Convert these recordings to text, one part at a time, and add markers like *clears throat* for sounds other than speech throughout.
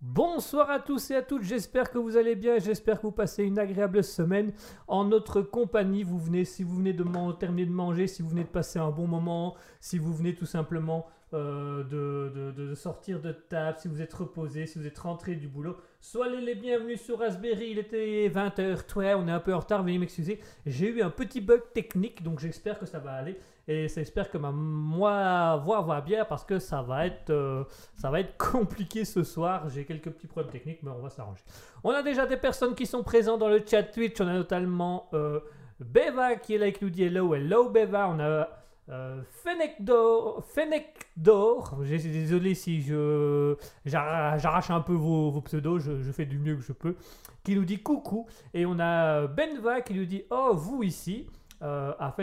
Bonsoir à tous et à toutes, j'espère que vous allez bien, j'espère que vous passez une agréable semaine en notre compagnie. Vous venez, si vous venez de terminer de manger, si vous venez de passer un bon moment, si vous venez tout simplement euh, de, de- de sortir de table, si vous êtes reposé, si vous êtes rentré du boulot, soyez les bienvenus sur Raspberry. Il était 20h, ouais, on est un peu en retard, veuillez m'excuser. J'ai eu un petit bug technique, donc j'espère que ça va aller. Et j'espère que ma moi, voix va bien parce que ça va être, euh, ça va être *laughs* compliqué ce soir. J'ai quelques petits problèmes techniques, mais on va s'arranger. On a déjà des personnes qui sont présentes dans le chat Twitch. On a notamment euh, Beva qui est là qui nous dit hello, hello Beva. On a euh, d'Or. J'ai- Désolé si je j'arra- j'arrache un peu vos, vos pseudos. Je, je fais du mieux que je peux. Qui nous dit coucou. Et on a Benva qui nous dit oh vous ici euh, à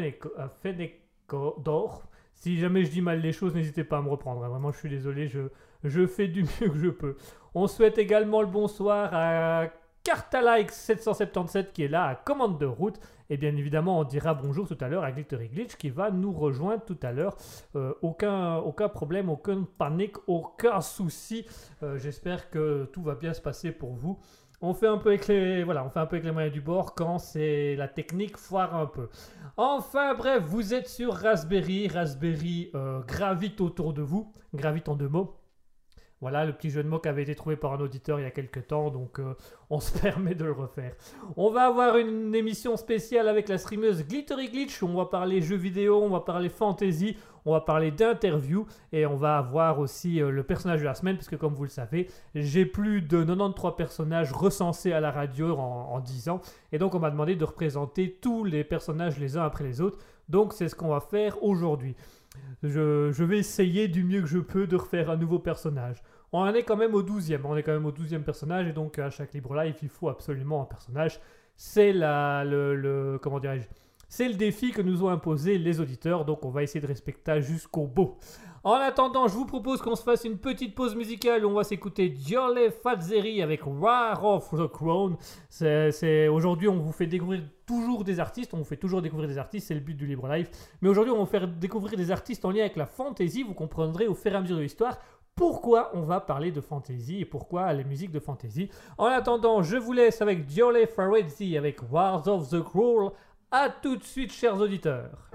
d'Or. Si jamais je dis mal les choses, n'hésitez pas à me reprendre. hein. Vraiment, je suis désolé, je, fais du mieux que je peux. On souhaite également le bonsoir à Cartalike777 qui est là à commande de route. Et bien évidemment, on dira bonjour tout à l'heure à Glittery Glitch qui va nous rejoindre tout à l'heure. Euh, aucun, aucun problème, aucune panique, aucun souci. Euh, J'espère que tout va bien se passer pour vous. On fait un peu avec les, voilà, un peu avec moyens du bord quand c'est la technique foire un peu. Enfin bref, vous êtes sur Raspberry. Raspberry euh, gravite autour de vous. Gravite en deux mots. Voilà le petit jeu de mots qui avait été trouvé par un auditeur il y a quelques temps, donc euh, on *laughs* se permet de le refaire. On va avoir une émission spéciale avec la streameuse Glittery Glitch. On va parler jeux vidéo, on va parler fantasy, on va parler d'interviews et on va avoir aussi euh, le personnage de la semaine, puisque comme vous le savez, j'ai plus de 93 personnages recensés à la radio en, en 10 ans. Et donc on m'a demandé de représenter tous les personnages les uns après les autres. Donc c'est ce qu'on va faire aujourd'hui. Je, vais essayer du mieux que je peux de refaire un nouveau personnage. On en est quand même au 12e, on est quand même au 12e personnage et donc à chaque libre live il faut absolument un personnage. C'est la le- comment dirais-je C'est le défi que nous ont imposé les auditeurs, donc on va essayer de respecter jusqu'au bout. En attendant, je vous propose qu'on se fasse une petite pause musicale on va s'écouter Jolly Fatzeri avec War of the Crown. Aujourd'hui, on vous fait découvrir toujours des artistes, on vous fait toujours découvrir des artistes, c'est le but du Libre Live. Mais aujourd'hui, on va vous faire découvrir des artistes en lien avec la fantasy. Vous comprendrez au fur et à mesure de l'histoire pourquoi on va parler de fantasy et pourquoi les musiques de fantasy. En attendant, je vous laisse avec Jolly Fatzeri avec Wars of the Crown. A tout de suite, chers auditeurs.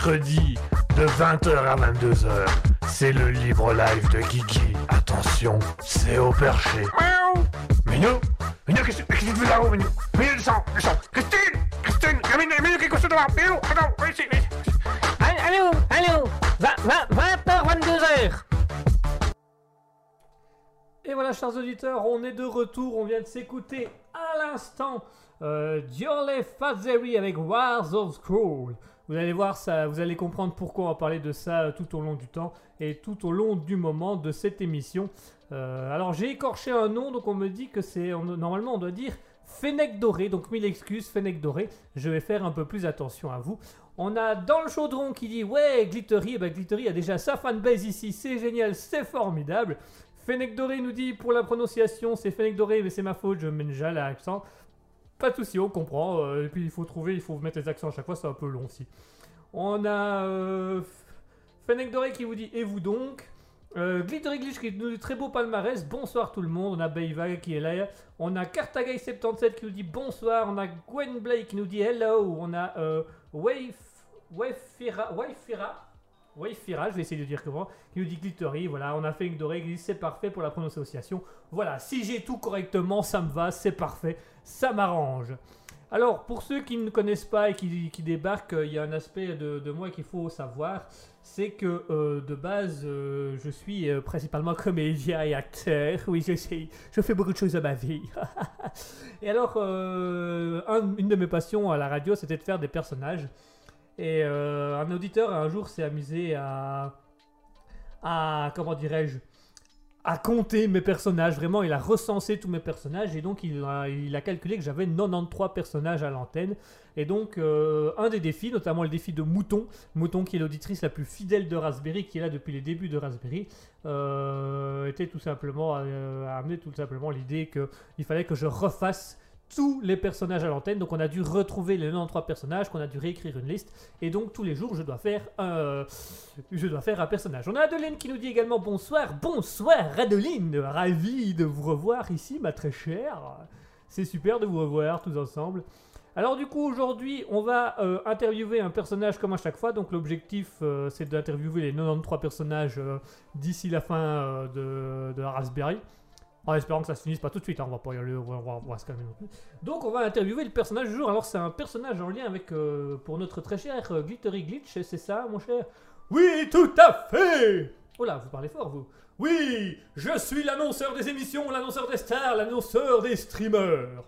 Mercredi de 20h à 22h, c'est le libre live de Guigui. Attention, c'est au perché. Miaou Minou Minou, qu'est-ce qu'est-ce que tu fais là-haut, Minou? Minou, descends, descends Christine Christine Minou, Minou, qu'est-ce que tu là Minou, attends, viens ici, viens ici. Allô, allô 20h, 22h Et voilà, chers auditeurs, on est de retour. On vient de s'écouter à l'instant, euh, Diorle Fazeri avec Wars of Scroll. Vous allez voir ça, vous allez comprendre pourquoi on va parler de ça euh, tout au long du temps et tout au long du moment de cette émission. Euh, alors j'ai écorché un nom, donc on me dit que c'est normalement on doit dire Fennec doré, donc mille excuses Fennec doré. Je vais faire un peu plus attention à vous. On a dans le chaudron qui dit ouais Glittery, et ben Glittery a déjà sa fanbase ici, c'est génial, c'est formidable. Fennec doré nous dit pour la prononciation c'est Fennec doré, mais c'est ma faute, je mets déjà l'accent. Pas de souci, on comprend. euh, et puis il faut trouver, il faut mettre les accents à chaque fois, c'est un peu long aussi. On a euh, Fennec Doré qui vous dit Et vous donc? Euh, Glittery Glitch qui nous dit très beau palmarès, bonsoir tout le monde. On a Bayva qui est là. On a Cartagay77 qui nous dit bonsoir. On a Gwen Blake qui nous dit hello. On a euh, Wave, Wavefira, Wavefira, Wavefira, je vais essayer de dire comment, qui nous dit Glittery. Voilà, on a Fennec Doré qui dit c'est parfait pour la prononciation. Voilà, si j'ai tout correctement, ça me va, c'est parfait, ça m'arrange. Alors, pour ceux qui ne connaissent pas et qui, débarquent, euh, il y a un aspect de, moi qu'il faut savoir, c'est que euh, de base, euh, je suis principalement *laughs* comédien et acteur. Oui, je sais, je fais beaucoup de choses à ma vie. *laughs* et alors, un- une de mes passions à la radio, c'était de faire des personnages. Et un auditeur un jour s'est amusé à, à comment dirais-je, à compter mes personnages. Vraiment, il a recensé tous mes personnages et donc il a, a calculé que j'avais 93 personnages à l'antenne. Et donc, euh, un des défis, notamment le défi de Mouton, Mouton qui est l'auditrice la plus fidèle de Raspberry, qui est là depuis les débuts de Raspberry, euh, était tout simplement, euh, a amené tout simplement l'idée qu'il fallait que je refasse tous les personnages à l'antenne. Donc, on a dû retrouver les 93 personnages, qu'on a dû réécrire une liste. Et donc, tous les jours, je dois faire un, je dois faire un personnage. On a Adeline qui nous dit également bonsoir. Bonsoir, Adeline. Ravi de vous revoir ici, ma très chère. C'est super de vous revoir tous ensemble. Alors du coup aujourd'hui on va euh, interviewer un personnage comme à chaque fois. Donc l'objectif euh, c'est d'interviewer les 93 personnages euh, d'ici la fin de, Raspberry. En espérant que ça se finisse pas tout de suite, hein, on va pas y aller, on va, on va- se calmer. Donc on va interviewer le personnage du jour. Alors c'est un personnage en lien avec, euh, pour notre très cher euh, Glittery Glitch, c'est ça mon cher? Oui, tout à fait Oh là, vous parlez fort vous. Oui, je suis l'annonceur des émissions, l'annonceur des stars, l'annonceur des streamers.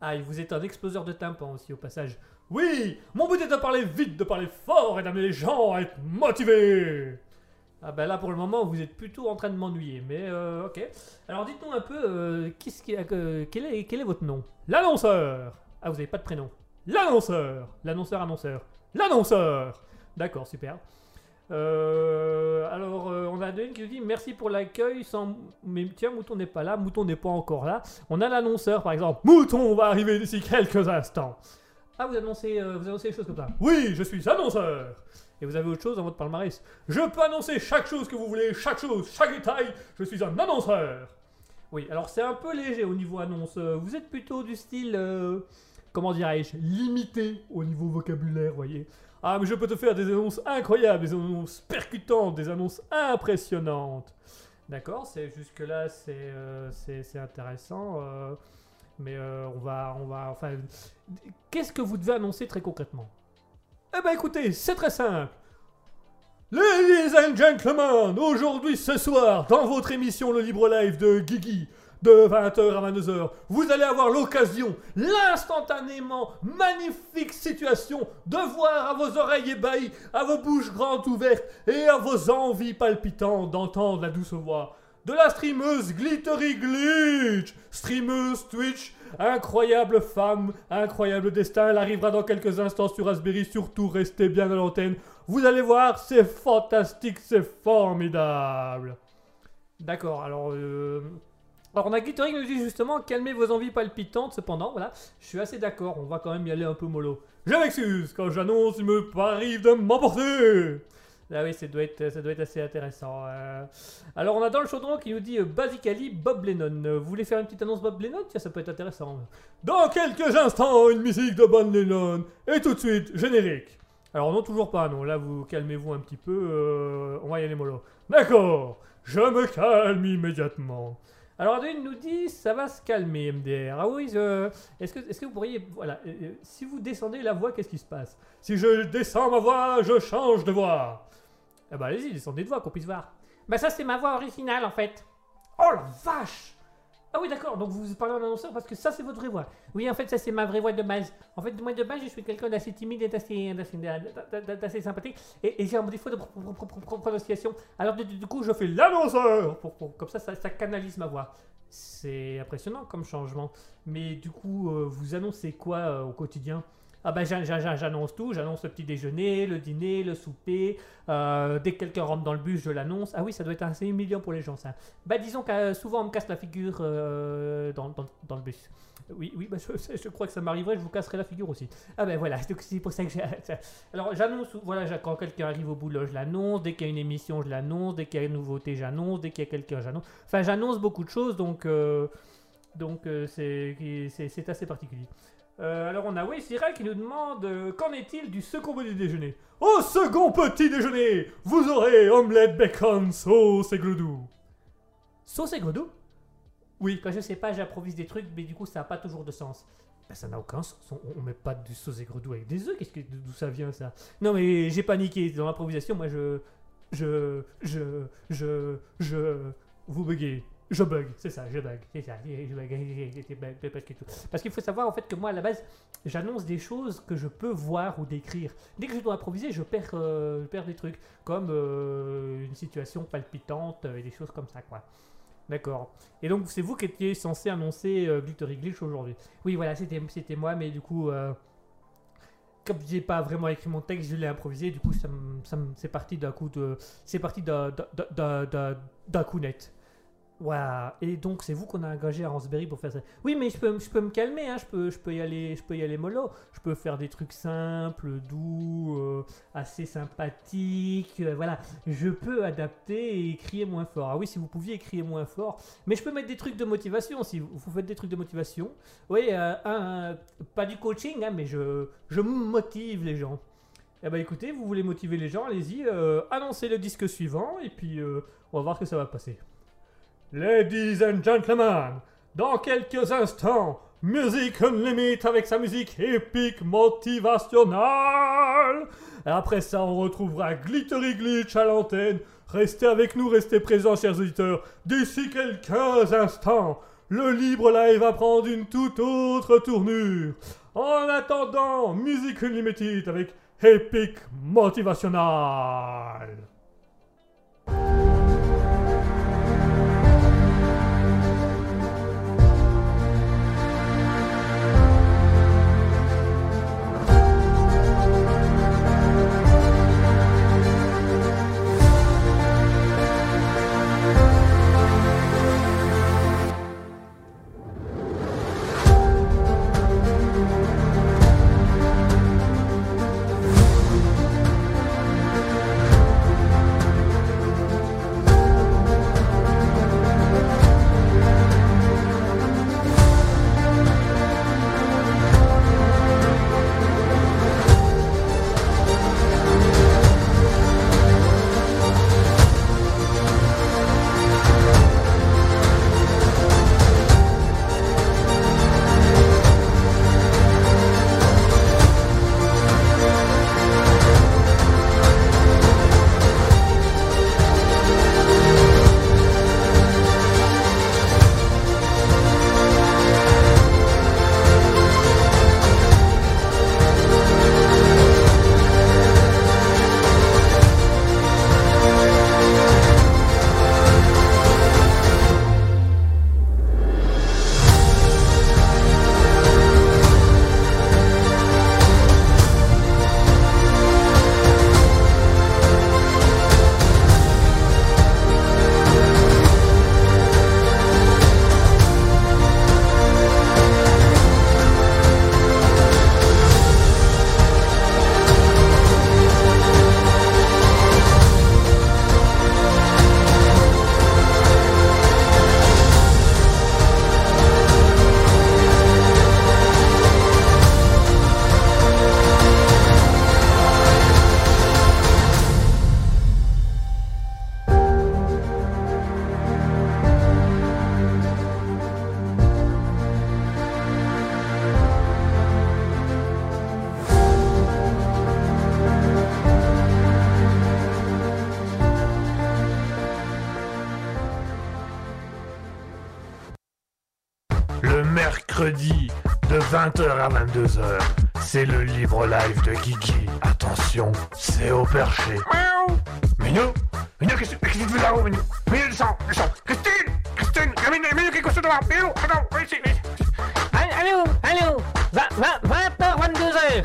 Ah, et vous êtes un exploseur de tympan aussi au passage. Oui, mon but est de parler vite, de parler fort et d'amener les gens à être motivés. Ah bah là pour le moment vous êtes plutôt en train de m'ennuyer, mais euh, ok. Alors dites-nous un peu, euh, qu'est-ce qui, euh, quel, est, quel est votre nom? L'annonceur, Ah vous n'avez pas de prénom. l'annonceur, L'annonceur annonceur. l'annonceur. D'accord, super. Euh, alors euh, on a Adeline qui nous dit merci pour l'accueil, sans... mais tiens Mouton n'est pas là, Mouton n'est pas encore là. On a l'annonceur par exemple. Mouton va arriver d'ici quelques instants. Ah vous annoncez, vous annoncez des choses comme ça? Oui, je suis annonceur. Et vous avez autre chose dans votre palmarès? Je peux annoncer chaque chose que vous voulez, chaque chose, chaque détail. Je suis un annonceur. Oui, alors c'est un peu léger au niveau annonce. Vous êtes plutôt du style, euh, comment dirais-je, limité au niveau vocabulaire, voyez. Ah, mais je peux te faire des annonces incroyables, des annonces percutantes, des annonces impressionnantes. D'accord, c'est jusque-là, c'est euh, intéressant. euh, mais on va, on va, enfin, qu'est-ce que vous devez annoncer très concrètement? Eh ben écoutez, c'est très simple. Ladies and gentlemen, aujourd'hui, ce soir, dans votre émission Le Libre Live de Guigui, de 20h à 22h, vous allez avoir l'occasion, l'instantanément magnifique situation de voir à vos oreilles ébahies, à vos bouches grandes ouvertes et à vos envies palpitantes d'entendre la douce voix de la streameuse Glittery Glitch, streameuse Twitch, incroyable femme, incroyable destin, elle arrivera dans quelques instants sur Raspberry, surtout restez bien à l'antenne, vous allez voir, c'est fantastique, c'est formidable. D'accord, alors, euh, alors on a Glittery qui nous dit justement calmez vos envies palpitantes. Cependant, voilà, je suis assez d'accord. On va quand même y aller un peu mollo. Je m'excuse, quand j'annonce, il me arrive de m'emporter. Ah oui, ça doit être, ça doit être assez intéressant. euh. Alors on a dans le chaudron qui nous dit euh, Basically Bob Lennon. Euh, Vous voulez faire une petite annonce Bob Lennon? Tiens, ça peut être intéressant. Dans quelques instants, une musique de Bon Lennon, et tout de suite, générique. Alors non, toujours pas, non. Là, vous calmez-vous un petit peu. euh, on va y aller mollo. D'accord, je me calme immédiatement. Alors Adeline nous dit ça va se calmer MDR. Ah oui, est-ce que, est que vous pourriez, voilà, euh, si vous descendez la voix, qu'est-ce qui se passe? Si je descends ma voix, je change de voix. Eh ben allez-y, descendez de voix qu'on puisse voir. Bah ça c'est ma voix originale en fait. Oh la vache Ah oui, d'accord. Donc vous parlez en annonceur parce que ça, c'est votre vraie voix. Oui, en fait, ça, c'est ma vraie voix de base. En fait, moi, de base, je suis quelqu'un d'assez timide et d'assez, sympathique. Et, et j'ai un défaut de pro- pro- pro- pro- prononciation. Alors, du, coup, je fais l'annonceur. Comme ça, ça, ça canalise ma voix. C'est impressionnant comme changement. Mais du coup, euh, vous annoncez quoi euh, au quotidien? Ah ben j'a- j'a- j'a- j'annonce tout, j'annonce le petit déjeuner, le dîner, le souper, euh, dès que quelqu'un rentre dans le bus, je l'annonce. Ah oui, ça doit être assez humiliant pour les gens ça. Bah disons que souvent on me casse la figure euh, dans, le bus. Oui, oui, bah, je, crois que ça m'arriverait, je vous casserai la figure aussi. Ah ben voilà, c'est pour ça que j'ai... Alors j'annonce, voilà, quand quelqu'un arrive au boulot, je l'annonce, dès qu'il y a une émission, je l'annonce, dès qu'il y a une nouveauté, j'annonce, dès qu'il y a quelqu'un, j'annonce. Enfin, j'annonce beaucoup de choses, donc... euh, donc euh, c'est assez particulier. Euh, alors on a Weissira qui nous demande euh, qu'en est-il du second petit déjeuner? Au second petit déjeuner, vous aurez omelette, bacon, sauce et gredou. Sauce et gredou Oui, quand je sais pas, j'improvise des trucs, mais du coup ça n'a pas toujours de sens. Ben, ça n'a aucun sens, on, on met pas du sauce et gredou avec des œufs, qu'est-ce que d'où ça vient ça? Non mais j'ai paniqué dans l'improvisation, moi je je je je je vous buguez. Je bug, c'est ça, je bug, c'est ça, je bug, parce que tout. Parce qu'il faut savoir en fait que moi à la base, j'annonce des choses que je peux voir ou décrire. Dès que je dois improviser, je perds, euh, je perds des trucs, comme euh, une situation palpitante euh, et des choses comme ça, quoi. D'accord. Et donc c'est vous qui étiez censé annoncer euh, Glittery Glitch aujourd'hui. Oui, voilà, c'était c'était moi, mais du coup, euh, comme j'ai pas vraiment écrit mon texte, je l'ai improvisé. Du coup, ça ça c'est parti d'un coup de, c'est parti d'un coup net. Et donc c'est vous qu'on a engagé à Raspberry pour faire ça. Oui, mais je peux, je peux me calmer, hein. je, peux, je, peux y aller, je peux y aller mollo. Je peux faire des trucs simples, doux, euh, assez sympathiques. euh, voilà. Je peux adapter et crier moins fort. Ah oui, si vous pouviez crier moins fort. Mais je peux mettre des trucs de motivation. Si vous, faites des trucs de motivation. Oui, euh, un- pas du coaching, hein, mais je, je motive les gens. Eh ben écoutez, vous voulez motiver les gens, allez-y, euh, annoncez le disque suivant et puis euh, on va voir que ça va passer. Ladies and gentlemen, dans quelques instants, Music Unlimited avec sa musique épique motivationnelle. Après ça, on retrouvera Glittery Glitch à l'antenne. Restez avec nous, restez présents, chers auditeurs. D'ici quelques instants, le libre live va prendre une toute autre tournure. En attendant, Music Unlimited avec Epic Motivational. 20h à 22h, c'est le libre live de Guigui. Attention, c'est au perché. Miaou Minou Minou, qu'est-ce qu'est-ce que tu fais là-haut, Minou? Minou, descends, descends Christine Christine Minou, Minou, qu'est-ce que tu là Minou, attends, viens ici, viens ici. Allô, allô 20h, 22h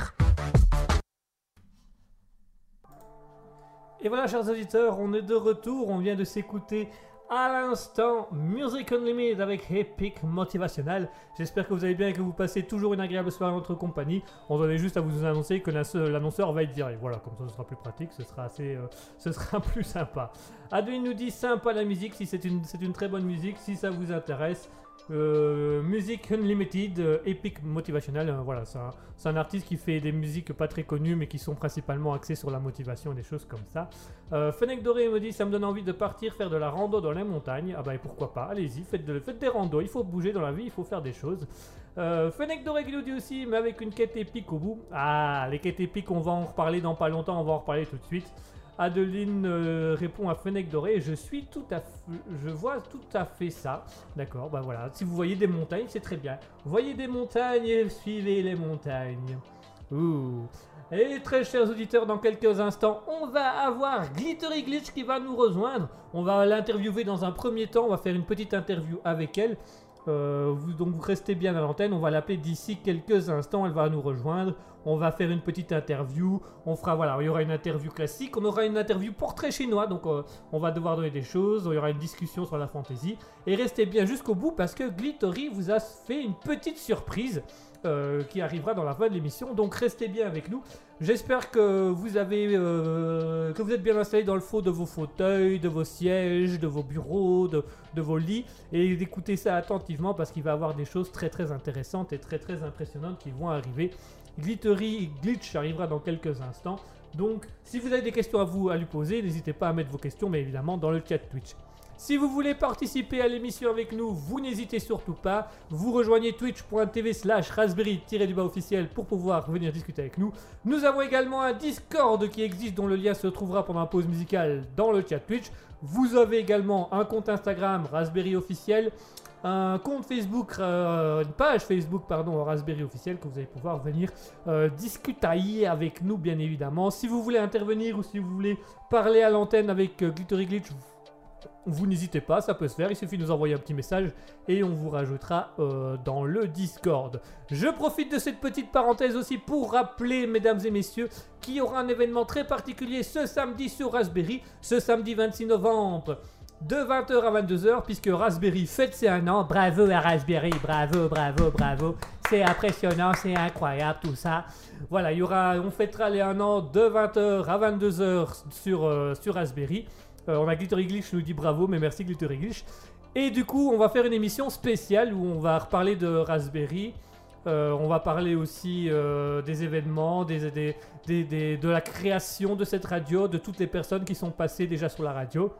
Et voilà, chers auditeurs, on est de retour. On vient de s'écouter à l'instant Music Unlimited avec Epic Motivationnel. J'espère que vous allez bien et que vous passez toujours une agréable soirée en notre compagnie. On donnait juste à vous annoncer que l'annonceur l'annonceur va être viré. Voilà, comme ça ce sera plus pratique, ce sera assez, euh, *laughs* ce sera plus sympa. Adeline nous dit sympa la musique, si c'est une, c'est une très bonne musique, si ça vous intéresse. Euh, Music Unlimited, euh, Epic Motivationnel, euh, voilà, c'est un, artiste qui fait des musiques pas très connues mais qui sont principalement axées sur la motivation et des choses comme ça. Euh, Fennec Doré me dit ça me donne envie de partir faire de la rando dans les montagnes. Ah bah et pourquoi pas, allez-y, faites, de- des randos, il faut bouger dans la vie, il faut faire des choses. Euh, Fennec Doré qui nous dit aussi, mais avec une quête épique au bout. Ah, les quêtes épiques, on va en reparler dans pas longtemps, on va en reparler tout de suite. Adeline euh, répond à Fennec Doré, je suis tout à fait, je vois tout à fait ça. D'accord, bah voilà, si vous voyez des montagnes, c'est très bien. Voyez des montagnes, suivez les montagnes. Ouh. Et très chers auditeurs, dans quelques instants, on va avoir Glittery Glitch qui va nous rejoindre. On va l'interviewer dans un premier temps, on va faire une petite interview avec elle. Euh, donc restez bien à l'antenne, on va l'appeler d'ici quelques instants, elle va nous rejoindre. On va faire une petite interview, on fera voilà, il y aura une interview classique, on aura une interview portrait chinois, donc euh, on va devoir donner des choses, il y aura une discussion sur la fantasy. Et restez bien jusqu'au bout parce que Glittery vous a fait une petite surprise euh, qui arrivera dans la fin de l'émission. Donc restez bien avec nous. J'espère que vous avez euh, que vous êtes bien installés dans le faux de vos fauteuils, de vos sièges, de vos bureaux, de, vos lits et d'écouter ça attentivement parce qu'il va y avoir des choses très très intéressantes et très très impressionnantes qui vont arriver. Glittery Glitch arrivera dans quelques instants. Donc, si vous avez des questions à vous à lui poser, n'hésitez pas à mettre vos questions, mais évidemment dans le chat Twitch. Si vous voulez participer à l'émission avec nous, vous n'hésitez surtout pas. Vous rejoignez twitch.tv slash raspberry-du-bas officiel pour pouvoir venir discuter avec nous. Nous avons également un Discord qui existe dont le lien se trouvera pendant la pause musicale dans le chat Twitch. Vous avez également un compte Instagram Raspberry officiel, un compte Facebook, euh, une page Facebook pardon Raspberry officiel que vous allez pouvoir venir euh, discuter avec nous bien évidemment. Si vous voulez intervenir ou si vous voulez parler à l'antenne avec euh, Glittery Glitch, vous n'hésitez pas, ça peut se faire, il suffit de nous envoyer un petit message et on vous rajoutera euh, dans le Discord. Je profite de cette petite parenthèse aussi pour rappeler, mesdames et messieurs, qu'il y aura un événement très particulier ce samedi sur Raspberry, ce samedi 26 novembre. De 20h à 22h, puisque Raspberry fête ses un an. Bravo à Raspberry, bravo, bravo, bravo. C'est impressionnant, c'est incroyable tout ça. Voilà, il on fêtera les un an de 20h à 22h sur, euh, sur Raspberry. Euh, on a Glittery Glitch nous dit bravo, mais merci Glittery Glitch. Et du coup, on va faire une émission spéciale où on va reparler de Raspberry. Euh, on va parler aussi euh, des événements, des- des- des- de la création de cette radio, de toutes les personnes qui sont passées déjà sur la radio.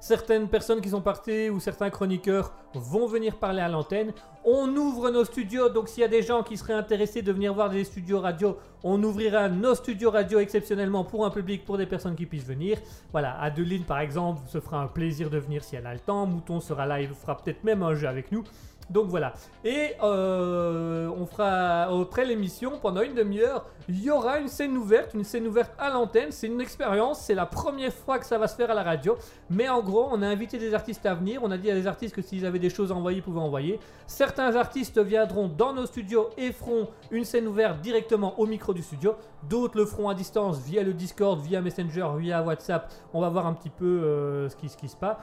Certaines personnes qui sont partées ou certains chroniqueurs vont venir parler à l'antenne. On ouvre nos studios, donc s'il y a des gens qui seraient intéressés de venir voir des studios radio, on ouvrira nos studios radio exceptionnellement pour un public, pour des personnes qui puissent venir. Voilà, Adeline par exemple se fera un plaisir de venir si elle a le temps. Mouton sera là, il fera peut-être même un jeu avec nous. Donc voilà. Et euh, on fera après l'émission, pendant une demi-heure, il y aura une scène ouverte, une scène ouverte à l'antenne. C'est une expérience, c'est la première fois que ça va se faire à la radio. Mais en gros, on a invité des artistes à venir. On a dit à des artistes que s'ils avaient des choses à envoyer, ils pouvaient envoyer. Certains artistes viendront dans nos studios et feront une scène ouverte directement au micro du studio. D'autres le feront à distance via le Discord, via Messenger, via WhatsApp. On va voir un petit peu euh, ce, ce qui se passe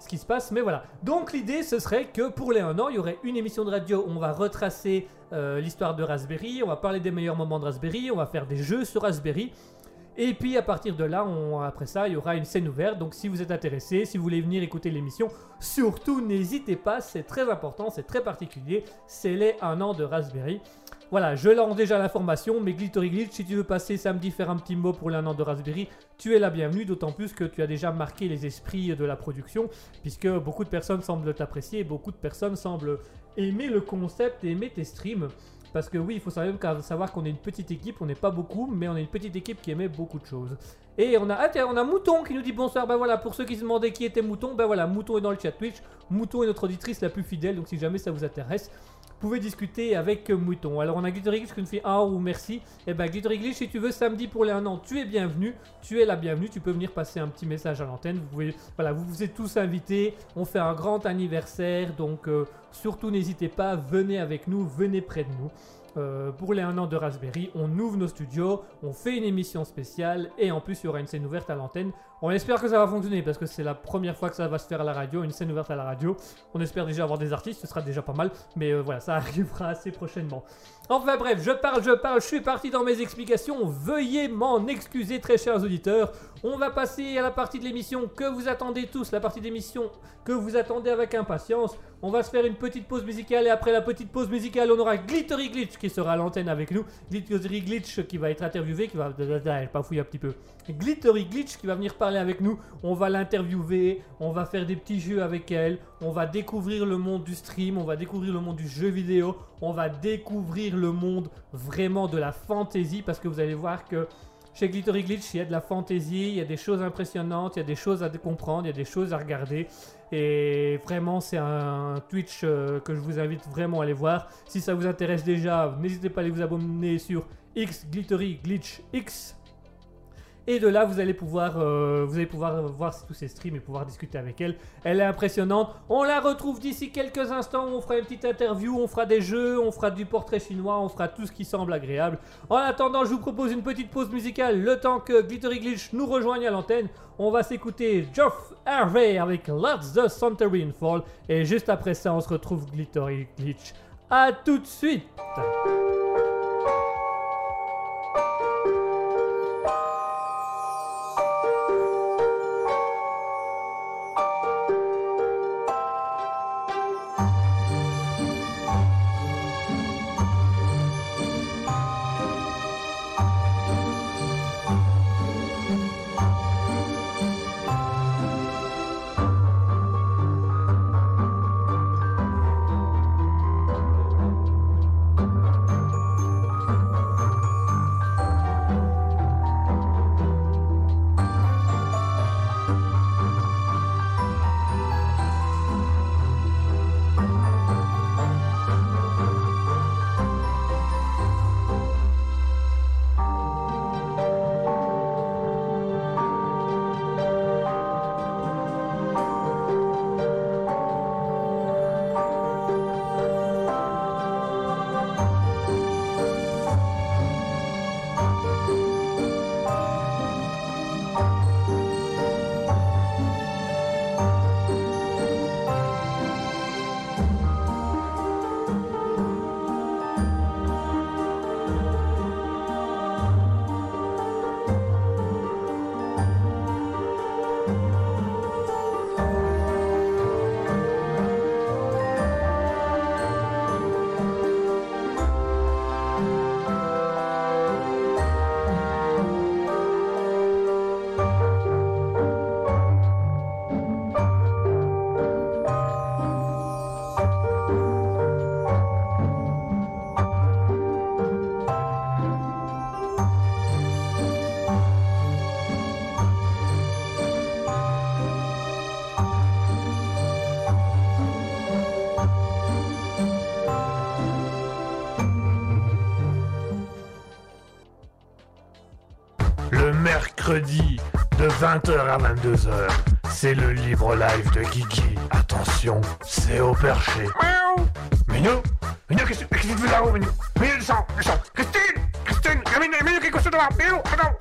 ce qui se passe, mais voilà. Donc l'idée, ce serait que pour les 1 an, il y aurait une émission de radio où on va retracer euh, l'histoire de Raspberry, on va parler des meilleurs moments de Raspberry, on va faire des jeux sur Raspberry. Et puis à partir de là, après ça, il y aura une scène ouverte. Donc si vous êtes intéressé, si vous voulez venir écouter l'émission, surtout n'hésitez pas, c'est très important, c'est très particulier. C'est les 1 an de Raspberry. Voilà, je lance déjà l'information, mais Glittery Glitch, si tu veux passer samedi faire un petit mot pour l'un an de Raspberry, tu es la bienvenue, d'autant plus que tu as déjà marqué les esprits de la production, puisque beaucoup de personnes semblent t'apprécier, beaucoup de personnes semblent aimer le concept aimer tes streams. Parce que oui, il faut savoir qu'on est une petite équipe, on n'est pas beaucoup, mais on est une petite équipe qui aimait beaucoup de choses. Et on a, ah on a Mouton qui nous dit bonsoir, ben voilà, pour ceux qui se demandaient qui était Mouton, ben voilà, Mouton est dans le chat Twitch, Mouton est notre auditrice la plus fidèle, donc si jamais ça vous intéresse, pouvez discuter avec Mouton. Alors on a Glittery Glitch qui nous fait un ou merci. Et ben Glittery Glitch, si tu veux samedi pour les 1 an, tu es bienvenu. Tu es la bienvenue. Tu peux venir passer un petit message à l'antenne. Vous pouvez, voilà, vous vous êtes tous invités. On fait un grand anniversaire, donc euh, surtout n'hésitez pas, venez avec nous, venez près de nous. Euh, pour les 1 an de Raspberry, on ouvre nos studios, on fait une émission spéciale et en plus il y aura une scène ouverte à l'antenne. On espère que ça va fonctionner parce que c'est la première fois que ça va se faire à la radio, une scène ouverte à la radio. On espère déjà avoir des artistes, ce sera déjà pas mal, mais euh, voilà, ça *laughs* arrivera assez prochainement. Enfin bref, je parle, je parle, je suis parti dans mes explications. Veuillez m'en excuser, très chers auditeurs. On va passer à la partie de l'émission que vous attendez tous, la partie d'émission que vous attendez avec impatience. On va se faire une petite pause musicale et après la petite pause musicale, on aura Glittery Glitch qui sera à l'antenne avec nous. Glittery Glitch qui va être interviewé, qui va. *laughs* Pas fouiller un petit peu. Glittery Glitch qui va venir parler avec nous. On va l'interviewer, on va faire des petits jeux avec elle, on va découvrir le monde du stream, on va découvrir le monde du jeu vidéo, on va découvrir le monde vraiment de la fantasy parce que vous allez voir que chez Glittery Glitch, il y a de la fantasy, il y a des choses impressionnantes, il y a des choses à comprendre, il y a des choses à regarder. Et vraiment, c'est un Twitch euh, que je vous invite vraiment à aller voir. Si ça vous intéresse déjà, n'hésitez pas à aller vous abonner sur X Glittery Glitch X. Et de là, vous allez pouvoir, euh, vous allez pouvoir voir tous ces streams et pouvoir discuter avec elle. Elle est impressionnante. On la retrouve d'ici quelques instants. On fera une petite interview, on fera des jeux, on fera du portrait chinois, on fera tout ce qui semble agréable. En attendant, je vous propose une petite pause musicale. Le temps que Glittery Glitch nous rejoigne à l'antenne, on va s'écouter Geoff Harvey avec Let's the Santorin Fall. Et juste après ça, on se retrouve Glittery Glitch. A tout de suite mercredi de 20h à 22h, c'est le libre live de Guigui. Attention, c'est au perché. Miaou. Minou Minou, qu'est-ce que tu fais là-haut, Minou? Minou, descends, descends. Christine Christine Minou, Minou, qu'est-ce que tu fais là Minou, attends,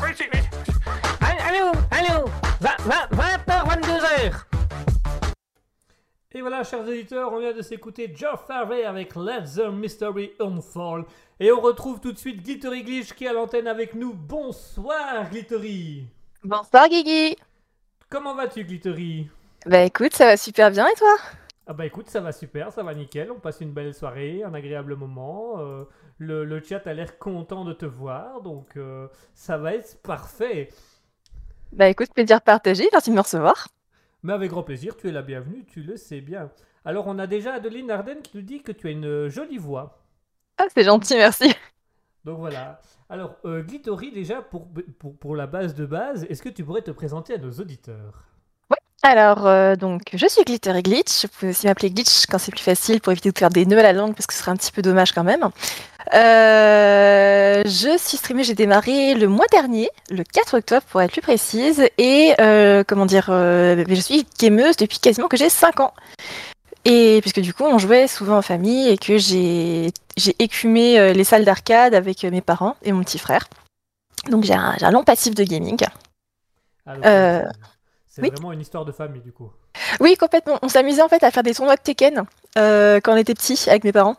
voilà, chers auditeurs, on vient de s'écouter Geoff Harvey avec Let the Mystery Unfold. Et on retrouve tout de suite Glittery Glitch qui est à l'antenne avec nous. Bonsoir Glittery Bonsoir Guigui. Comment vas-tu Glittery? Bah écoute, ça va super bien et toi? Ah bah écoute, ça va super, ça va nickel. On passe une belle soirée, un agréable moment. euh, le, le chat a l'air content de te voir, donc euh, ça va être parfait. Bah écoute, plaisir partagé, merci de me recevoir. Mais avec grand plaisir, tu es la bienvenue, tu le sais bien. Alors on a déjà Adeline Arden qui nous dit que tu as une jolie voix. Ah c'est gentil, merci. Donc voilà. Alors, euh, Glittery, déjà, pour, pour, pour la base de base, est-ce que tu pourrais te présenter à nos auditeurs? Alors, euh, donc, je suis Glitter et Glitch. Vous pouvez aussi m'appeler Glitch quand c'est plus facile pour éviter de faire des nœuds à la langue parce que ce serait un petit peu dommage quand même. Euh, je suis streamée, j'ai démarré le mois dernier, le 4 octobre pour être plus précise. Et euh, comment dire, euh, je suis gameuse depuis quasiment que j'ai 5 ans. Et puisque du coup, on jouait souvent en famille et que j'ai écumé les salles d'arcade avec mes parents et mon petit frère. Donc j'ai un, un long passif de gaming. Ah, c'est- oui. vraiment une histoire de famille du coup. Oui, complètement. On s'amusait en fait à faire des tournois de Tekken quand on était petits avec mes parents.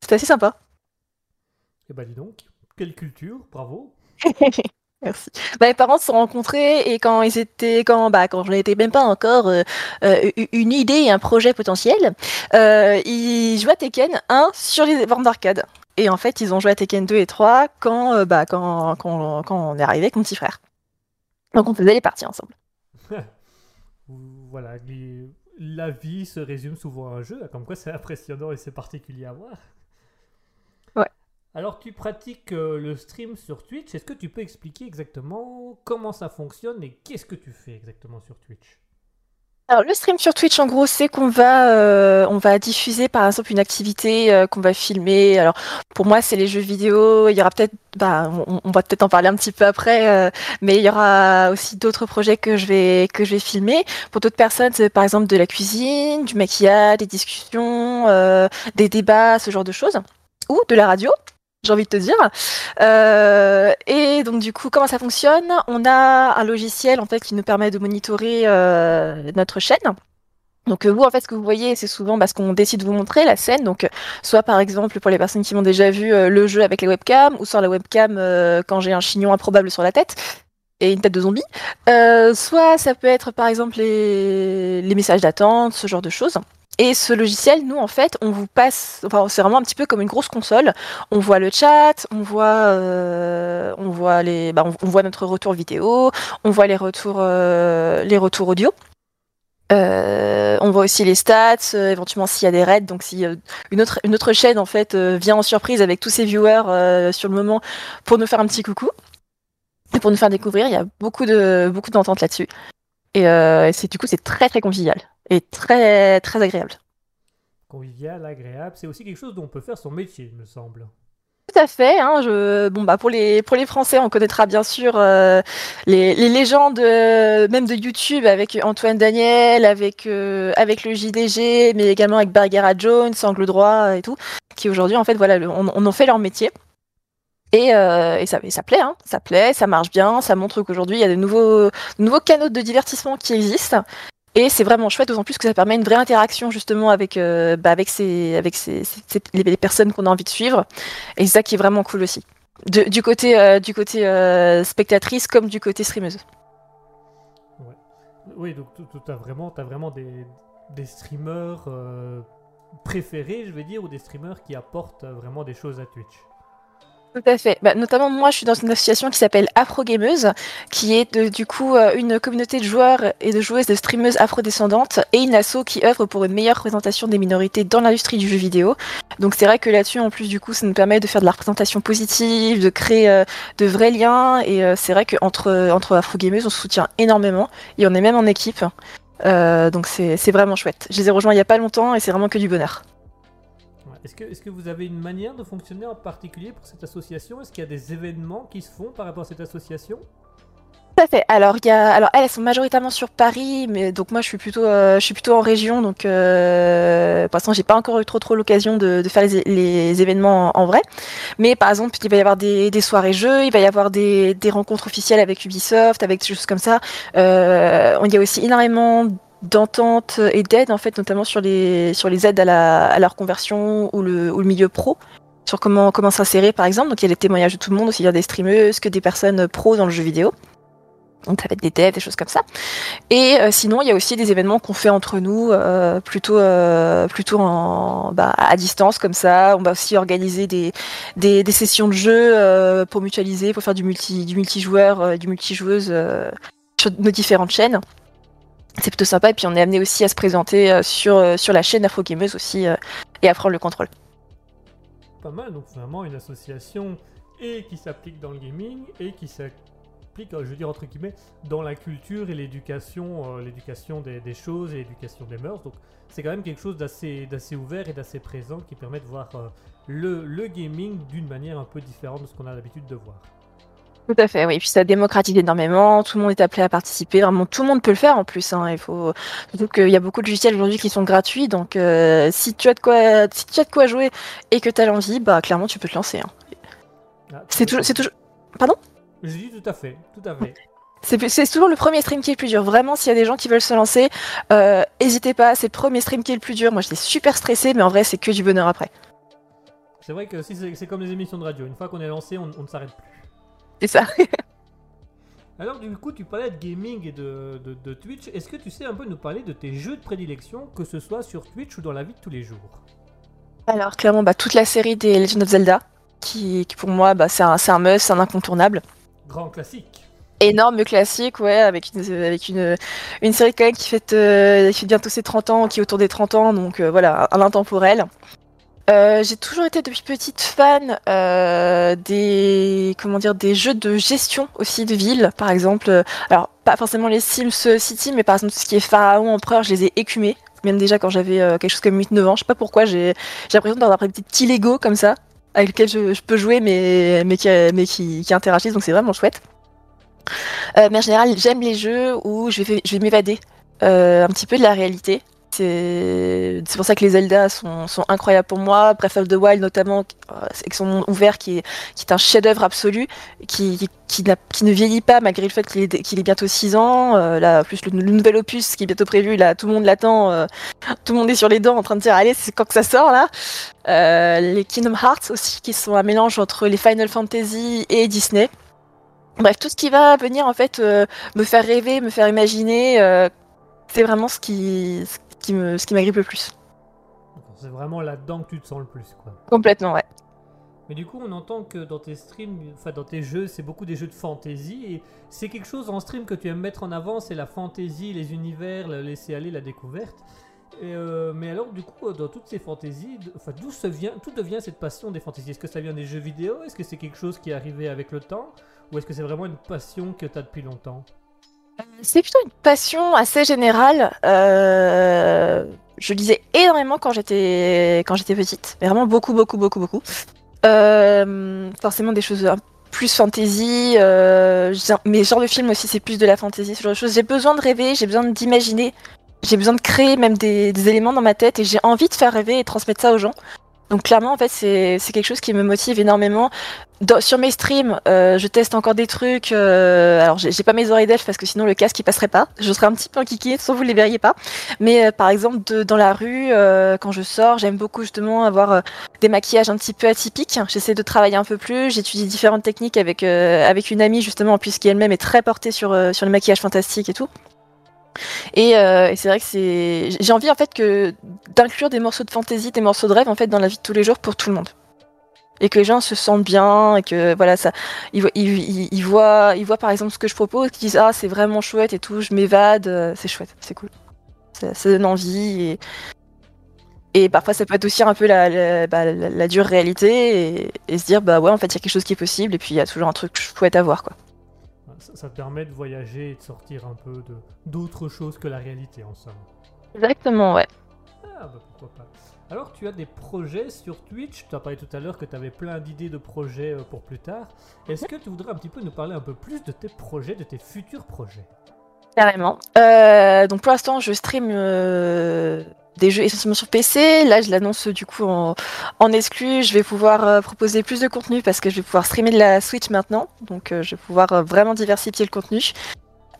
C'était assez sympa. Et bah dis donc, quelle culture, bravo. *laughs* Merci. Bah, mes parents se sont rencontrés et quand ils étaient, quand, bah, quand je n'étais même pas encore euh, euh, une idée et un projet potentiel, euh, ils jouaient à Tekken 1 sur les bornes d'arcade. Et en fait, ils ont joué à Tekken 2 et 3 quand, euh, bah, quand, quand, quand on est arrivé avec mon petit frère. Donc on faisait les parties ensemble. *laughs* Voilà, la vie se résume souvent à un jeu, comme quoi c'est impressionnant et c'est particulier à voir. Alors tu pratiques euh, le stream sur Twitch, est-ce que tu peux expliquer exactement comment ça fonctionne et qu'est-ce que tu fais exactement sur Twitch? Alors le stream sur Twitch en gros c'est qu'on va euh, on va diffuser par exemple une activité euh, qu'on va filmer. Alors pour moi c'est les jeux vidéo. Il y aura peut-être bah on, va peut-être en parler un petit peu après, mais il y aura aussi d'autres projets que je vais que je vais filmer. Pour d'autres personnes c'est par exemple de la cuisine, du maquillage, des discussions, des débats, ce genre de choses, ou de la radio. J'ai envie de te dire. Euh, et donc du coup, comment ça fonctionne? On a un logiciel en fait qui nous permet de monitorer euh, notre chaîne. Donc euh, vous en fait ce que vous voyez c'est souvent parce qu'on décide de vous montrer la scène donc euh, soit par exemple pour les personnes qui m'ont déjà vu euh, le jeu avec les webcams ou sur la webcam euh, quand j'ai un chignon improbable sur la tête et une tête de zombie. Euh, soit ça peut être par exemple les, messages d'attente ce genre de choses. Et ce logiciel nous en fait on vous passe c'est vraiment un petit peu comme une grosse console. On voit le chat on voit euh, on voit les bah, on, voit notre retour vidéo on voit les retours euh, les retours audio. On voit aussi les stats, éventuellement s'il y a des raids. Donc si une autre une autre chaîne en fait vient en surprise avec tous ses viewers sur le moment pour nous faire un petit coucou pour nous faire découvrir, il y a beaucoup de beaucoup d'entente là-dessus. Et euh, c'est du coup c'est très très convivial et très très agréable. Convivial, agréable, c'est aussi quelque chose dont on peut faire son métier, il me semble. Tout à fait. Hein, je... Bon, bah, pour, les, pour les Français, on connaîtra bien sûr euh, les, les légendes euh, même de YouTube avec Antoine Daniel, avec, euh, avec le JDG, mais également avec Bargara Jones, Angle Droit et tout, qui aujourd'hui, en fait, voilà, le- on, on en fait leur métier. Et, euh, et ça, plaît, hein, ça plaît, ça marche bien, ça montre qu'aujourd'hui, il y a de nouveaux, canaux de divertissement qui existent. Et c'est vraiment chouette, d'autant plus que ça permet une vraie interaction justement avec, euh, bah, les, personnes qu'on a envie de suivre. Et c'est ça qui est vraiment cool aussi. Du côté, euh, spectatrice comme du côté streameuse. Oui, donc tu as vraiment, des, des streamers préférés, je vais dire, ou des streamers qui apportent vraiment des choses à Twitch? Tout à fait. Bah, notamment, moi, je suis dans une association qui s'appelle Afro Gameuse, qui est de- du coup euh, une communauté de joueurs et de joueuses de streameuses afrodescendantes et une asso qui œuvre pour une meilleure représentation des minorités dans l'industrie du jeu vidéo. Donc c'est vrai que là-dessus, en plus, du coup, ça nous permet de faire de la représentation positive, de créer euh, de vrais liens. Et euh, c'est vrai qu'entre entre Afro Gameuses, on se soutient énormément et on est même en équipe. Euh, donc c'est vraiment chouette. Je les ai rejoints il y a pas longtemps et c'est vraiment que du bonheur. Est-ce que, vous avez une manière de fonctionner en particulier pour cette association? Est-ce qu'il y a des événements qui se font par rapport à cette association? Tout à fait. Alors, elles, sont majoritairement sur Paris, mais donc moi je suis plutôt, euh, je suis plutôt en région, donc euh, pour l'instant j'ai pas encore eu trop trop l'occasion de, faire les, événements en, vrai. Mais par exemple, il va y avoir des, soirées jeux, il va y avoir des, rencontres officielles avec Ubisoft, avec des choses comme ça. Euh, y a aussi énormément d'ententes et d'aides en fait, notamment sur les sur les aides à la, à la reconversion ou le, ou le milieu pro. Sur comment, comment s'insérer par exemple. Donc il y a des témoignages de tout le monde, aussi bien des streameuses que des personnes pro dans le jeu vidéo. Donc ça va être des devs, des choses comme ça. Et euh, sinon, il y a aussi des événements qu'on fait entre nous, euh, plutôt, euh, plutôt bah, à distance comme ça. On va aussi organiser des, des, sessions de jeu pour mutualiser, pour faire du multi, du multijoueur, du multijoueuse sur nos différentes chaînes. C'est plutôt sympa. Et puis on est amené aussi à se présenter euh, sur, euh, sur la chaîne Afro Gameuse aussi euh, et à prendre le contrôle. Pas mal, donc vraiment une association et qui s'applique dans le gaming et qui, s'a- s'implique, euh, je veux dire entre guillemets, dans la culture et l'éducation, l'éducation des, choses et l'éducation des mœurs. Donc c'est quand même quelque chose d'assez, ouvert et d'assez présent qui permet de voir le, le gaming d'une manière un peu différente de ce qu'on a l'habitude de voir. Tout à fait, oui. Puis ça démocratise énormément, tout le monde est appelé à participer, vraiment tout le monde peut le faire en plus. Hein. Il faut surtout qu'il y a beaucoup de logiciels aujourd'hui qui sont gratuits, donc euh, si tu as de quoi, si tu as de quoi jouer et que tu as l'envie, bah clairement tu peux te lancer. hein. Ah, C'est toujours, c'est toujours, Je dis tout à fait, tout à fait. c'est toujours le premier stream qui est le plus dur. Vraiment, s'il y a des gens qui veulent se lancer, euh, n'hésitez pas. C'est le premier stream qui est le plus dur. Moi, j'étais super stressée, mais en vrai, c'est que du bonheur après. C'est vrai que si c'est, c'est comme les émissions de radio, une fois qu'on est lancé, on, on ne s'arrête plus. C'est ça. Alors du coup, tu parlais de gaming et de, de- de Twitch. Est-ce que tu sais un peu nous parler de tes jeux de prédilection, que ce soit sur Twitch ou dans la vie de tous les jours? Alors clairement, bah, toute la série des Legend of Zelda, qui, qui pour moi, bah, c'est un, un must, c'est un incontournable. Grand classique. Énorme classique, ouais, avec une, avec une, une série quand même qui fête, euh, qui fête bientôt ses 30 ans, qui est autour des 30 ans, donc euh, voilà, un intemporel. Euh, j'ai toujours été depuis petite fan euh, des comment dire des jeux de gestion aussi de ville par exemple euh, alors pas forcément les Sims City mais par exemple tout ce qui est Pharaon Empereur je les ai écumés. Même déjà quand j'avais euh, quelque chose comme 8-9 ans je sais pas pourquoi j'ai l'impression d'avoir des petits Lego comme ça avec lesquels je, peux jouer mais mais qui mais qui, interagissent donc c'est vraiment chouette. Mais en général j'aime les jeux où je vais je vais m'évader un petit peu de la réalité c'est c'est pour ça que les Zelda sont, sont incroyables pour moi. Breath of the Wild notamment, euh, avec son monde ouvert qui est, qui est un chef-d'œuvre absolu, qui, qui, ne vieillit pas malgré le fait qu'il est, qu'il est bientôt 6 ans. Euh, là, plus le, nouvel opus qui est bientôt prévu, là, tout le monde l'attend. euh, tout le monde est sur les dents en train de dire allez, c'est quand que ça sort là. Euh, les Kingdom Hearts aussi, qui sont un mélange entre les Final Fantasy et Disney. Bref, tout ce qui va venir en fait euh, me faire rêver, me faire imaginer, euh, c'est vraiment ce qui, qui me, ce qui m'agrippe le plus. C'est vraiment là-dedans que tu te sens le plus, quoi. Complètement, ouais. Mais du coup, on entend que dans tes streams, enfin dans tes jeux, c'est beaucoup des jeux de fantasy. Et c'est quelque chose en stream que tu aimes mettre en avant, c'est la fantasy, les univers, laisser aller, la découverte. Et, euh, mais alors, du coup, dans toutes ces fantaisies, enfin, d'où se vient, tout devient cette passion des fantaisies? Est-ce que ça vient des jeux vidéo? Est-ce que c'est quelque chose qui est arrivé avec le temps? Ou est-ce que c'est vraiment une passion que tu as depuis longtemps? C'est plutôt une passion assez générale. Euh, je lisais énormément quand j'étais petite, mais vraiment beaucoup, beaucoup, beaucoup, beaucoup. Euh, forcément des choses plus fantasy, euh, mais genre de film aussi, c'est plus de la fantasy, ce genre de choses. J'ai besoin de rêver, j'ai besoin d'imaginer, j'ai besoin de créer même des, des éléments dans ma tête et j'ai envie de faire rêver et transmettre ça aux gens. Donc clairement, en fait, c'est quelque chose qui me motive énormément. Sur mes streams, euh, je teste encore des trucs. euh, alors, j'ai pas mes oreilles d'elfe parce que sinon le casque il passerait pas. Je serais un petit peu enquiquée, sans vous les verriez pas. Mais euh, par exemple, dans la rue, euh, quand je sors, j'aime beaucoup justement avoir des maquillages un petit peu atypiques. J'essaie de travailler un peu plus. J'étudie différentes techniques avec avec une amie justement, puisqu'elle elle-même est très portée sur sur le maquillage fantastique et tout. Et, euh, et c'est vrai que c'est. J'ai envie en fait que d'inclure des morceaux de fantasy, des morceaux de rêve en fait dans la vie de tous les jours pour tout le monde. Et que les gens se sentent bien et que voilà ça, ils, voient- par exemple ce que je propose, qu'ils disent ah c'est vraiment chouette et tout, je m'évade, euh, c'est chouette, c'est cool, ça, donne envie et parfois ça peut être un peu la, bah, dure réalité et, se dire bah ouais en fait il y a quelque chose qui est possible et puis il y a toujours un truc chouette à voir quoi. Ça, ça te permet de voyager et de sortir un peu de d'autres choses que la réalité, en somme. Exactement ouais. Ah bah pourquoi pas. Alors tu as des projets sur Twitch, tu as parlé tout à l'heure que tu avais plein d'idées de projets euh, pour plus tard. Est-ce que tu voudrais un petit peu nous parler un peu plus de tes projets, de tes futurs projets? Carrément. Euh, donc pour l'instant, je stream euh, des jeux essentiellement sur PC. Là, je l'annonce du coup en, en exclu. Je vais pouvoir euh, proposer plus de contenu parce que je vais pouvoir streamer de la Switch maintenant. Donc euh, je vais pouvoir euh, vraiment diversifier le contenu.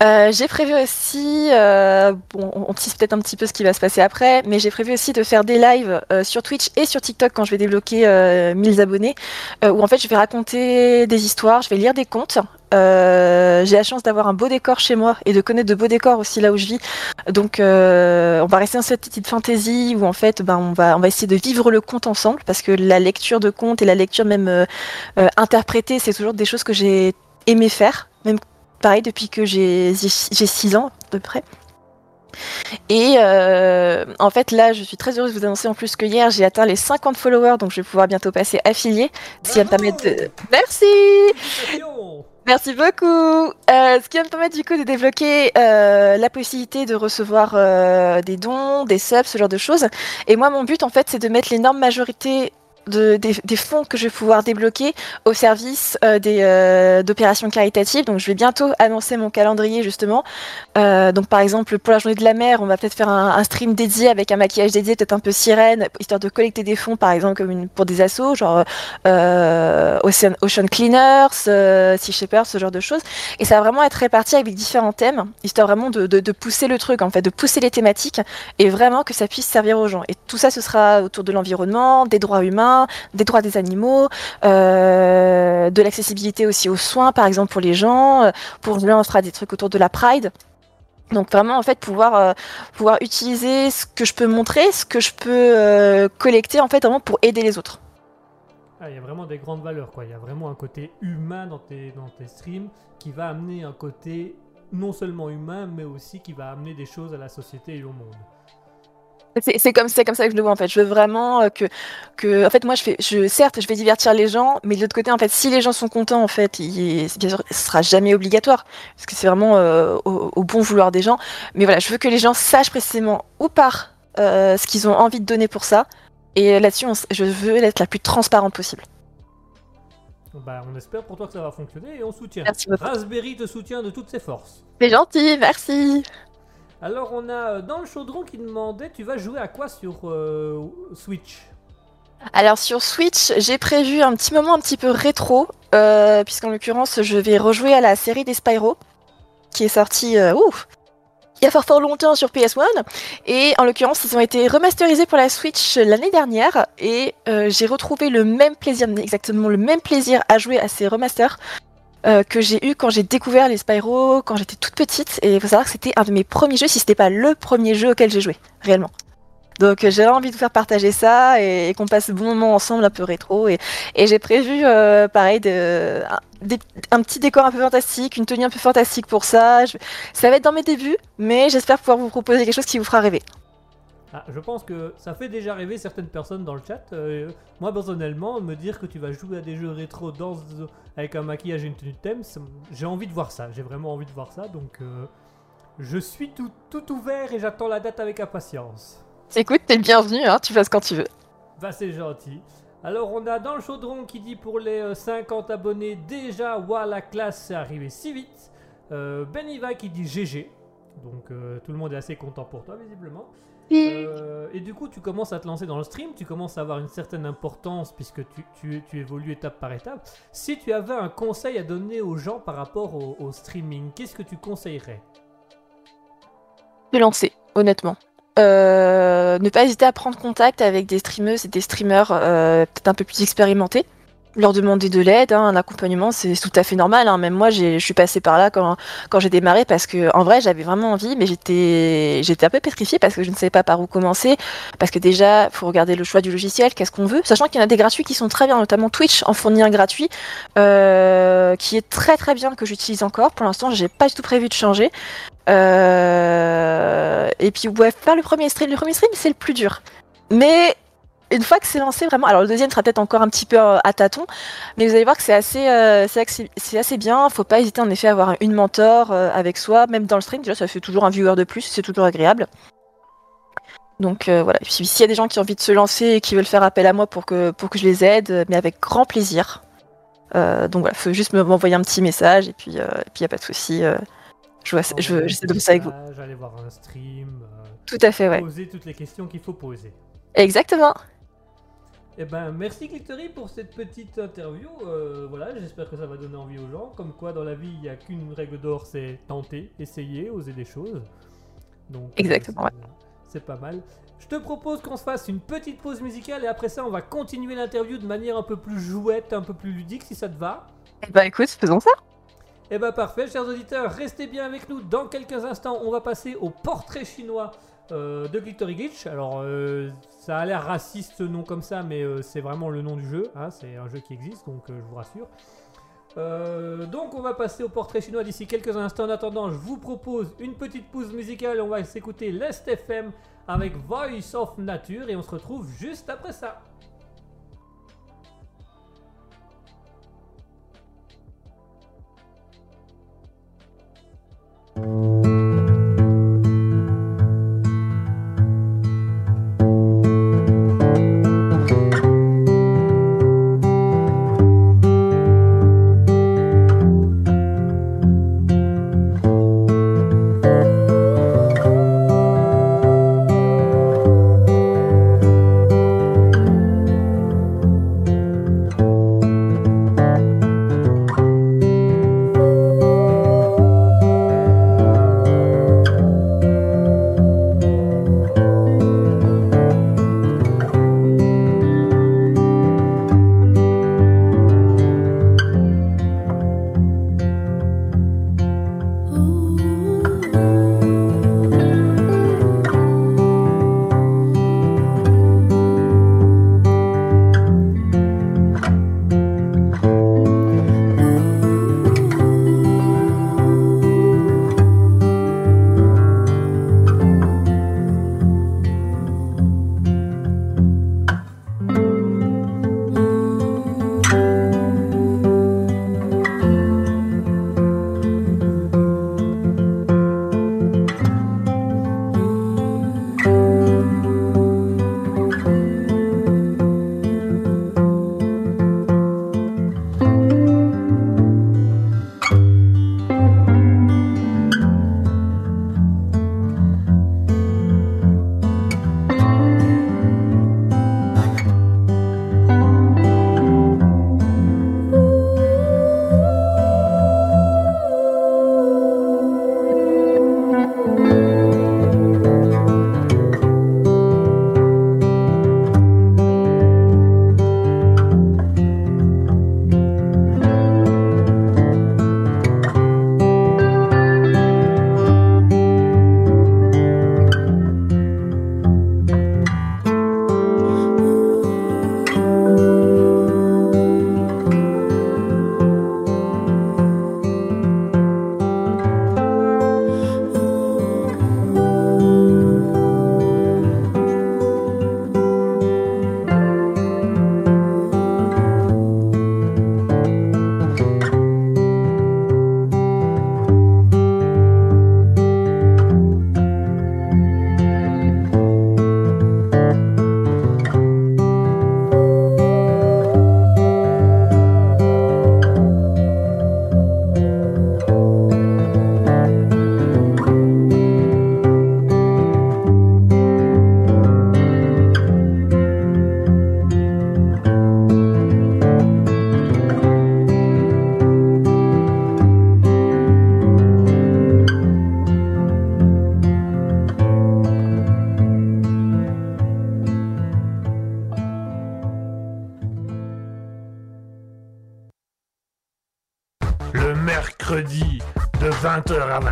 Euh, j'ai prévu aussi, euh, bon, on tease peut-être un petit peu ce qui va se passer après, mais j'ai prévu aussi de faire des lives euh, sur Twitch et sur TikTok quand je vais débloquer euh, 1000 abonnés, euh, où en fait je vais raconter des histoires, je vais lire des contes. Euh, j'ai la chance d'avoir un beau décor chez moi et de connaître de beaux décors aussi là où je vis. Donc euh, on va rester dans cette petite fantaisie où en fait ben, on, va, on va essayer de vivre le conte ensemble parce que la lecture de contes et la lecture même euh, euh, interprétée, c'est toujours des choses que j'ai aimé faire, pareil depuis que j'ai 6 ans à peu près. Et euh, en fait, là, je suis très heureuse de vous annoncer en plus que hier, j'ai atteint les 50 followers, donc je vais pouvoir bientôt passer affilié. Si elle me permet de. Merci Merci beaucoup. Euh, ce qui va me permettre du coup de débloquer euh, la possibilité de recevoir des dons, des subs, ce genre de choses. Et moi, mon but en fait, c'est de mettre l'énorme majorité de, des, fonds que je vais pouvoir débloquer au service euh, des euh, d'opérations caritatives. Donc, je vais bientôt annoncer mon calendrier justement. Euh, donc, par exemple, pour la journée de la mer, on va peut-être faire un, stream dédié avec un maquillage dédié, peut-être un peu sirène, histoire de collecter des fonds, par exemple, comme une, pour des assos, genre Ocean, Cleaners, Sea Shepherd, ce genre de choses. Et ça va vraiment être réparti avec différents thèmes, histoire vraiment de, de, de pousser le truc, en fait, de pousser les thématiques et vraiment que ça puisse servir aux gens. Et tout ça, ce sera autour de l'environnement, des droits humains, des droits des animaux, euh, de l'accessibilité aussi aux soins, par exemple, pour les gens. Pour là, on fera des trucs autour de la Pride. Donc vraiment, en fait, pouvoir, euh, pouvoir utiliser ce que je peux montrer, ce que je peux euh, collecter, en fait, vraiment pour aider les autres. Ah, il y a vraiment des grandes valeurs, quoi. Il y a vraiment un côté humain dans tes, dans tes streams qui va amener un côté non seulement humain, mais aussi qui va amener des choses à la société et au monde. C'est comme, c'est comme ça que je le vois en fait. Je veux vraiment euh, que, que, en fait, moi, je fais, je, certes, je vais divertir les gens, mais de l'autre côté, en fait, si les gens sont contents, en fait, il, bien sûr, ce sera jamais obligatoire, parce que c'est vraiment euh, au, au bon vouloir des gens. Mais voilà, je veux que les gens sachent précisément où part euh, ce qu'ils ont envie de donner pour ça, et là-dessus, je veux être la plus transparente possible. Bah, on espère pour toi que ça va fonctionner et on soutient. Merci beaucoup. Raspberry te soutient de toutes ses forces. C'est gentil, merci. Alors, on a euh, dans le chaudron qui demandait tu vas jouer à quoi sur euh, Switch? Alors sur Switch, j'ai prévu un petit moment un petit peu rétro, euh, puisqu'en l'occurrence, je vais rejouer à la série des Spyro, qui est sortie euh, ouf, il y a fort fort longtemps sur PS1. Et en l'occurrence, ils ont été remasterisés pour la Switch l'année dernière, et j'ai retrouvé le même plaisir, exactement le même plaisir à jouer à ces remasters. Euh, que j'ai eu quand j'ai découvert les Spyro quand j'étais toute petite et il faut savoir que c'était un de mes premiers jeux si c'était pas le premier jeu auquel j'ai joué réellement donc euh, j'ai envie de vous faire partager ça et, qu'on passe bon moment ensemble un peu rétro. Et, j'ai prévu euh, pareil de, un, petit décor un peu fantastique, une tenue un peu fantastique pour ça. Ça va être dans mes débuts, mais j'espère pouvoir vous proposer quelque chose qui vous fera rêver. Ah, je pense que ça fait déjà rêver certaines personnes dans le chat. Euh, moi, personnellement, me dire que tu vas jouer à des jeux rétro dans, avec un maquillage et une tenue de thème, j'ai envie de voir ça. J'ai vraiment envie de voir ça. Donc, euh, je suis tout, tout ouvert et j'attends la date avec impatience. Écoute, t'es le bienvenu, hein, tu passes quand tu veux. Bah, c'est gentil. Alors, on a dans le chaudron qui dit pour les euh, 50 abonnés déjà, waouh, la classe, c'est arrivé si vite. Euh, ben Iva qui dit GG. Donc, euh, tout le monde est assez content pour toi, visiblement. Euh, et du coup, tu commences à te lancer dans le stream, tu commences à avoir une certaine importance puisque tu, tu, tu évolues étape par étape. Si tu avais un conseil à donner aux gens par rapport au, streaming, qu'est-ce que tu conseillerais? De lancer, honnêtement. Euh, ne pas hésiter à prendre contact avec des streameuses et des streamers euh, peut-être un peu plus expérimentés. Leur demander de l'aide, hein, un accompagnement, c'est tout à fait normal. hein. Même moi, je suis passée par là quand, quand j'ai démarré parce que, en vrai, j'avais vraiment envie, mais j'étais j'étais un peu pétrifiée parce que je ne savais pas par où commencer. Parce que déjà, faut regarder le choix du logiciel, qu'est-ce qu'on veut. Sachant qu'il y en a des gratuits qui sont très bien, notamment Twitch en fournit un gratuit euh, qui est très très bien que j'utilise encore. Pour l'instant, j'ai pas du tout prévu de changer. Euh, et puis ouais, faire le premier stream, le premier stream c'est le plus dur. Mais une fois que c'est lancé vraiment, alors le deuxième sera peut-être encore un petit peu euh, à tâtons, mais vous allez voir que c'est assez, euh, c'est assez bien. Faut pas hésiter en effet à avoir une mentor euh, avec soi, même dans le stream. Déjà, ça fait toujours un viewer de plus, c'est toujours agréable. Donc euh, voilà. Et puis s'il y a des gens qui ont envie de se lancer et qui veulent faire appel à moi pour que pour que je les aide, mais avec grand plaisir. Donc voilà, faut juste me- m'envoyer un petit message et puis et puis y a pas de souci. je vois, ça- je Envoyer j'essaie des de faire ça avec vous. messages, Aller voir un stream, Tout à fait, ouais. poser toutes les questions qu'il faut poser. Exactement. Eh ben, merci Glittery pour cette petite interview. Euh, voilà, j'espère que ça va donner envie aux gens. Comme quoi, dans la vie, il n'y a qu'une règle d'or, c'est tenter, essayer, oser des choses. Donc, euh, Exactement, c'est- c'est pas mal. Je te propose qu'on se fasse une petite pause musicale et après ça, on va continuer l'interview de manière un peu plus jouette, un peu plus ludique, si ça te va. Bah écoute, faisons ça. Eh ben parfait, chers auditeurs, restez bien avec nous. Dans quelques instants, on va passer au portrait chinois euh, de Victory Glitch. Alors, euh, ça a l'air raciste ce nom comme ça, mais euh, c'est vraiment le nom du jeu. Hein, c'est un jeu qui existe, donc je vous rassure. donc, on va passer au portrait chinois d'ici quelques instants. En attendant, je vous propose une petite pause musicale. On va s'écouter Lest FM avec Voice of Nature et on se retrouve juste après ça.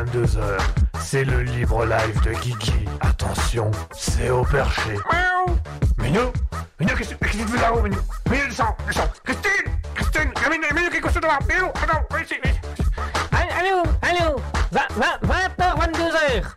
22h, c'est le libre live de Guigui. Attention, c'est au perché. Miaou Minou Minou, qu'est-ce qu'est-ce que tu fais là-haut, Minou Minou, descends, descends Christine Christine Minou, Minou, qu'est-ce que tu fais Minou, attends, viens ici, viens ici. Allô, allô 20h, 22h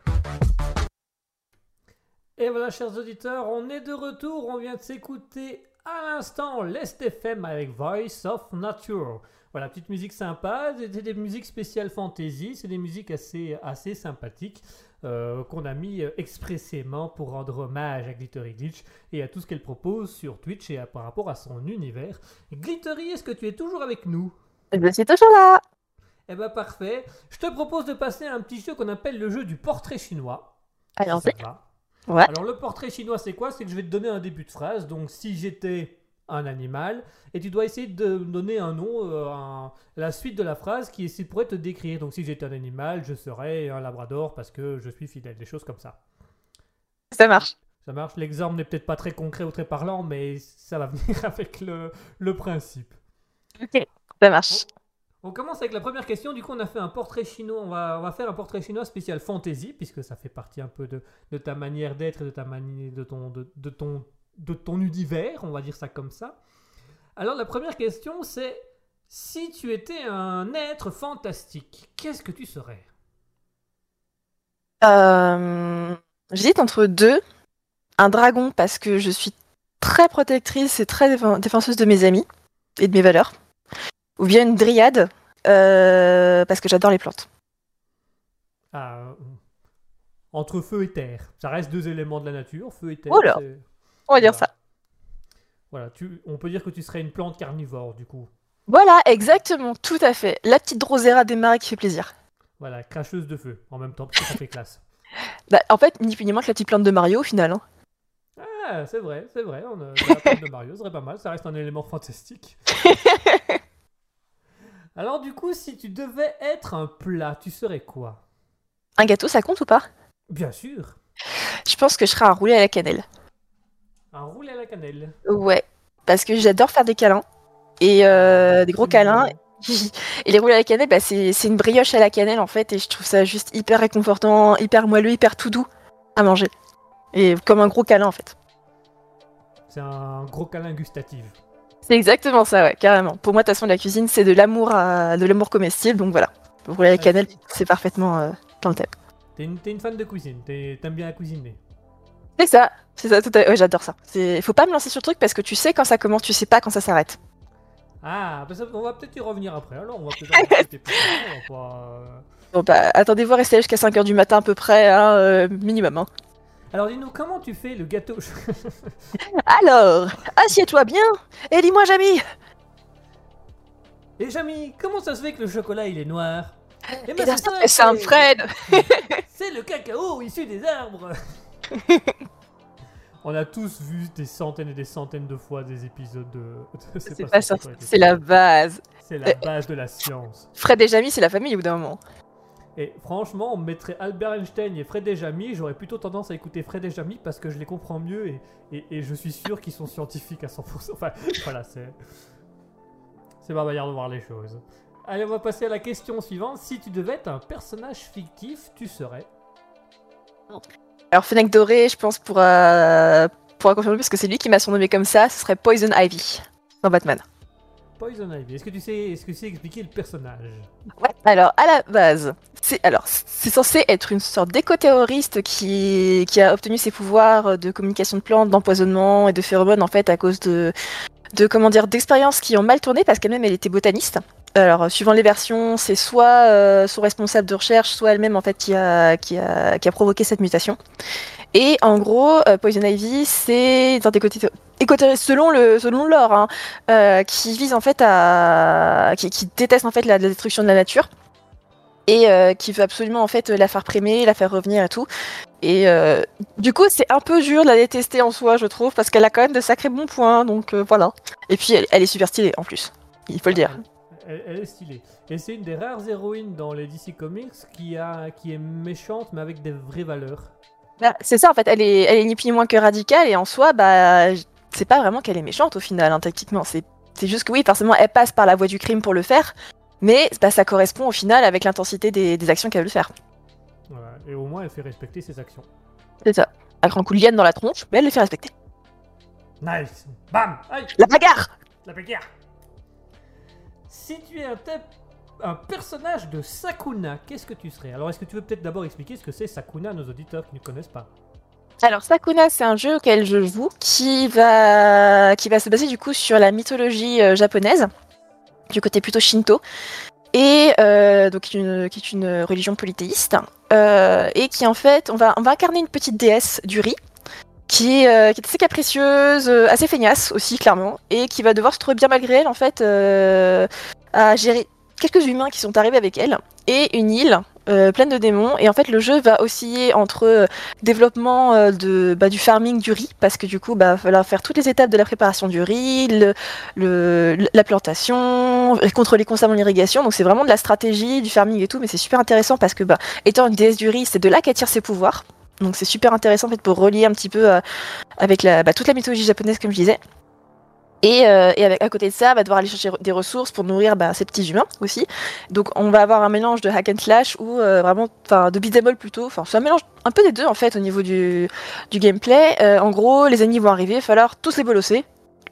Et voilà, chers auditeurs, on est de retour. On vient de s'écouter à l'instant l'Est FM avec Voice of Nature. Voilà, petite musique sympa. C'est des musiques spéciales fantasy. C'est des musiques assez, assez sympathiques euh, qu'on a mis euh, expressément pour rendre hommage à Glittery Glitch et à tout ce qu'elle propose sur Twitch et à- par rapport à son univers. Glittery, est-ce que tu es toujours avec nous? Je suis toujours là. Eh ben parfait. Je te propose de passer à un petit jeu qu'on appelle le jeu du portrait chinois. Alors, va? Ouais. Alors le portrait chinois c'est quoi? C'est que je vais te donner un début de phrase. Donc si j'étais un animal et tu dois essayer de donner un nom, euh, un- la suite de la phrase qui pourrait te décrire. Donc si j'étais un animal, je serais un labrador parce que je suis fidèle, des choses comme ça. ça marche. Ça marche. L'exemple n'est peut-être pas très concret ou très parlant, mais ça va *laughs* venir avec le, le principe. Ok, ça marche. On commence avec la première question. Du coup, on a fait un portrait chinois. On va, on va faire un portrait chinois spécial fantasy, puisque ça fait partie un peu de, de ta manière d'être et de ta de ton, de, de ton, de ton univers. On va dire ça comme ça. Alors, la première question, c'est si tu étais un être fantastique, qu'est-ce que tu serais? Euh, J'hésite entre deux. Un dragon parce que je suis très protectrice et très défen- défenseuse de mes amis et de mes valeurs. Ou bien une dryade euh, parce que j'adore les plantes. Ah, euh, Entre feu et terre. Ça reste deux éléments de la nature. Feu et terre. Oh là. On va dire Voilà. ça. Voilà, tu, on peut dire que tu serais une plante carnivore, du coup. Voilà, exactement, tout à fait. La petite Drosera des marais qui fait plaisir. Voilà, cracheuse de feu, en même temps, parce que ça fait classe. *laughs* Bah, en fait, ni plus ni moins que la petite plante de Mario au final. hein. Ah, c'est vrai, c'est vrai. On a, la plante de Mario, serait pas mal. Ça reste un élément fantastique. *laughs* Alors, du coup, si tu devais être un plat, tu serais quoi? Un gâteau, ça compte ou pas? Bien sûr, Je pense que je serais un roulé à la cannelle. Un roulé à la cannelle. Ouais, parce que j'adore faire des câlins. Et euh, des gros câlins. *laughs* Et les roulés à la cannelle, bah, c'est une brioche à la cannelle en fait. Et je trouve ça juste hyper réconfortant, hyper moelleux, hyper tout doux à manger. Et comme un gros câlin en fait. C'est un gros câlin gustatif. C'est exactement ça, ouais, carrément. Pour moi, de toute façon, la cuisine, c'est de l'amour à... de l'amour comestible. Donc voilà. Le roulé à la cannelle, c'est parfaitement euh, dans le thème. T'es une, fan de cuisine, t'aimes bien la cuisiner. C'est ça, c'est ça, tout à... ouais, j'adore ça. C'est... Faut pas me lancer sur le truc parce que tu sais quand ça commence, tu sais pas quand ça s'arrête. Ah, bah ça- on va peut-être y revenir après. Alors, on va peut-être pas, euh, Bon bah, attendez-vous à rester jusqu'à 5h du matin à peu près, hein, euh, minimum. Hein. Alors, dis-nous, comment tu fais le gâteau? *laughs* Alors, assieds-toi bien et dis-moi, Jamy Et Jamy, comment ça se fait que le chocolat il est noir? *gasps* Eh Et ben, ça, c'est un Fred *laughs* C'est le cacao issu des arbres *laughs* On a tous vu des centaines et des centaines de fois des épisodes de... C'est pas ça, c'est la base. C'est la base de la science. Fred et Jamy, c'est la famille au bout d'un moment. Et franchement, on mettrait Albert Einstein et Fred et Jamy, j'aurais plutôt tendance à écouter Fred et Jamy parce que je les comprends mieux et, et- et je suis sûr qu'ils sont scientifiques à 100%. *laughs* Enfin, voilà, c'est... C'est ma manière de voir les choses. Allez, on va passer à la question suivante. Si tu devais être un personnage fictif, tu serais... Alors, Fennec Doré, je pense, pourra, pourra confirmer parce que c'est lui qui m'a surnommé comme ça, ce serait Poison Ivy dans Batman. Poison Ivy. Est-ce que tu sais, est-ce que tu sais expliquer le personnage? Ouais. Alors, à la base, c'est alors c'est censé être une sorte d'éco-terroriste qui, qui a obtenu ses pouvoirs de communication de plantes, d'empoisonnement et de phéromones en fait à cause de de comment dire d'expériences qui ont mal tourné parce qu'elle-même elle était botaniste. Alors, suivant les versions, c'est soit euh, son responsable de recherche, soit elle-même en fait qui a qui a qui a provoqué cette mutation. Et en gros, euh, Poison Ivy, c'est une sorte selon le selon l'or, hein, euh, qui vise en fait à qui, déteste en fait la, destruction de la nature et qui veut absolument en fait la faire prémer, la faire revenir et tout. Et du coup, c'est un peu dur de la détester en soi, je trouve, parce qu'elle a quand même de sacrés bons points, donc voilà. Et puis elle est super stylée en plus, il faut le dire. Elle, elle est stylée. Et c'est une des rares héroïnes dans les DC Comics qui, a, qui est méchante mais avec des vraies valeurs. Bah, c'est ça en fait, elle est, elle est ni plus ni moins que radicale et en soi, bah, c'est pas vraiment qu'elle est méchante au final, hein, tactiquement. C'est, c'est juste que oui, forcément, elle passe par la voie du crime pour le faire, mais bah, ça correspond au final avec l'intensité des, des actions qu'elle veut faire. Voilà. Et au moins, elle fait respecter ses actions. C'est ça. Un grand coup de liane dans la tronche, mais elle les fait respecter. Nice. Bam. Aïe. La bagarre La bagarre. Si tu es un, personnage de Sakuna, qu'est-ce que tu serais? Alors, est-ce que tu veux peut-être d'abord expliquer ce que c'est Sakuna à nos auditeurs qui ne connaissent pas? Alors Sakuna, c'est un jeu auquel je joue qui va, qui va se baser du coup sur la mythologie euh, japonaise, du côté plutôt shinto, et euh, donc qui est une, qui est une religion polythéiste, euh, et qui en fait, on va, on va incarner une petite déesse du riz, qui est, euh, qui est assez capricieuse, euh, assez feignasse aussi clairement, et qui va devoir se trouver bien malgré elle en fait euh, à gérer quelques humains qui sont arrivés avec elle, et une île pleine de démons, et en fait le jeu va osciller entre développement bah, du farming du riz, parce que du coup, bah, va falloir faire toutes les étapes de la préparation du riz, la plantation, contrôler constamment l'irrigation. Donc c'est vraiment de la stratégie, du farming et tout, mais c'est super intéressant parce que, bah, étant une déesse du riz, c'est de là qu'elle tire ses pouvoirs. Donc c'est super intéressant en fait pour relier un petit peu euh, avec la, bah, toute la mythologie japonaise, comme je disais. Et, euh, et avec, à côté de ça, va devoir aller chercher des ressources pour nourrir bah, ces petits humains aussi. Donc on va avoir un mélange de hack and slash ou euh, vraiment, enfin de beat'em all plutôt. Enfin c'est un mélange un peu des deux en fait au niveau du, du gameplay. Euh, en gros, les ennemis vont arriver, il va falloir tous les bolosser.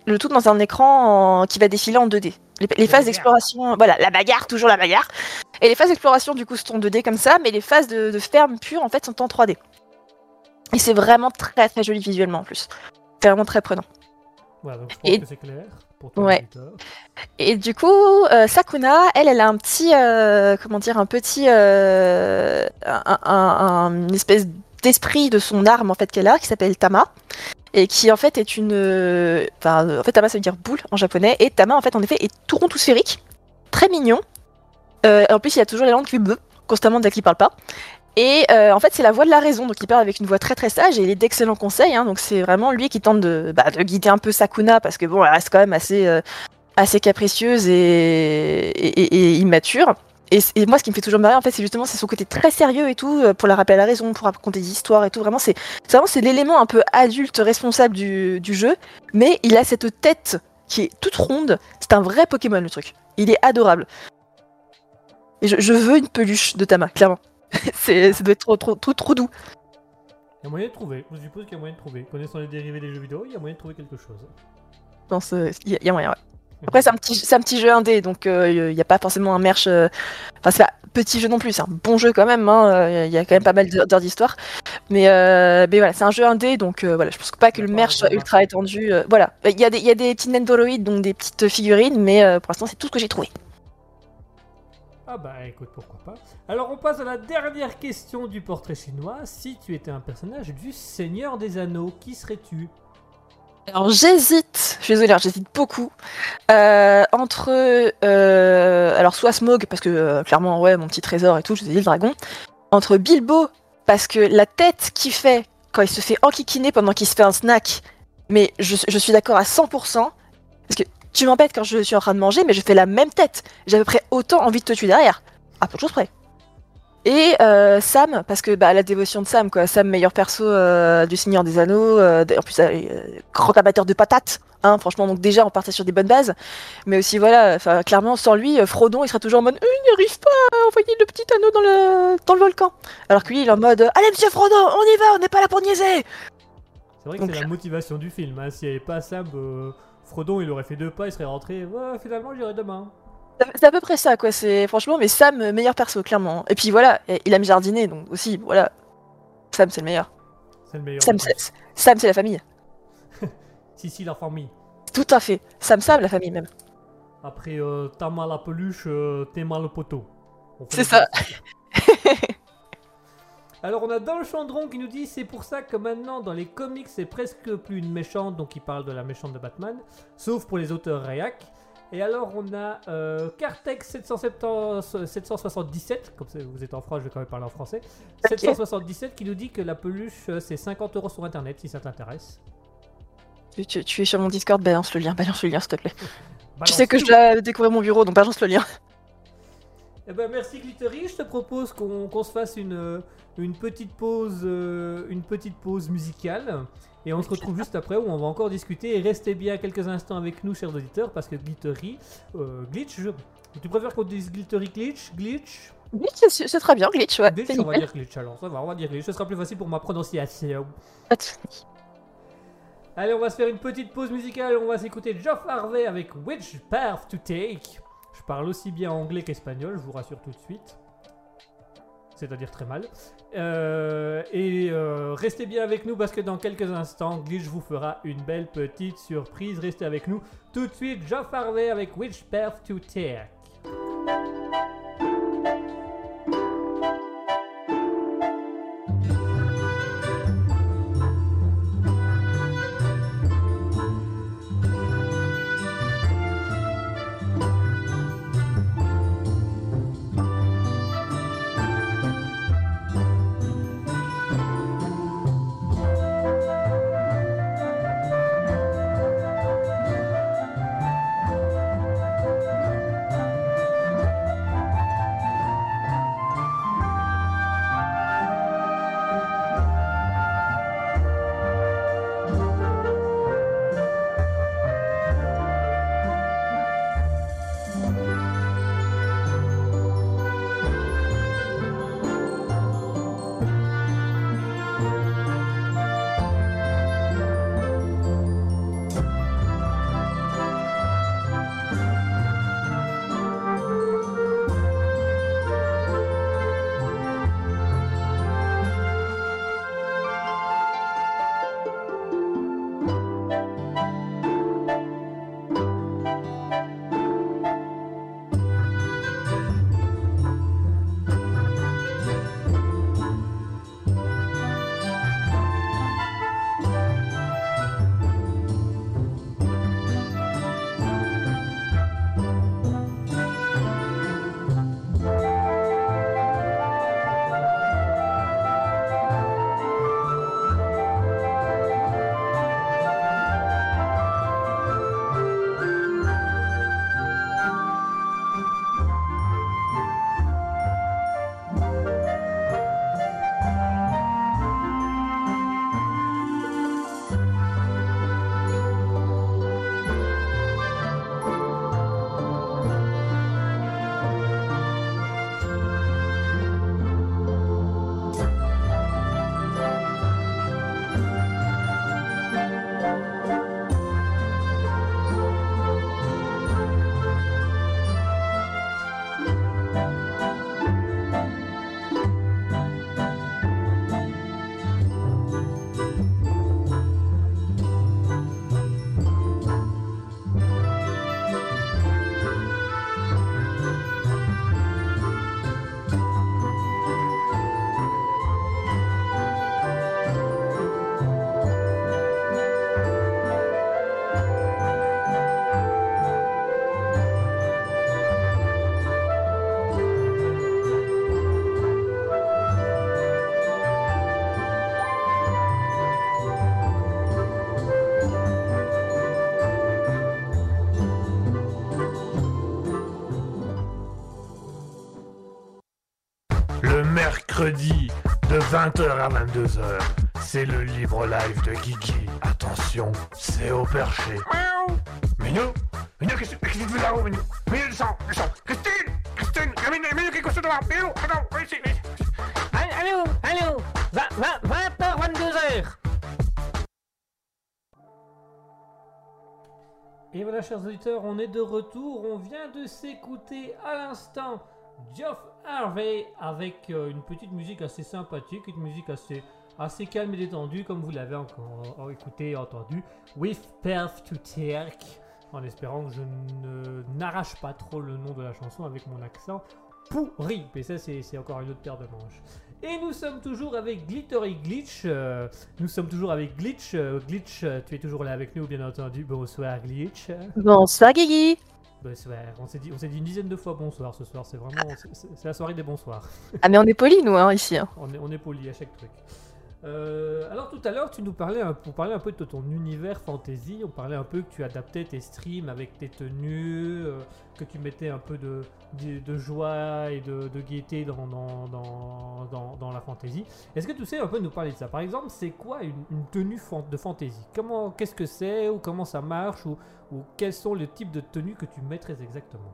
Le tout dans un écran en- qui va défiler en 2D. Les, les phases d'exploration, voilà, la bagarre, toujours la bagarre. Et les phases d'exploration du coup sont en 2D comme ça, mais les phases de, de ferme pure en fait sont en 3D. Et c'est vraiment très très joli visuellement en plus. C'est vraiment très prenant. Voilà, donc je pense Et- que c'est clair pour ton Ouais. Et du coup, euh, Sakuna, elle, elle a un petit, euh, comment dire, un petit, euh, un, un- un- une espèce d'esprit de son arme en fait qu'elle a, qui s'appelle Tama, et qui en fait est une, enfin, en fait Tama ça veut dire boule en japonais, et Tama en fait en effet est tout rond, tout sphérique, très mignon. En plus, il y a toujours les langues qui constamment dès qu'il parle pas. Et euh, en fait, c'est la voix de la raison, donc il parle avec une voix très très sage et il est d'excellents conseils. hein, donc c'est vraiment lui qui tente de, bah, de guider un peu Sakuna parce que bon, elle reste quand même assez, euh, assez capricieuse et, immature. Et, moi, ce qui me fait toujours marrer, en fait, c'est justement c'est son côté très sérieux et tout, euh, pour la rappeler à la raison, pour raconter des histoires et tout. Vraiment, c'est vraiment c'est l'élément un peu adulte responsable du, du jeu, mais il a cette tête qui est toute ronde. C'est un vrai Pokémon le truc. Il est adorable. Et je, je veux une peluche de Tama, clairement. *laughs* c'est ça doit être trop trop trop, trop doux. Il y a moyen de trouver. Je suppose qu'il y a moyen de trouver. Connaissant les dérivés des jeux vidéo, il y a moyen de trouver quelque chose. Pense, euh, il y, a- il y a moyen. ouais. Après, c'est un petit, c'est un petit jeu indé, donc euh, il n'y a pas forcément un merch. euh, Enfin, c'est pas petit jeu non plus, c'est un bon jeu quand même. hein, euh, Il y a quand même pas mal d'heures d'histoire. Mais, euh, mais voilà, c'est un jeu indé, donc euh, voilà, je pense pas que le merch soit ultra étendu. euh, voilà, il y, a des- il y a des petits Nendoroid, donc des petites figurines, mais euh, pour l'instant, c'est tout ce que j'ai trouvé. Ah bah écoute, pourquoi pas. Alors on passe à la dernière question du portrait chinois. Si tu étais un personnage du Seigneur des Anneaux, qui serais-tu? Alors j'hésite, je suis désolée, j'hésite beaucoup euh, entre euh, alors soit Smog parce que euh, clairement ouais mon petit trésor et tout, je vous ai dit le dragon, entre Bilbo parce que la tête qu'il fait quand il se fait enquiquiner pendant qu'il se fait un snack, mais je, je suis d'accord à 100% parce que tu m'embêtes quand je suis en train de manger, mais je fais la même tête. J'ai à peu près autant envie de te tuer derrière, à peu de choses près. Et euh, Sam, parce que bah, la dévotion de Sam, quoi. Sam, meilleur perso euh, du Seigneur des Anneaux, euh, en plus, euh, grand amateur de patates, hein, franchement, donc déjà, on partait sur des bonnes bases. Mais aussi, voilà, clairement, sans lui, euh, Frodon, il serait toujours en mode, Euh, il n'arrive pas à envoyer le petit anneau dans le, dans le volcan. Alors que lui, il est en mode, allez, monsieur Frodon, on y va, on n'est pas là pour niaiser. C'est vrai que c'est la motivation du film. Hein. S'il n'y avait pas Sam, Frodon il aurait fait deux pas, il serait rentré. Ouais, finalement j'irai demain. C'est à peu près ça, quoi. C'est franchement, mais Sam, euh, meilleur perso, clairement. Et puis voilà, il aime jardiner, donc aussi, voilà. Sam, c'est le meilleur. C'est le meilleur. Sam, c'est Sam, c'est la famille. *laughs* Si, si, la famille. Tout à fait. Sam, Sam, la famille même. Après, euh, t'as mal la peluche, euh, t'es mal le poteau. C'est ça. *laughs* Alors on a dans le Chandron qui nous dit c'est pour ça que maintenant dans les comics c'est presque plus une méchante, donc il parle de la méchante de Batman, sauf pour les auteurs réac. Et alors on a euh, Cartex 770 777, comme vous êtes en France, je vais quand même parler en français, 777 qui nous dit que la peluche euh, c'est 50 euros sur internet si ça t'intéresse. Tu, tu- tu es sur mon Discord, balance le lien, balance le lien, s'il te plaît. *laughs* tu sais que je dois découvrir mon bureau, donc balance le lien. Eh ben merci Glittery, je te propose qu'on qu'on se fasse une, euh, une, petite pause, euh, une petite pause musicale. Et on se retrouve juste après où on va encore discuter. Et restez bien quelques instants avec nous, chers auditeurs, parce que Glittery, euh, Glitch, je- tu préfères qu'on dise Glittery Glitch Glitch? Glitch, c'est c'est très bien, glitch, ouais. Glitch, on va dire Glitch alors, ça va, on va dire Glitch, ce sera plus facile pour ma prononciation. Allez, on va se faire une petite pause musicale. On va s'écouter Geoff Harvey avec Which Path to Take. Je parle aussi bien anglais qu'espagnol, je vous rassure tout de suite. C'est-à-dire très mal. Euh, et euh, restez bien avec nous parce que dans quelques instants, Glitch vous fera une belle petite surprise. Restez avec nous tout de suite. Geoff Harvey avec Which Path to Take. 20h à 22h, c'est le libre live de Guigui. Attention, c'est au perché. Miaou Minou Minou, qu'est-ce qu'est-ce que tu fais là-haut, Minou Minou, descends, descends Christine Christine Minou, Minou, qu'est-ce que tu Minou, attends, viens ici, viens ici. Allô, allô 20h, 22h Et voilà, chers auditeurs, on est de retour. On vient de s'écouter à l'instant Geoff Harvey avec euh, une petite musique assez sympathique, une musique assez, assez calme et détendue, comme vous l'avez encore écouté et entendu. With Perth to Take, en espérant que je ne n'arrache pas trop le nom de la chanson avec mon accent pourri. Mais ça, c'est encore une autre paire de manches. Et nous sommes toujours avec Glittery Glitch. euh, nous sommes toujours avec Glitch. euh, Glitch, tu es toujours là avec nous, bien entendu. Bonsoir, Glitch. Bonsoir Guigui. Bonsoir. On s'est dit, on s'est dit une dizaine de fois bonsoir ce soir. C'est vraiment, c'est- la soirée des bonsoirs. Ah mais on est polis nous hein, ici. hein. On est, on est poli à chaque truc. Euh, alors tout à l'heure, tu nous parlais un, pour parler un peu de ton univers fantasy. On parlait un peu que tu adaptais tes streams avec tes tenues, euh, que tu mettais un peu de, de, joie et de, de gaieté dans, dans, dans, la fantasy. Est-ce que tu sais un peu nous parler de ça? Par exemple, c'est quoi une, tenue de fantasy? Comment, qu'est-ce que c'est ou comment ça marche ou, ou quels sont les types de tenues que tu mettrais exactement?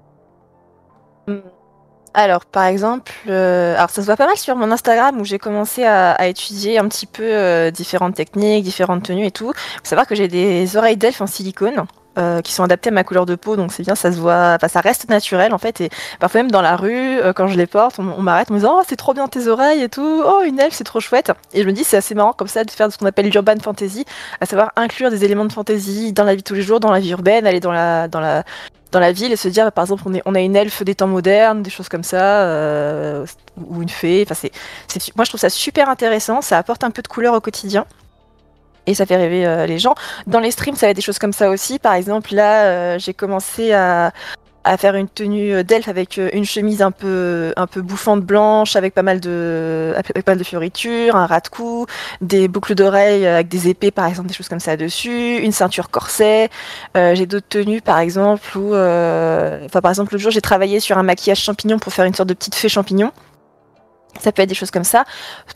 Alors, par exemple, euh, alors ça se voit pas mal sur mon Instagram où j'ai commencé à, étudier un petit peu euh, différentes techniques, différentes tenues et tout. Faut savoir que j'ai des oreilles d'elfe en silicone. euh, qui sont adaptées à ma couleur de peau, donc c'est bien, ça se voit, enfin, ça reste naturel en fait. Et parfois même dans la rue, euh, quand je les porte, on, m'arrête, on me dit oh c'est trop bien tes oreilles et tout, oh une elfe c'est trop chouette. Et je me dis c'est assez marrant comme ça de faire ce qu'on appelle l'urban fantasy, à savoir inclure des éléments de fantasy dans la vie de tous les jours, dans la vie urbaine, aller dans la dans la dans la ville et se dire bah, par exemple on, a une elfe des temps modernes des choses comme ça euh, ou une fée. Enfin c'est- moi je trouve ça super intéressant ça apporte un peu de couleur au quotidien. Et ça fait rêver euh, les gens. Dans les streams ça va être des choses comme ça aussi. Par exemple là euh, j'ai commencé à à faire une tenue d'elfe avec euh, une chemise un peu un peu bouffante blanche avec pas mal de avec pas mal de fioritures un ras de cou des boucles d'oreilles avec des épées par exemple des choses comme ça dessus une ceinture corset euh, j'ai d'autres tenues, par exemple, où, euh, enfin, par exemple, l'autre jour, j'ai travaillé sur un maquillage champignon pour faire une sorte de petite fée champignon. Ça peut être des choses comme ça.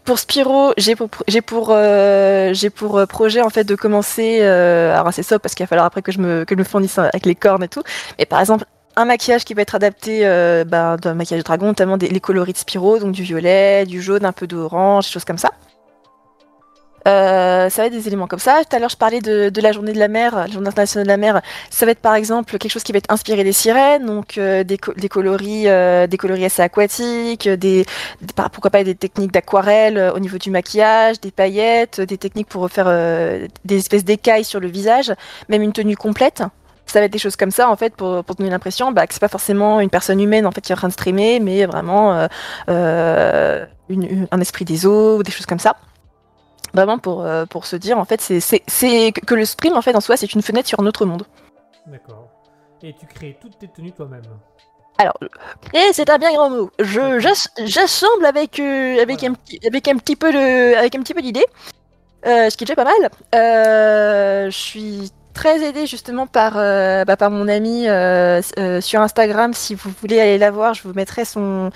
Pour Spiro, j'ai pour, j'ai pour, euh, euh, projet en fait de commencer. Euh, alors c'est ça parce qu'il va falloir après que je me, que je me fournisse avec les cornes et tout. Mais par exemple, un maquillage qui va être adapté euh, ben, d'un maquillage de dragon, notamment des, les coloris de Spiro, donc du violet, du jaune, un peu d'orange, des choses comme ça. Euh, ça va être des éléments comme ça. Tout à l'heure, je parlais de, la journée de la mer, la journée internationale de la mer. Ça va être par exemple quelque chose qui va être inspiré des sirènes, donc euh, des, des coloris, euh, des coloris assez aquatiques, des, pourquoi pas des techniques d'aquarelle au niveau du maquillage, des paillettes, des techniques pour faire des espèces d'écailles sur le visage, même une tenue complète. Ça va être des choses comme ça en fait pour, pour donner l'impression bah, que c'est pas forcément une personne humaine en fait qui est en train de streamer, mais vraiment euh, euh, une- une- un esprit des eaux ou des choses comme ça vraiment pour, euh, pour se dire en fait c'est que le stream en fait en soi c'est une fenêtre sur un autre monde. D'accord. Et tu crées toutes tes tenues toi-même Alors et c'est un bien grand mot. Je j'ass- j'assemble avec avec Voilà. un petit avec un petit peu de avec un petit peu d'idée. Ce qui est déjà pas mal. Je suis très aidée justement par euh, bah, mon ami euh, euh, sur Instagram. Si vous voulez aller la voir, je vous mettrai son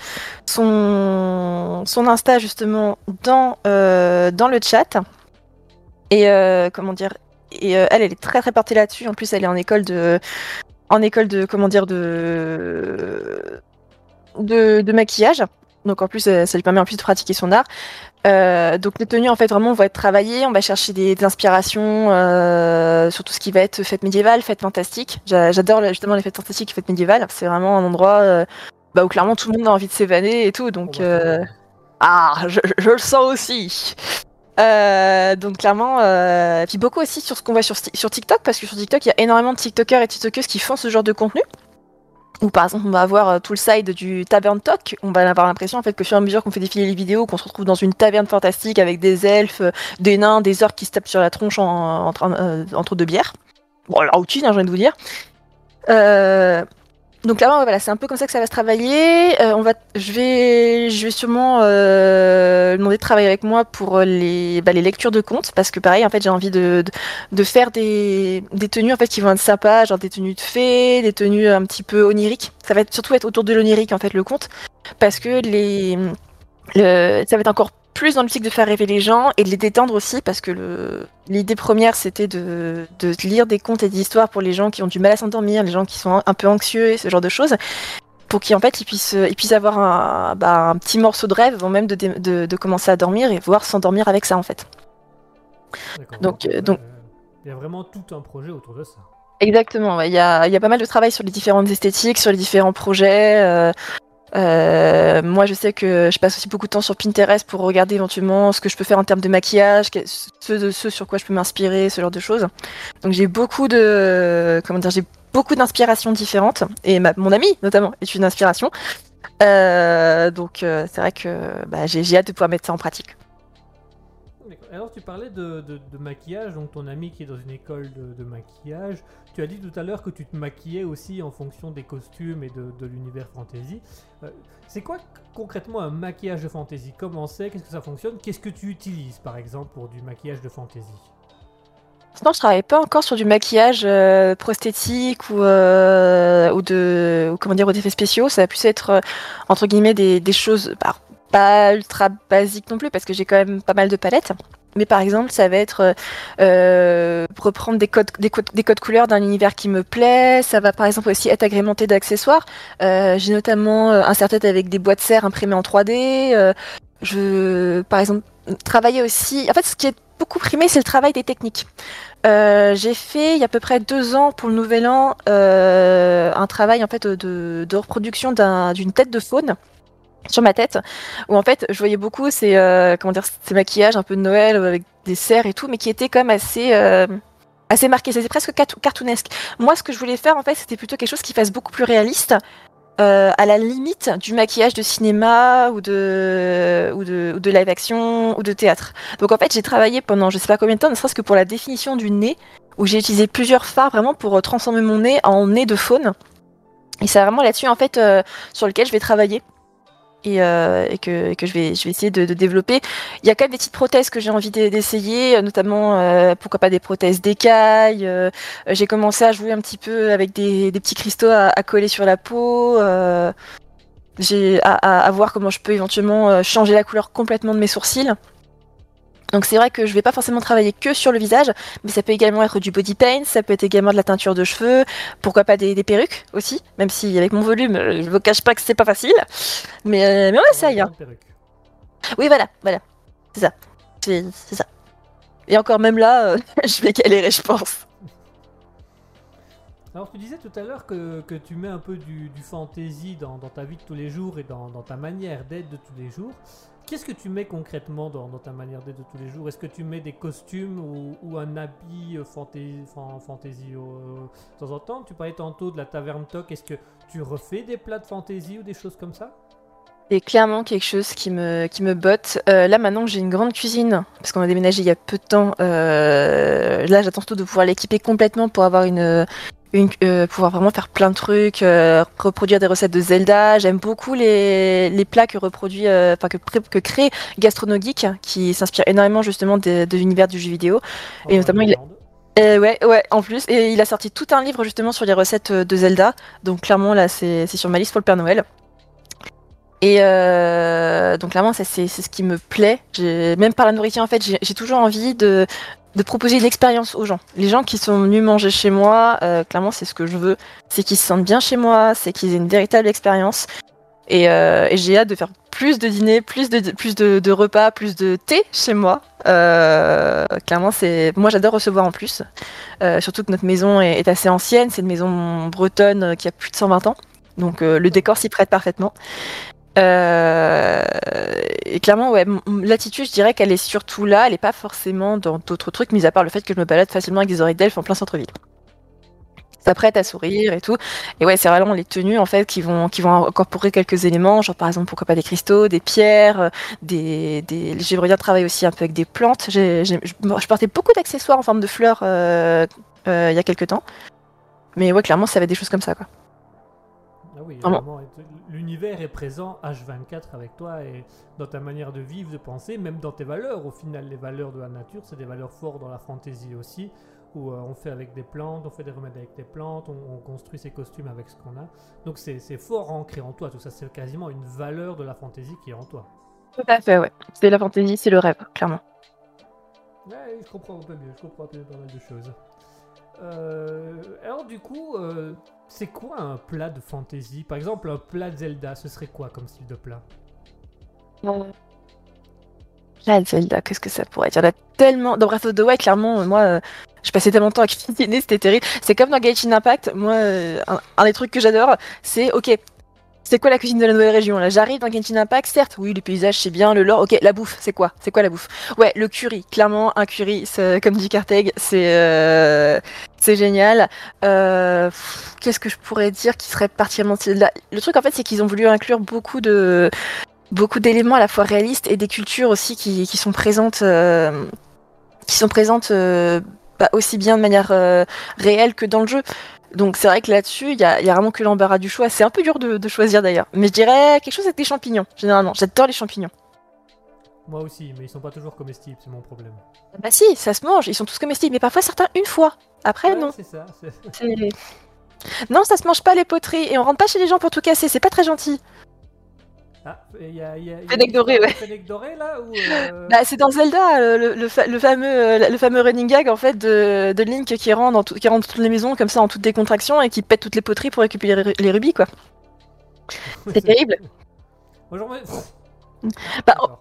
Insta justement dans le chat. Et comment dire Et elle, elle est très très portée là-dessus. En plus, elle est en école de en école de comment dire de maquillage. Donc en plus, ça lui permet en plus de pratiquer son art. Euh, donc les tenues en fait vraiment vont être travaillées. On va chercher des, des inspirations euh, sur tout ce qui va être fête médiévale, fête fantastique. J'a- J'adore justement les fêtes fantastiques et fêtes médiévales. C'est vraiment un endroit euh, bah, où clairement tout le monde a envie de s'évader et tout. Donc Oh, bah, ah, je, je le sens aussi. Donc clairement, euh, puis beaucoup aussi sur ce qu'on voit sur TikTok, parce que sur TikTok, il y a énormément de TikTokers et TikTokeuses qui font ce genre de contenu. Ou par exemple, on va avoir euh, tout le side du Tavern Talk. On va avoir l'impression en fait que et à mesure qu'on fait défiler les vidéos, qu'on se retrouve dans une taverne fantastique avec des elfes, euh, des nains, des orques qui se tapent sur la tronche en, en euh, entre deux bières. Bon, la routine, hein, j'ai envie de vous dire. Euh, donc là, voilà, c'est un peu comme ça que ça va se travailler. Euh, on va, je vais, je vais sûrement euh, demander de travailler avec moi pour les, bah, les lectures de contes, parce que pareil, en fait, j'ai envie de, de, de faire des, des tenues en fait qui vont être sympas, genre des tenues de fées, des tenues un petit peu oniriques. Ça va être surtout être autour de l'onirique en fait le conte, parce que les, le, ça va être encore plus dans l'optique de faire rêver les gens et de les détendre aussi, parce que le, l'idée première c'était de, de lire des contes et des histoires pour les gens qui ont du mal à s'endormir, les gens qui sont un, peu anxieux et ce genre de choses, pour qu'en fait ils puissent, ils puissent avoir un, bah, un petit morceau de rêve avant même de, dé- de, de commencer à dormir et voir s'endormir avec ça en fait. D'accord. donc, euh, donc- Il y a vraiment tout un projet autour de ça. Exactement, ouais. il y, a, il y a pas mal de travail sur les différentes esthétiques, sur les différents projets. euh, euh, moi, je sais que je passe aussi beaucoup de temps sur Pinterest pour regarder éventuellement ce que je peux faire en termes de maquillage, ce, de, ce sur quoi je peux m'inspirer, ce genre de choses. Donc j'ai beaucoup de, comment dire, j'ai beaucoup d'inspirations différentes et ma, mon ami notamment est une inspiration. Euh, donc euh, c'est vrai que bah, j'ai hâte de pouvoir mettre ça en pratique. Alors tu parlais de, maquillage, donc ton ami qui est dans une école de, maquillage. Tu as dit tout à l'heure que tu te maquillais aussi en fonction des costumes et de, l'univers fantasy. Euh, c'est quoi concrètement un maquillage de fantasy? Comment c'est? Qu'est-ce que ça fonctionne? Qu'est-ce que tu utilises par exemple pour du maquillage de fantasy? Sinon, je travaille pas encore sur du maquillage euh, prosthétique ou, euh, ou comment dire ou d'effets spéciaux. Ça va plus être entre guillemets des, des choses bah, pas ultra basiques non plus parce que j'ai quand même pas mal de palettes. Mais par exemple, ça va être euh, euh, reprendre des codes, des codes, des codes couleurs d'un univers qui me plaît. Ça va par exemple aussi être agrémenté d'accessoires. Euh, j'ai notamment un serre-tête avec des boîtes serre imprimées en 3D. Euh, je, par exemple, travailler aussi. En fait, ce qui est beaucoup primé, c'est le travail des techniques. J'ai fait il y a à peu près deux ans pour le Nouvel An un travail en fait de, de reproduction d'un- d'une tête de faune sur ma tête où en fait je voyais beaucoup ces euh, comment dire maquillages un peu de Noël avec des cerfs et tout mais qui étaient même assez euh, assez marqués c'était presque cartoonesque moi ce que je voulais faire en fait c'était plutôt quelque chose qui fasse beaucoup plus réaliste euh, à la limite du maquillage de cinéma ou de, ou de ou de live action ou de théâtre donc en fait, j'ai travaillé pendant je sais pas combien de temps, ne serait-ce que pour la définition du nez, où j'ai utilisé plusieurs fards vraiment pour euh, transformer mon nez en nez de faune. Et c'est vraiment là-dessus en fait euh, sur lequel je vais travailler. Et, euh, et que, et que je, vais, je vais essayer de, de développer. Il y a quand même des petites prothèses que j'ai envie d'e- d'essayer, euh, notamment euh, pourquoi pas des prothèses d'écailles. euh, j'ai commencé à jouer un petit peu avec des, des petits cristaux à, à coller sur la peau. euh, j'ai à, à- à voir comment je peux éventuellement euh, changer la couleur complètement de mes sourcils. Donc c'est vrai que je vais pas forcément travailler que sur le visage, mais ça peut également être du body paint, ça peut être également de la teinture de cheveux, pourquoi pas des, des perruques aussi, même si avec mon volume, euh, je vous cache pas que c'est pas facile. Mais, euh, mais. Une perruque. Oui, voilà, voilà. C'est ça. C'est c'est ça. Et encore même là, euh, *laughs* je vais galérer, je pense. Alors tu disais tout à l'heure que, que tu mets un peu du, du fantasy dans, dans ta vie de tous les jours et dans, dans ta manière d'être de tous les jours. Qu'est-ce que tu mets concrètement dans, ta manière d'être de tous les jours? Est-ce que tu mets des costumes ou, un habit euh, fantasy, fan- fantasy euh, de temps en temps? Tu parlais tantôt de la taverne Toc. Est-ce que tu refais des plats de fantasy ou des choses comme ça? C'est clairement quelque chose qui me, botte. Euh, là, maintenant que j'ai une grande cuisine, parce qu'on a déménagé il y a peu de temps, là, j'attends surtout de pouvoir l'équiper complètement pour avoir une. Une euh, pouvoir vraiment faire plein de trucs, euh, reproduire des recettes de Zelda. J'aime beaucoup les, les plats que reproduit, euh, enfin que, que crée Gastronogeek, qui s'inspire énormément justement de, de l'univers du jeu vidéo. Et En notamment, il- Euh, ouais, ouais, en plus. Et il a sorti tout un livre justement sur les recettes de Zelda. Donc clairement, là, c'est c'est sur ma liste pour le Père Noël. Et euh, donc clairement, c'est ce qui me plaît. Même par la nourriture, en fait, j'ai toujours envie de, proposer une expérience aux gens. Les gens qui sont venus manger chez moi, euh, clairement, c'est ce que je veux. C'est qu'ils se sentent bien chez moi, c'est qu'ils aient une véritable expérience. Et, euh, j'ai hâte de faire plus de dîners, plus de, repas, plus de thé chez moi. Clairement, c'est moi j'adore recevoir en plus. Surtout que notre maison est, assez ancienne, c'est une maison bretonne qui a plus de 120 ans. Donc le décor s'y prête parfaitement. Euh, et clairement, ouais, l'attitude, je dirais qu'elle est surtout là, elle est pas forcément dans d'autres trucs, mis à part le fait que je me balade facilement avec des oreilles d'elfe en plein centre-ville. Ça prête à sourire et tout. Et ouais, c'est vraiment les tenues en fait qui vont, incorporer quelques éléments, genre par exemple, pourquoi pas des cristaux, des pierres, euh, des, des... j'aimerais bien travailler aussi un peu avec des plantes. Je, portais beaucoup d'accessoires en forme de fleurs euh, il y a quelques temps. Mais ouais, clairement, ça va être des choses comme ça, quoi. Ah oui, vraiment, l'univers est présent H24 avec toi et dans ta manière de vivre, de penser, même dans tes valeurs. Au final, les valeurs de la nature, c'est des valeurs fortes dans la fantaisie aussi, où euh, on fait avec des plantes, on fait des remèdes avec des plantes, on, on construit ses costumes avec ce qu'on a. Donc c'est c'est fort ancré en toi, tout ça, c'est quasiment une valeur de la fantaisie qui est en toi. Tout à fait, ouais. C'est la fantaisie, c'est le rêve, clairement. Ouais, je comprends un peu mieux, je comprends un peu pas mal de choses. Euh, alors du coup, euh, c'est quoi un plat de fantasy Par exemple, un plat Zelda, ce serait quoi comme style de plat? Là, Zelda, qu'est-ce que ça pourrait être Il y en a tellement. Dans Breath of the Wild, clairement, euh, moi, euh, je passais tellement de temps à cuisiner, c'était terrible. C'est comme dans Genshin Impact. Moi, euh, un des trucs que j'adore, c'est ok. C'est quoi la cuisine de la nouvelle région Là, j'arrive dans Genshin Impact, certes, oui, les paysages, c'est bien, le lore, ok, la bouffe, c'est quoi? C'est quoi la bouffe? Ouais, le curry, clairement, un curry, c'est- comme dit Carteg, c'est euh, c'est génial. Euh, Qu'est-ce que je pourrais dire qui serait particulièrement... Le truc, en fait, c'est qu'ils ont voulu inclure beaucoup de beaucoup d'éléments à la fois réalistes et des cultures aussi qui, sont présentes, euh, qui sont présentes euh, bah, aussi bien de manière euh, réelle que dans le jeu. Donc c'est vrai que là-dessus, il y a, il y a vraiment que l'embarras du choix. C'est un peu dur de, de choisir d'ailleurs. Mais je dirais quelque chose avec des champignons, généralement. J'adore les champignons. Moi aussi, mais ils sont pas toujours comestibles, c'est mon problème. Bah si, ça se mange, ils sont tous comestibles, mais parfois certains une fois. Après, Ouais, non. C'est ça. c'est- C'est- Non, ça se mange pas les poteries, et on rentre pas chez les gens pour tout casser, c'est pas très gentil. Ah, il y a, il y a, il y a Fennec doré, ouais. Fennec doré là ou euh, Bah, c'est dans Zelda, euh, le, le fa- le fameux, euh, le fameux running gag en fait de, de Link qui rentre, dans tout- qui rentre dans toutes les maisons comme ça en toute décontraction et qui pète toutes les poteries pour récupérer les, les rubis quoi. *laughs* C'est terrible. Mets- Bah, D'accord.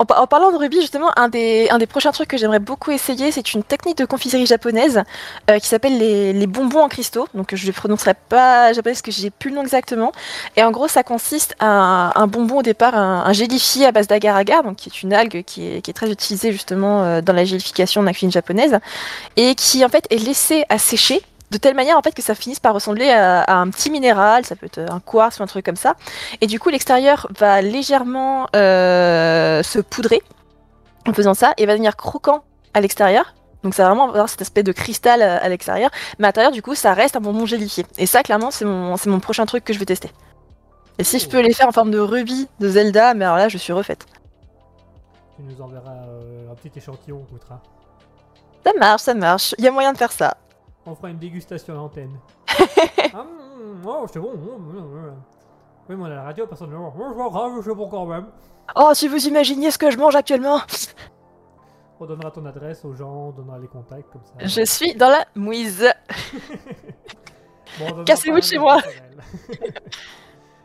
En, par- en parlant de rubis, justement, un des, un des prochains trucs que j'aimerais beaucoup essayer, c'est une technique de confiserie japonaise euh, qui s'appelle les, les bonbons en cristaux. Donc je ne prononcerai pas japonais parce que j'ai plus le nom exactement. Et en gros, ça consiste à un, bonbon au départ, un, un gélifié à base d'agar-agar, donc qui est une algue qui est, qui est très utilisée justement euh, dans la gélification de la cuisine japonaise, et qui en fait est laissé à sécher de telle manière en fait que ça finisse par ressembler à, à un petit minéral, ça peut être un quartz ou un truc comme ça. Et du coup, l'extérieur va légèrement euh, se poudrer en faisant ça et va devenir croquant à l'extérieur. Donc ça va vraiment avoir cet aspect de cristal à, à l'extérieur. Mais à l'intérieur, du coup, ça reste un bonbon gélifié. Et ça, clairement, c'est mon, c'est mon prochain truc que je vais tester. Et si je peux les faire en forme de rubis de Zelda, mais alors là, je suis refaite. Tu nous enverras euh, un petit échantillon, on goûtera. Ça marche, ça marche. Il y a moyen de faire ça. On fera une dégustation à l'antenne. *laughs* ah, mm, oh, c'est bon. mm, mm, mm. Oui, mais à la radio, personne ne. Oh, c'est pas grave, je pas quand même. Oh, si vous imaginiez ce que je mange actuellement *laughs* On donnera ton adresse aux gens, on donnera les contacts comme ça. Je suis dans la mouise. *laughs* Bon, on Cassez-vous de chez moi.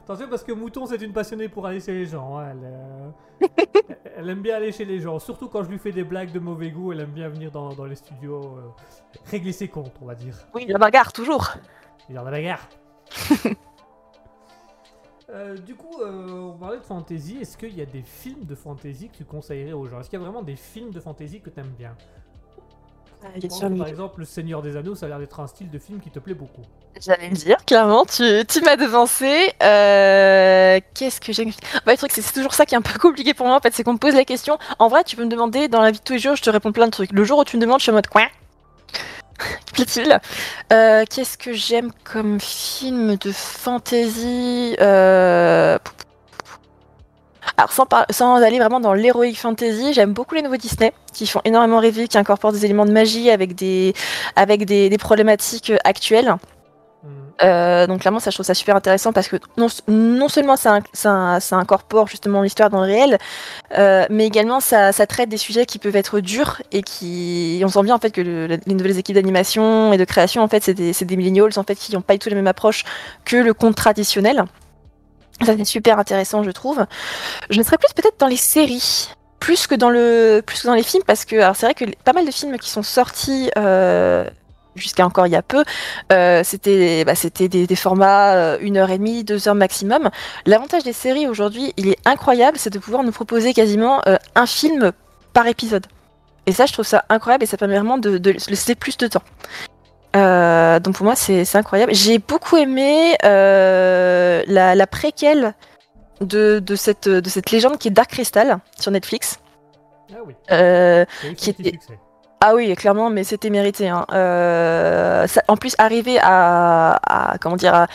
Attention parce que Mouton c'est une passionnée pour aller chez les gens. hein, Elle, euh, *laughs* elle aime bien aller chez les gens. Surtout quand je lui fais des blagues de mauvais goût, elle aime bien venir dans, dans les studios euh, régler ses comptes, on va dire. Oui, la bagarre, toujours. Il y en a la gare. *laughs* Euh, du coup, on parlait de fantasy. Est-ce qu'il y a des films de fantasy que tu conseillerais aux gens? Est-ce qu'il y a vraiment des films de fantasy que tu aimes bien? Pense Par exemple, Le Seigneur des Anneaux, ça a l'air d'être un style de film qui te plaît beaucoup. J'allais le dire, clairement, tu, tu m'as devancé. Euh, Qu'est-ce que j'ai. Bah, le truc, c'est c'est toujours ça qui est un peu *laughs* compliqué pour moi, en fait, c'est qu'on me pose la question. En vrai, tu peux me demander dans la vie de tous les jours, je te réponds plein de trucs. Le jour où tu me demandes, je suis en mode quoi? *laughs* Plaît-il? Euh, Qu'est-ce que j'aime comme film de fantasy? Euh... Alors, sans, par- sans aller vraiment dans l'heroic fantasy, j'aime beaucoup les nouveaux Disney, qui font énormément rêver, qui incorporent des éléments de magie avec des, avec des, des problématiques actuelles. Hmm. Euh, donc clairement, ça, je trouve ça super intéressant parce que non, non seulement ça, inc- ça, ça incorpore justement l'histoire dans le réel, euh, mais également ça, ça traite des sujets qui peuvent être durs et qui, on sent bien en fait que le- les nouvelles équipes d'animation et de création en fait c'est des, c'est des millennials en fait qui n'ont pas du tout la même approche que le conte traditionnel. Ça c'est super intéressant, je trouve. Je serais plus peut-être dans les séries. Plus que dans le, plus que dans les films, parce que c'est vrai que pas mal de films qui sont sortis euh, jusqu'à encore il y a peu, euh, c'était bah, des formats euh, une heure et demie, deux heures maximum. L'avantage des séries aujourd'hui, il est incroyable, c'est de pouvoir nous proposer quasiment euh, un film par épisode. Et ça, je trouve ça incroyable et ça permet vraiment de, de laisser plus de temps. Euh, donc pour moi, c'est incroyable. J'ai beaucoup aimé euh, la, la préquelle de, de, cette, de cette légende qui est Dark Crystal sur Netflix. Ah oui, Euh, qui était- succès. ah oui, clairement, mais c'était mérité. hein. Ça- en plus, arriver à, à- comment dire, à,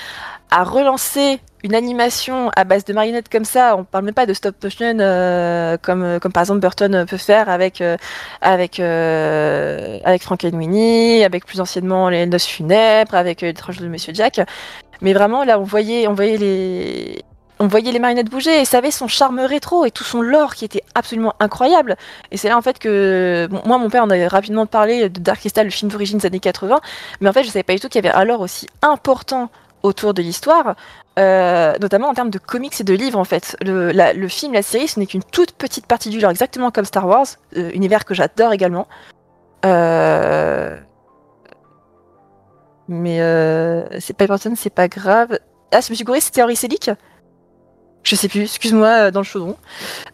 à relancer une animation à base de marionnettes comme ça, on parle même pas de stop motion euh, comme, comme par exemple Burton peut faire avec euh, avec euh, avec Frankenweenie, avec plus anciennement les Noces funèbres, avec euh, l'étrange de Monsieur Jack. Mais vraiment, là, on voyait, on voyait les on voyait les marionnettes bouger et ça avait son charme rétro et tout son lore qui était absolument incroyable. Et c'est là en fait que moi mon père en avait rapidement parlé de Dark Crystal, le film d'origine des années 80, mais en fait je savais pas du tout qu'il y avait un lore aussi important autour de l'histoire, euh, notamment en termes de comics et de livres en fait. Le, film, la série, ce n'est qu'une toute petite partie du lore, exactement comme Star Wars, euh, univers que j'adore également. Euh, Mais euh, c'est pas important, c'est pas grave. Ah, c'est Monsieur Gouré, c'était Henri Selick Je sais plus, excuse-moi, dans le chaudron.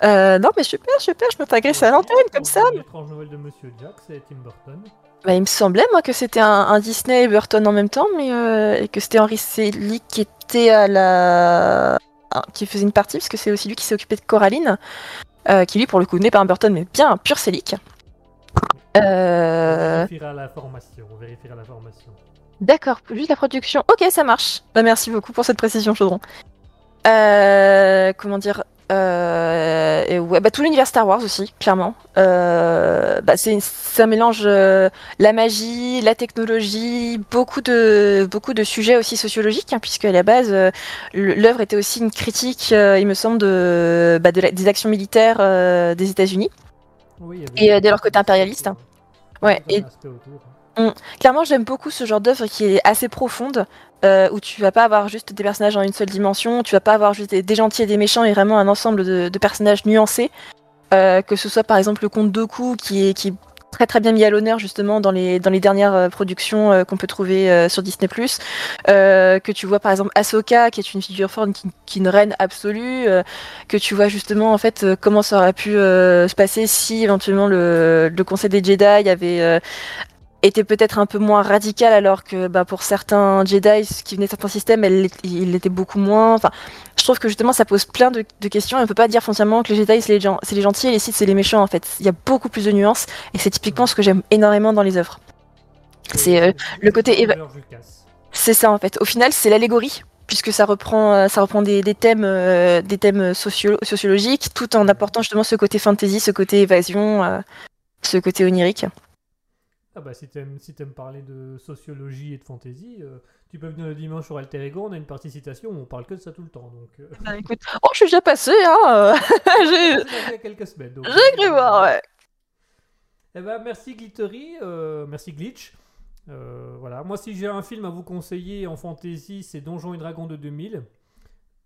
Non, mais super, super, je me fais agresser à l'antenne comme ça. L'étrange Noël de Monsieur Jack, c'est Tim Burton. Bah, il me semblait, moi, que c'était un, un Disney et Burton en même temps, mais euh, et que c'était Henry Selick qui était à la. un- qui faisait une partie, parce que c'est aussi lui qui s'est occupé de Coraline, euh, qui lui, pour le coup, n'est pas un Burton, mais bien un pur Selick. On Euh, vérifiera la formation. On vérifiera la formation. D'accord, juste la production. Ok, ça marche. Bah, merci beaucoup pour cette précision, Chaudron. Euh, comment dire euh, et ouais, bah, tout l'univers Star Wars aussi, clairement. Euh, bah, c'est ça mélange euh, la magie, la technologie, beaucoup de beaucoup de sujets aussi sociologiques, hein, puisque à la base euh, l'œuvre était aussi une critique, il me semble, de, bah, de la- des actions militaires des États-Unis. Oui, Et, de un leur côté impérialiste, hein. Ouais, un et- autour, hein. Clairement, j'aime beaucoup ce genre d'œuvre qui est assez profonde, euh, où tu vas pas avoir juste des personnages en une seule dimension, tu vas pas avoir juste des, gentils et des méchants, et vraiment un ensemble de, personnages nuancés. Euh, que ce soit par exemple le conte Doku, qui est, très très bien mis à l'honneur justement dans les, dernières euh, productions qu'on peut trouver sur Disney+. Que tu vois par exemple Ahsoka, qui est une figure forte, qui, est une reine absolue. que tu vois justement en fait comment ça aurait pu se passer si éventuellement le, Conseil des Jedi avait était peut-être un peu moins radical alors que bah, pour certains Jedi qui venaient de certains systèmes, il l'était beaucoup moins. Enfin, je trouve que justement ça pose plein de, questions. Et on peut pas dire foncièrement que les Jedi c'est les, les gentils et les Sith c'est les méchants en fait. Il y a beaucoup plus de nuances et c'est typiquement ce que j'aime énormément dans les œuvres. C'est, euh, le côté. C'est ça en fait. Au final, c'est l'allégorie puisque ça reprend, euh, ça reprend des, thèmes, euh, des thèmes socio- sociologiques, tout en apportant justement ce côté fantasy, ce côté évasion, euh, ce côté onirique. Ah bah si t'aimes si t'aimes parler de sociologie et de fantasy, euh, tu peux venir le dimanche sur Alter Ego, on a une partie citation où on parle que de ça tout le temps. Donc, euh, Bah, écoute, oh, je suis déjà passé, hein. *laughs* J'ai ça fait quelques semaines. donc, j'ai cru voir, ouais. Eh ben, merci Glittery, euh, merci Glitch. Euh, voilà. Moi, si j'ai un film à vous conseiller en fantasy, c'est Donjons et Dragons de 2000.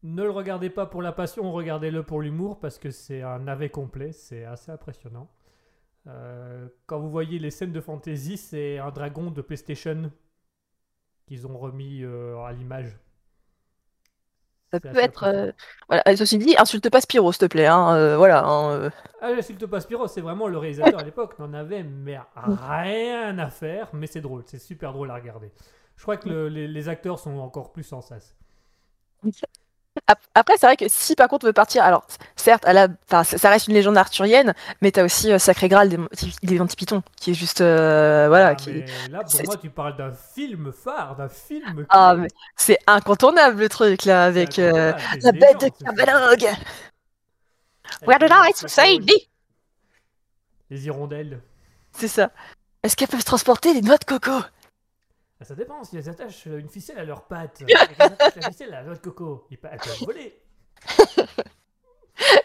Ne le regardez pas pour la passion, regardez-le pour l'humour parce que c'est un navet complet, c'est assez impressionnant. Euh, quand vous voyez les scènes de fantasy, c'est un dragon de PlayStation qu'ils ont remis euh, à l'image. Ça peut être. euh, Voilà. Et ceci dit, insulte pas Spiro, s'il te plaît. Hein. euh, voilà. hein. Ah, j'insulte pas Spiro, c'est vraiment le réalisateur à l'époque n'en avait mais rien à faire, mais c'est drôle, c'est super drôle à regarder. Je crois que le- les, les acteurs sont encore plus en sas. Ap- Après, c'est vrai que si par contre on veut partir, alors certes, à la... ça reste une légende arthurienne, mais t'as aussi euh, Sacré Graal des, des Monty Python, qui est juste. euh, voilà. Ah, qui... là, pour c'est- moi, tu parles d'un film phare, d'un film. Ah, mais c'est incontournable le truc là, avec euh, la bête de. Avec Where say de- me Les hirondelles. C'est ça. Est-ce qu'elles peuvent transporter les noix de coco? Ah, ça dépend, si elles attachent une ficelle à leurs pattes. *laughs* Elles attachent la ficelle à de coco. Elles peuvent voler.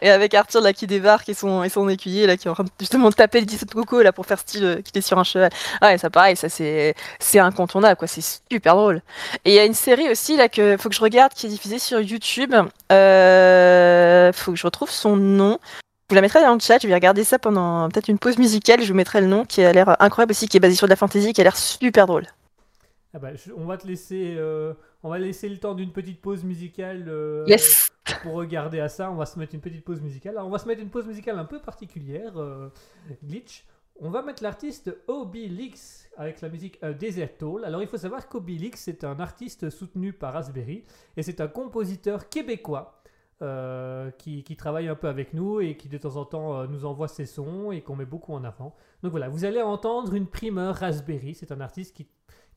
Et avec Arthur là qui débarque et son, et son écuyer là qui est en train de justement taper le 17 de coco là pour faire style euh, qu'il est sur un cheval. Ouais, ça pareil, ça c'est c'est incontournable quoi, c'est super drôle. Et il y a une série aussi là que faut que je regarde qui est diffusée sur YouTube. Euh, faut que je retrouve son nom. Je vous la mettrai dans le chat, je vais regarder ça pendant peut-être une pause musicale, je vous mettrai le nom qui a l'air incroyable aussi, qui est basé sur de la fantasy, qui a l'air super drôle. Ah bah, on va te laisser, euh, on va laisser le temps d'une petite pause musicale euh, Yes. pour regarder à ça. On va se mettre une petite pause musicale. Alors, on va se mettre une pause musicale un peu particulière, euh, Glitch. On va mettre l'artiste Obi-Lix avec la musique Desert Toll. Alors, il faut savoir qu'Obi-Lix c'est un artiste soutenu par Raspberry et c'est un compositeur québécois. euh, qui, qui travaille un peu avec nous et qui de temps en temps euh, nous envoie ses sons et qu'on met beaucoup en avant. Donc voilà, vous allez entendre une primeur Raspberry. C'est un artiste qui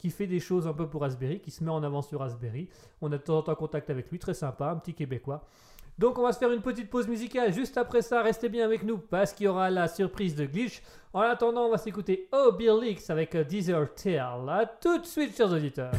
qui fait des choses un peu pour Raspberry, qui se met en avant sur Raspberry. On a de temps en temps contact avec lui, très sympa, un petit Québécois. Donc on va se faire une petite pause musicale. Juste après ça, restez bien avec nous parce qu'il y aura la surprise de Glitch. En attendant, on va s'écouter Leaks avec Desert Tale. À tout de suite, chers auditeurs.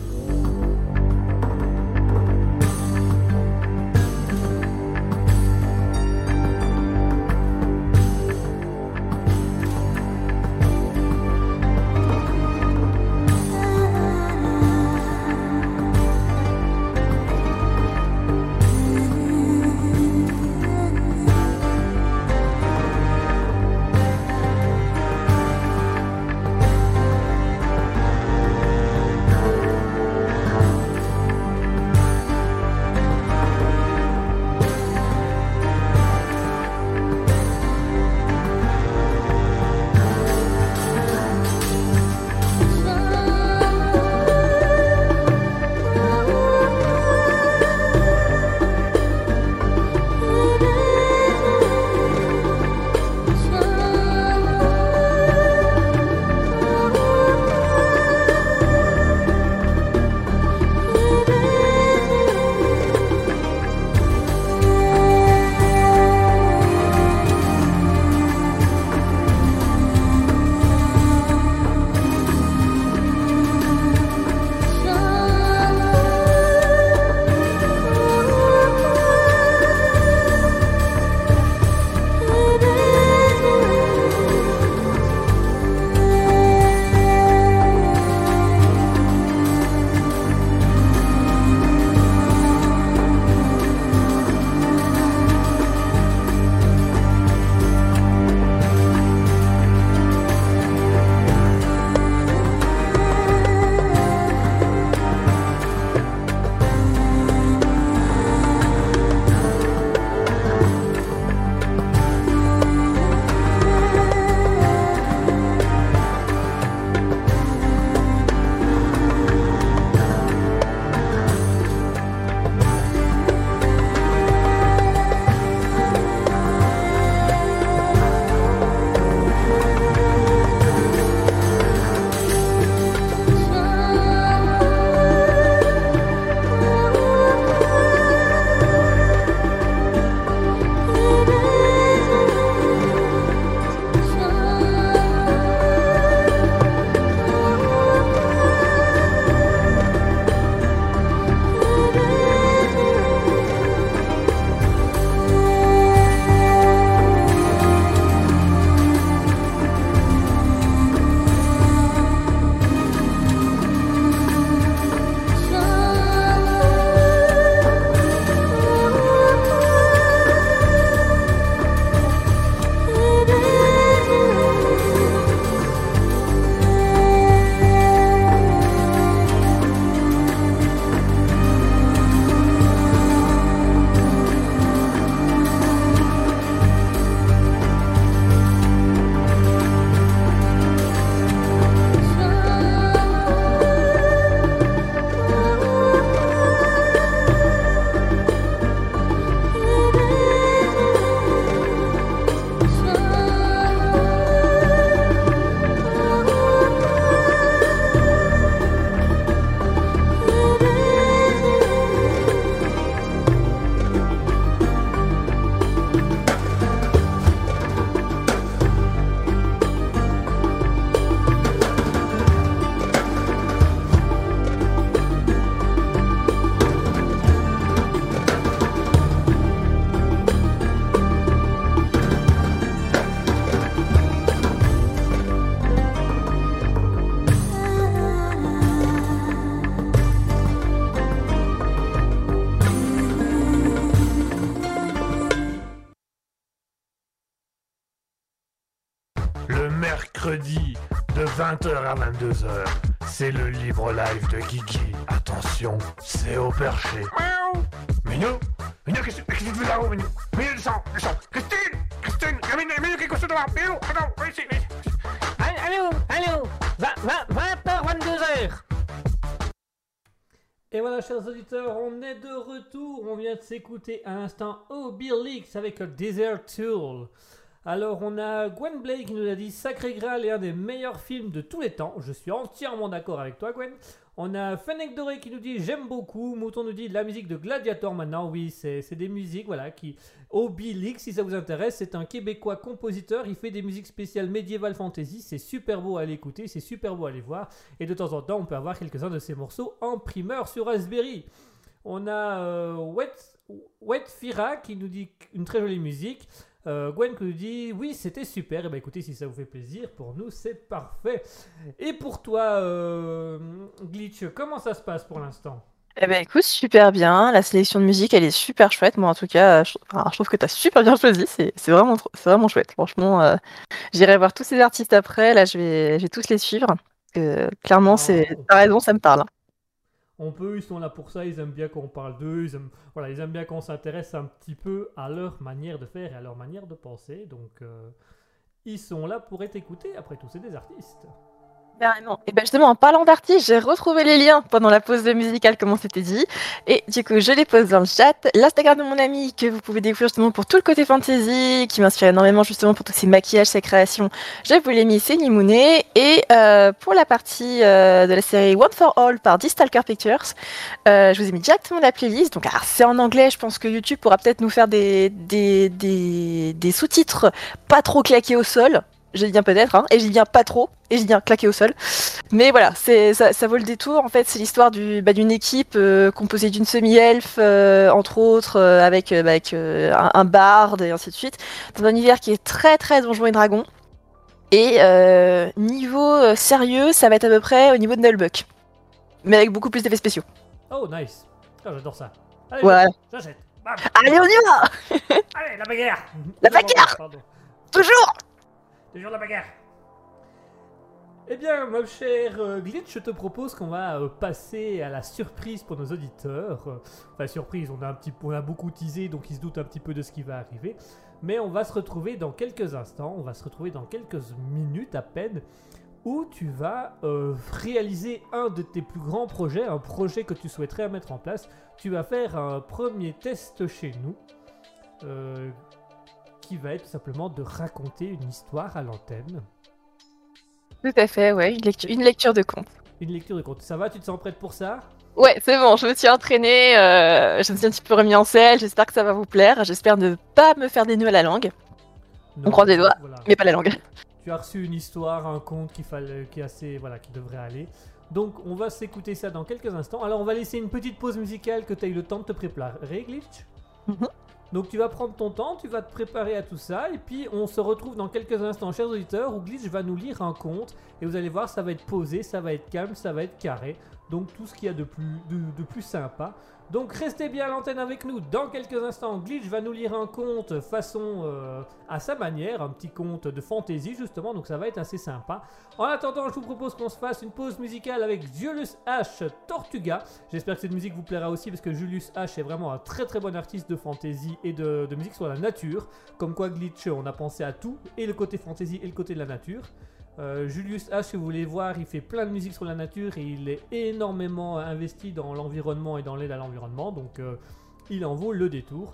20h à 22h, c'est le libre live de Guigui. Attention, c'est au perché. Miaou Minou Minou, qu'est-ce que tu fais là-haut, Minou? Minou, descends, descends Christine Christine Minou, Minou, qu'est-ce que tu devant Minou, attends, viens ici, viens ici. Allô, allô 20h, 22h Et voilà, chers auditeurs, on est de retour. On vient de s'écouter à l'instant Obelix avec Desert Tool. Alors, on a Gwen Blake qui nous a dit Sacré Graal est un des meilleurs films de tous les temps. Je suis entièrement d'accord avec toi, Gwen. On a Fennec Doré qui nous dit J'aime beaucoup. Mouton nous dit La musique de Gladiator maintenant. Oui, c'est des musiques, voilà, qui. Obelix, si ça vous intéresse, c'est un Québécois compositeur. Il fait des musiques spéciales médiéval fantasy. C'est super beau à l'écouter, c'est super beau à les voir. Et de temps en temps, on peut avoir quelques-uns de ces morceaux en primeur sur Raspberry. On a euh, Wet, Wet Fira qui nous dit une très jolie musique. Euh, Gwen qui nous dit oui c'était super. Et ben écoutez si ça vous fait plaisir pour nous c'est parfait. Et pour toi euh, Glitch comment ça se passe pour l'instant? Eh ben écoute, super bien. La sélection de musique, elle est super chouette. Moi, en tout cas, je, enfin, je trouve que tu as super bien choisi. C'est c'est vraiment, c'est vraiment chouette. Franchement, euh, j'irai voir tous ces artistes après. Là, je vais, je vais tous les suivre. Euh, clairement, c'est, Oh. t'as raison, ça me parle. On peut, ils sont là pour ça, ils aiment bien qu'on parle d'eux, ils aiment, voilà, ils aiment bien qu'on s'intéresse un petit peu à leur manière de faire et à leur manière de penser. Donc, euh, ils sont là pour être écoutés. Après tout, c'est des artistes. Carrément. Et ben justement, en parlant d'artistes, j'ai retrouvé les liens pendant la pause musicale, comme on s'était dit. Et du coup, je les pose dans le chat. L'Instagram de mon ami, que vous pouvez découvrir justement pour tout le côté fantasy, qui m'inspire énormément justement pour tous ses maquillages, ses créations. Je vous l'ai mis, c'est Nimune. Et euh, pour la partie euh, de la série One for All par D-Stalker Pictures, euh, je vous ai mis directement la playlist. Donc, c'est en anglais. Je pense que YouTube pourra peut-être nous faire des, des sous-titres pas trop claqués au sol. Je dis bien peut-être, hein, et je dis bien pas trop, et dis bien claqué au sol. Mais voilà, c'est ça, ça vaut le détour. En fait, c'est l'histoire du, bah, d'une équipe euh, composée d'une semi-elfe, euh, entre autres, euh, avec, bah, avec un, un barde et ainsi de suite, dans un univers qui est très très donjon et dragon. Et niveau sérieux, ça va être à peu près au niveau de Nullbuck, mais avec beaucoup plus d'effets spéciaux. Oh, nice. Ah, j'adore ça. Allez, Ouais. j'achète. Allez, on y va Allez, la bagarre. La bagarre. Toujours Toujours la bagarre. Eh bien, mon cher euh, Glitch, je te propose qu'on va euh, passer à la surprise pour nos auditeurs. Enfin, surprise, on a, un petit, on a beaucoup teasé, donc ils se doutent un petit peu de ce qui va arriver. Mais on va se retrouver dans quelques instants, on va se retrouver dans quelques minutes à peine, où tu vas euh, réaliser un de tes plus grands projets, un projet que tu souhaiterais mettre en place. Tu vas faire un premier test chez nous. Qui va être tout simplement de raconter une histoire à l'antenne. Tout à fait, ouais, une lecture, une lecture de conte. Une lecture de conte. Ça va Tu te sens prête pour ça? Ouais, c'est bon, je me suis entraînée, euh, je me suis un petit peu remis en selle, j'espère que ça va vous plaire, j'espère ne pas me faire des nœuds à la langue, Non, croise les doigts. voilà. mais pas la langue. Tu as reçu une histoire, un conte qui, fallait, qui est assez, voilà, qui devrait aller. Donc on va s'écouter ça dans quelques instants. Alors on va laisser une petite pause musicale que tu as eu le temps de te préparer, Glitch. Mhm. Donc tu vas prendre ton temps, tu vas te préparer à tout ça, et puis on se retrouve dans quelques instants, chers auditeurs, où Glitch va nous lire un conte, et vous allez voir, ça va être posé, ça va être calme, ça va être carré, donc tout ce qu'il y a de plus, de, plus sympa. Donc restez bien à l'antenne avec nous, dans quelques instants, Glitch va nous lire un conte façon euh, à sa manière, un petit conte de fantasy justement, donc ça va être assez sympa. En attendant, je vous propose qu'on se fasse une pause musicale avec Julius H. Tortuga. J'espère que cette musique vous plaira aussi parce que Julius H est vraiment un très très bon artiste de fantasy et de musique sur la nature. Comme quoi Glitch, on a pensé à tout, et le côté fantasy et le côté de la nature. Euh, Julius H, si vous voulez voir, il fait plein de musique sur la nature et il est énormément investi dans l'environnement et dans l'aide à l'environnement, donc euh, il en vaut le détour.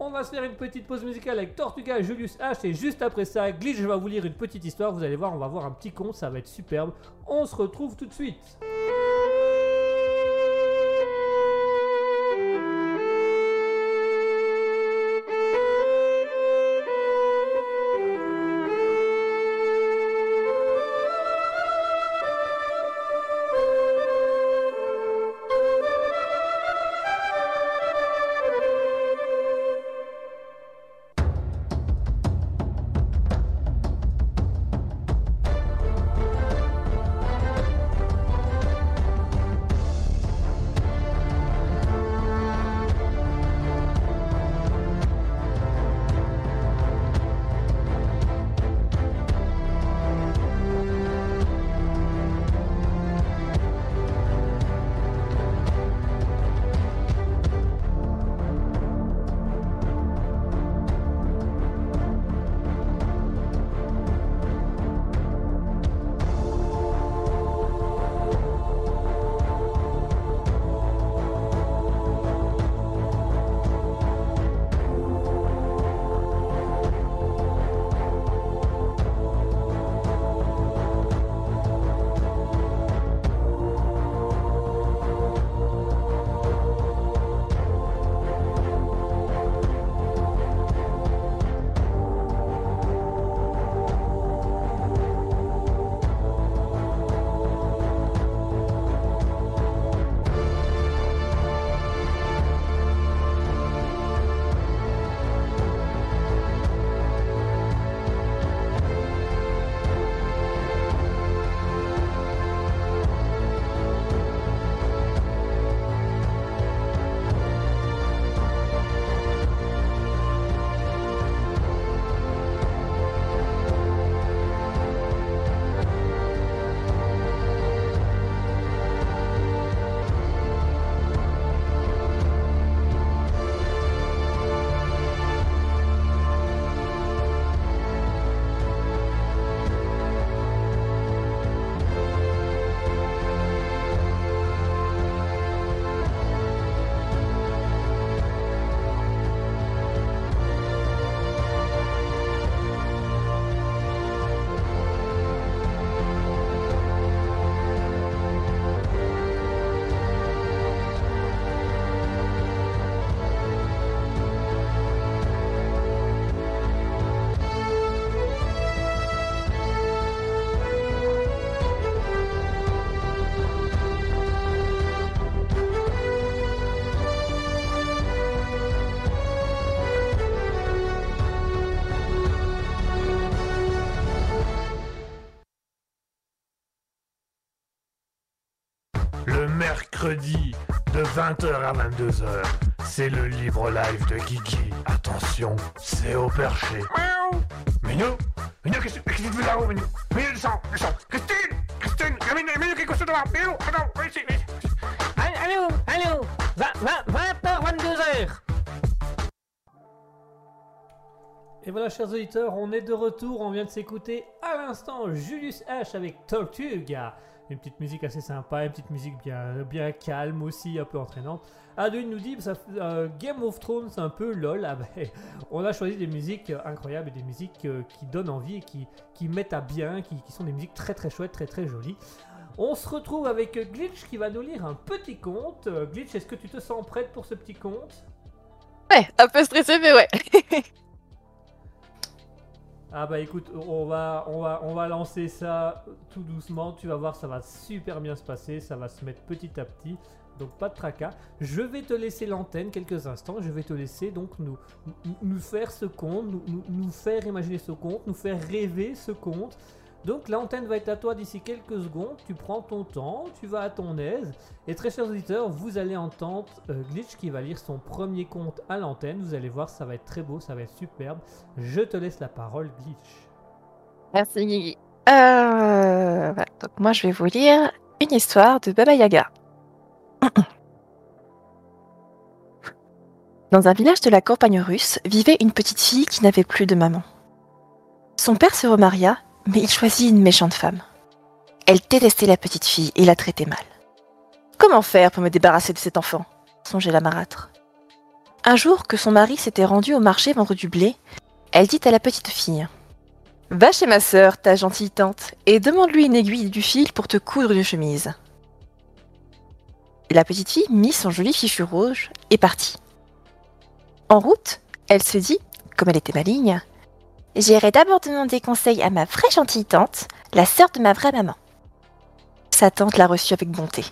On va se faire une petite pause musicale avec Tortuga Julius H et juste après ça, Glitch va vous lire une petite histoire, vous allez voir, on va voir un petit conte, ça va être superbe. On se retrouve tout de suite. Mercredi de 20h à 22h. C'est le libre live de Kiki. Attention, c'est au perché. Miaou Minou Minou, qu'est-ce qu'est-ce que tu fais là-haut, Minou Minou, descends, descends Christine Christine Minou, Minou, qu'est-ce que tu devant Minou, attends, viens ici, viens ici. Allô, allô 20h, 22h Et voilà, chers auditeurs, on est de retour. On vient de s'écouter à l'instant Julius H avec Tortuga. Une petite musique assez sympa, une petite musique bien, bien calme aussi, un peu entraînante. Aduin nous dit euh, Game of Thrones, un peu lol. Ah ben, *laughs* on a choisi des musiques incroyables des musiques euh, qui donnent envie et qui, qui mettent à bien, qui, qui sont des musiques très très chouettes, très très jolies. On se retrouve avec Glitch qui va nous lire un petit conte. Euh, Glitch, est-ce que tu te sens prête pour ce petit conte? Ouais, un peu stressé, mais ouais. *laughs* Ah bah écoute, on va, on va, on va lancer ça tout doucement. Tu vas voir, ça va super bien se passer. Ça va se mettre petit à petit. Donc pas de tracas. Je vais te laisser l'antenne quelques instants. Je vais te laisser donc nous, nous, faire ce conte, nous, nous- faire imaginer ce conte, nous faire rêver ce conte. Donc l'antenne va être à toi d'ici quelques secondes. Tu prends ton temps, tu vas à ton aise. Et très chers auditeurs, vous allez entendre euh, Glitch qui va lire son premier conte à l'antenne. Vous allez voir, ça va être très beau, ça va être superbe. Je te laisse la parole, Glitch. Merci. Euh. Donc moi je vais vous lire une histoire de Baba Yaga. *clears throat* Dans un village de la campagne russe vivait une petite fille qui n'avait plus de maman. Son père se remaria, mais il choisit une méchante femme. Elle détestait la petite fille et la traitait mal. Comment faire pour me débarrasser de cet enfant? songeait la marâtre. Un jour que son mari s'était rendu au marché vendre du blé, elle dit à la petite fille Va chez ma sœur, ta gentille tante, et demande-lui une aiguille du fil pour te coudre une chemise. La petite fille mit son joli fichu rouge et partit. En route, elle se dit, comme elle était maligne, J'irai d'abord demander conseil à ma vraie gentille tante, la sœur de ma vraie maman. Sa tante la reçut avec bonté.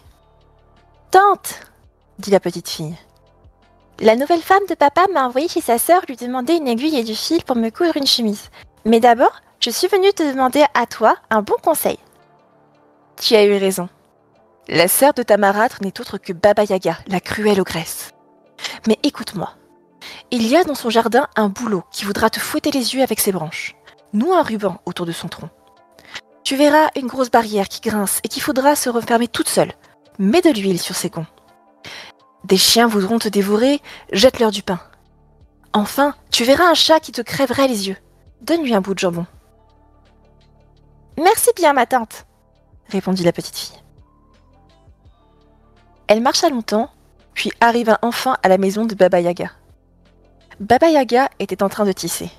Tante dit la petite fille. La nouvelle femme de papa m'a envoyé chez sa sœur lui demander une aiguille et du fil pour me coudre une chemise. Mais d'abord, je suis venue te demander à toi un bon conseil. Tu as eu raison. La sœur de ta marâtre n'est autre que Baba Yaga, la cruelle ogresse. Mais écoute-moi. Il y a dans son jardin un bouleau qui voudra te fouetter les yeux avec ses branches. Noue un ruban autour de son tronc. Tu verras une grosse barrière qui grince et qu'il faudra se refermer toute seule. Mets de l'huile sur ses gonds. Des chiens voudront te dévorer, jette-leur du pain. Enfin, tu verras un chat qui te crèverait les yeux. Donne-lui un bout de jambon. Merci bien, ma tante, répondit la petite fille. Elle marcha longtemps, puis arriva enfin à la maison de Baba Yaga. Baba Yaga était en train de tisser.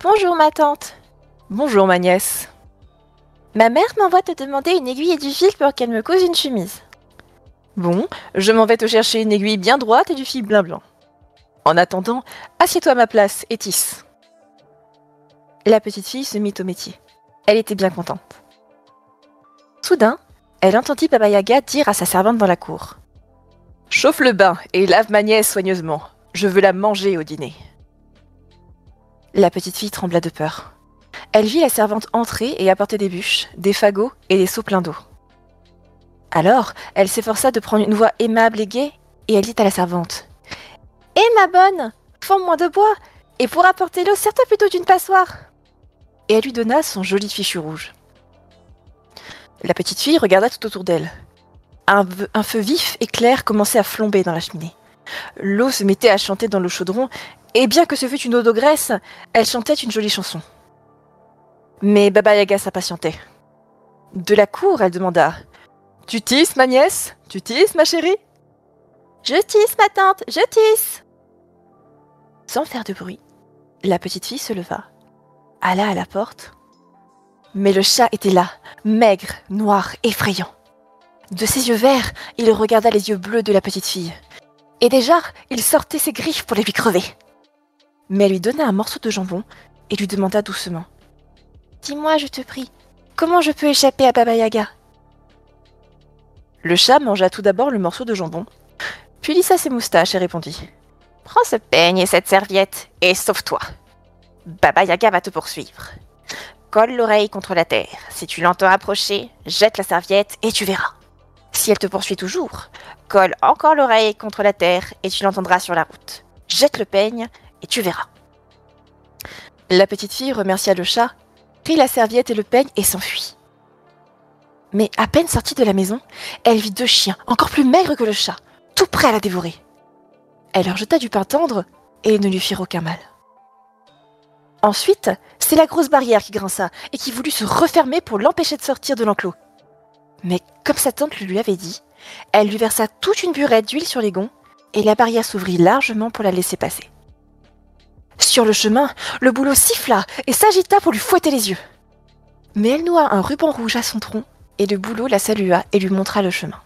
Bonjour, ma tante. Bonjour, ma nièce. Ma mère m'envoie te demander une aiguille et du fil pour qu'elle me couse une chemise. Bon, je m'en vais te chercher une aiguille bien droite et du fil bien blanc. En attendant, assieds-toi à ma place et tisse. La petite fille se mit au métier. Elle était bien contente. Soudain, elle entendit Baba Yaga dire à sa servante dans la cour Chauffe le bain et lave ma nièce soigneusement. Je veux la manger au dîner. La petite fille trembla de peur. Elle vit la servante entrer et apporter des bûches, des fagots et des seaux pleins d'eau. Alors, elle s'efforça de prendre une voix aimable et gaie, et elle dit à la servante Hé ma bonne, forme-moi de bois, et pour apporter l'eau, sers-toi plutôt d'une passoire. Et elle lui donna son joli fichu rouge. La petite fille regarda tout autour d'elle. Un, feu vif et clair commençait à flamber dans la cheminée. L'eau se mettait à chanter dans le chaudron, et bien que ce fût une eau de graisse, elle chantait une jolie chanson. Mais Baba Yaga s'impatientait. De la cour, elle demanda Tu tisses, ma nièce? Tu tisses, ma chérie? Je tisse, ma tante, je tisse Sans faire de bruit, la petite fille se leva, alla à la porte. Mais le chat était là, maigre, noir, effrayant. De ses yeux verts, il regarda les yeux bleus de la petite fille. Et déjà, il sortait ses griffes pour les lui crever. Mais elle lui donna un morceau de jambon et lui demanda doucement Dis-moi, je te prie, comment je peux échapper à Baba Yaga? Le chat mangea tout d'abord le morceau de jambon, puis lissa ses moustaches et répondit Prends ce peigne et cette serviette et sauve-toi. Baba Yaga va te poursuivre. Colle l'oreille contre la terre. Si tu l'entends approcher, jette la serviette et tu verras. Si elle te poursuit toujours, colle encore l'oreille contre la terre et tu l'entendras sur la route. Jette le peigne et tu verras. La petite fille remercia le chat, prit la serviette et le peigne et s'enfuit. Mais à peine sortie de la maison, elle vit deux chiens, encore plus maigres que le chat, tout prêts à la dévorer. Elle leur jeta du pain tendre et ne lui firent aucun mal. Ensuite, c'est la grosse barrière qui grinça et qui voulut se refermer pour l'empêcher de sortir de l'enclos. Mais comme sa tante le lui avait dit, elle lui versa toute une burette d'huile sur les gonds et la barrière s'ouvrit largement pour la laisser passer. Sur le chemin, le boulot siffla et s'agita pour lui fouetter les yeux. Mais elle noua un ruban rouge à son tronc et le boulot la salua et lui montra le chemin.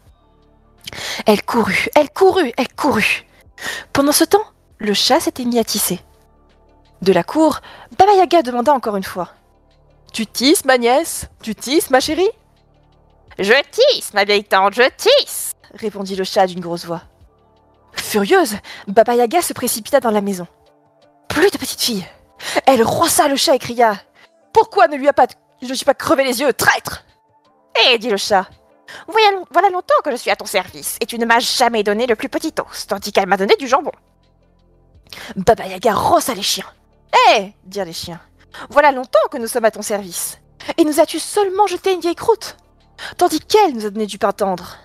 Elle courut, elle courut, elle courut. Pendant ce temps, le chat s'était mis à tisser. De la cour, Baba Yaga demanda encore une fois. Tu tisses, ma nièce? Tu tisses, ma chérie? Je tisse, ma vieille tante, je tisse répondit le chat d'une grosse voix. Furieuse, Baba Yaga se précipita dans la maison. Plus de petite fille. Elle roissa le chat et cria Pourquoi ne lui a pas. Je ne suis pas crevé les yeux, traître Eh, dit le chat. Voilà, voilà longtemps que je suis à ton service, et tu ne m'as jamais donné le plus petit os, tandis qu'elle m'a donné du jambon. Baba Yaga rossa les chiens. Hé dirent les chiens. Voilà longtemps que nous sommes à ton service. Et nous as-tu seulement jeté une vieille croûte Tandis qu'elle nous a donné du pain tendre.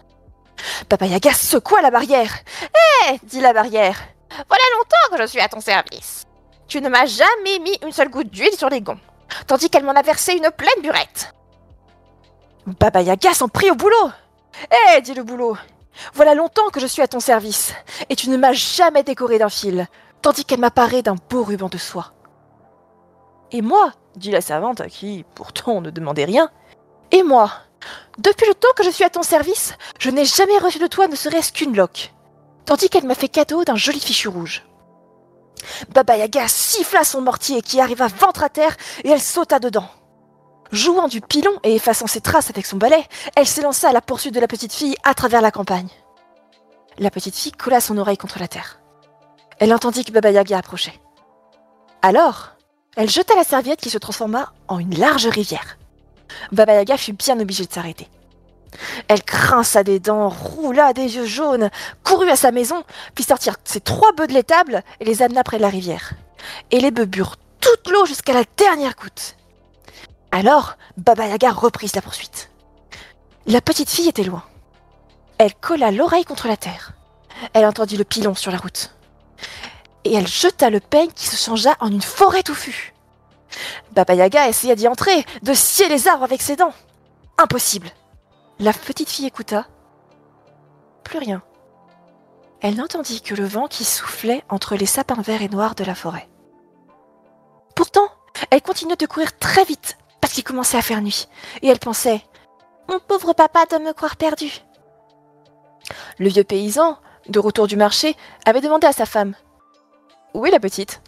Baba Yaga secoua la barrière. Hé dit la barrière. Voilà longtemps que je suis à ton service. Tu ne m'as jamais mis une seule goutte d'huile sur les gonds, tandis qu'elle m'en a versé une pleine burette. Baba Yaga s'en prit au boulot. Hé dit le boulot. Voilà longtemps que je suis à ton service, et tu ne m'as jamais décoré d'un fil, tandis qu'elle m'a paré d'un beau ruban de soie. Et moi, dit la servante, à qui pourtant ne demandait rien, et moi, depuis le temps que je suis à ton service, je n'ai jamais reçu de toi ne serait-ce qu'une loque, tandis qu'elle m'a fait cadeau d'un joli fichu rouge. Baba Yaga siffla son mortier qui arriva ventre à terre et elle sauta dedans. Jouant du pilon et effaçant ses traces avec son balai, elle s'élança à la poursuite de la petite fille à travers la campagne. La petite fille colla son oreille contre la terre. Elle entendit que Baba Yaga approchait. Alors, elle jeta la serviette qui se transforma en une large rivière. Baba Yaga fut bien obligée de s'arrêter. Elle grinça des dents, roula des yeux jaunes, courut à sa maison, fit sortir ses trois bœufs de l'étable et les amena près de la rivière. Et les bœufs burent toute l'eau jusqu'à la dernière goutte. Alors, Baba Yaga reprit la poursuite. La petite fille était loin. Elle colla l'oreille contre la terre. Elle entendit le pilon sur la route. Et elle jeta le peigne qui se changea en une forêt touffue. Baba Yaga essaya d'y entrer, de scier les arbres avec ses dents. Impossible. La petite fille écouta. Plus rien. Elle n'entendit que le vent qui soufflait entre les sapins verts et noirs de la forêt. Pourtant, elle continuait de courir très vite parce qu'il commençait à faire nuit, et elle pensait Mon pauvre papa doit me croire perdue. Le vieux paysan, de retour du marché, avait demandé à sa femme Où est la petite?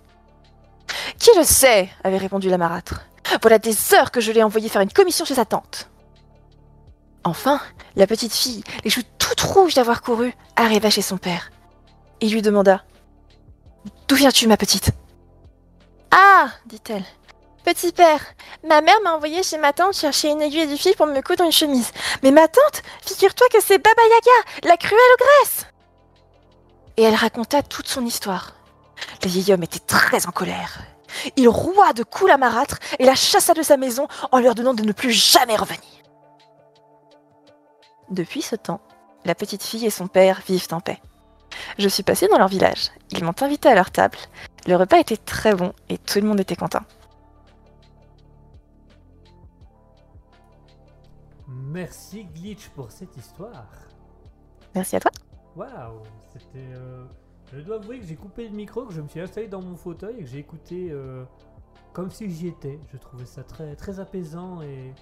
Qui le sait avait répondu la marâtre. Voilà des heures que je l'ai envoyé faire une commission chez sa tante. Enfin, la petite fille, les joues toutes rouges d'avoir couru, arriva chez son père. Il lui demanda D'où viens-tu, ma petite? Ah dit-elle. Petit père, ma mère m'a envoyé chez ma tante chercher une aiguille du fil pour me coudre une chemise. Mais ma tante, figure-toi que c'est Baba Yaga, la cruelle ogresse Et elle raconta toute son histoire. Le vieil homme était très en colère. Il roua de coups la marâtre et la chassa de sa maison en leur donnant de ne plus jamais revenir. Depuis ce temps, la petite fille et son père vivent en paix. Je suis passée dans leur village. Ils m'ont invité à leur table. Le repas était très bon et tout le monde était content. Merci Glitch pour cette histoire. Merci à toi. Waouh, c'était. euh, Je dois avouer que j'ai coupé le micro, que je me suis installé dans mon fauteuil et que j'ai écouté euh, comme si j'y étais. Je trouvais ça très, très apaisant et,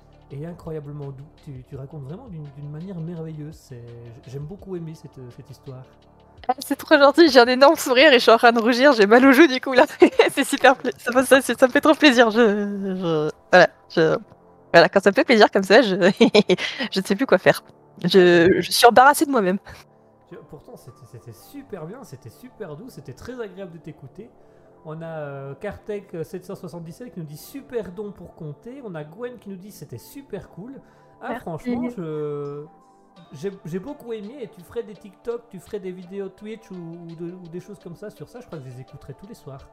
incroyablement doux. Tu, racontes vraiment d'une manière merveilleuse. J'aime beaucoup aimer cette, cette histoire. Ah, C'est trop gentil, j'ai un énorme sourire et je suis en train de rougir, j'ai mal aux joues du coup là. *laughs* c'est super, ça, me- fait trop plaisir. Voilà, voilà, quand ça me fait plaisir comme ça, je, *laughs* je ne sais plus quoi faire. Je, je suis embarrassée de moi-même. Pourtant, c'était super bien, c'était super doux, c'était très agréable de t'écouter. On a euh, Kartek euh, 777 qui nous dit super don pour compter. On a Gwen qui nous dit c'était super cool. Ah, Merci. franchement, je. j'ai beaucoup aimé et tu ferais des TikTok, tu ferais des vidéos Twitch ou, ou de- ou des choses comme ça sur ça, je crois que je les écouterais tous les soirs.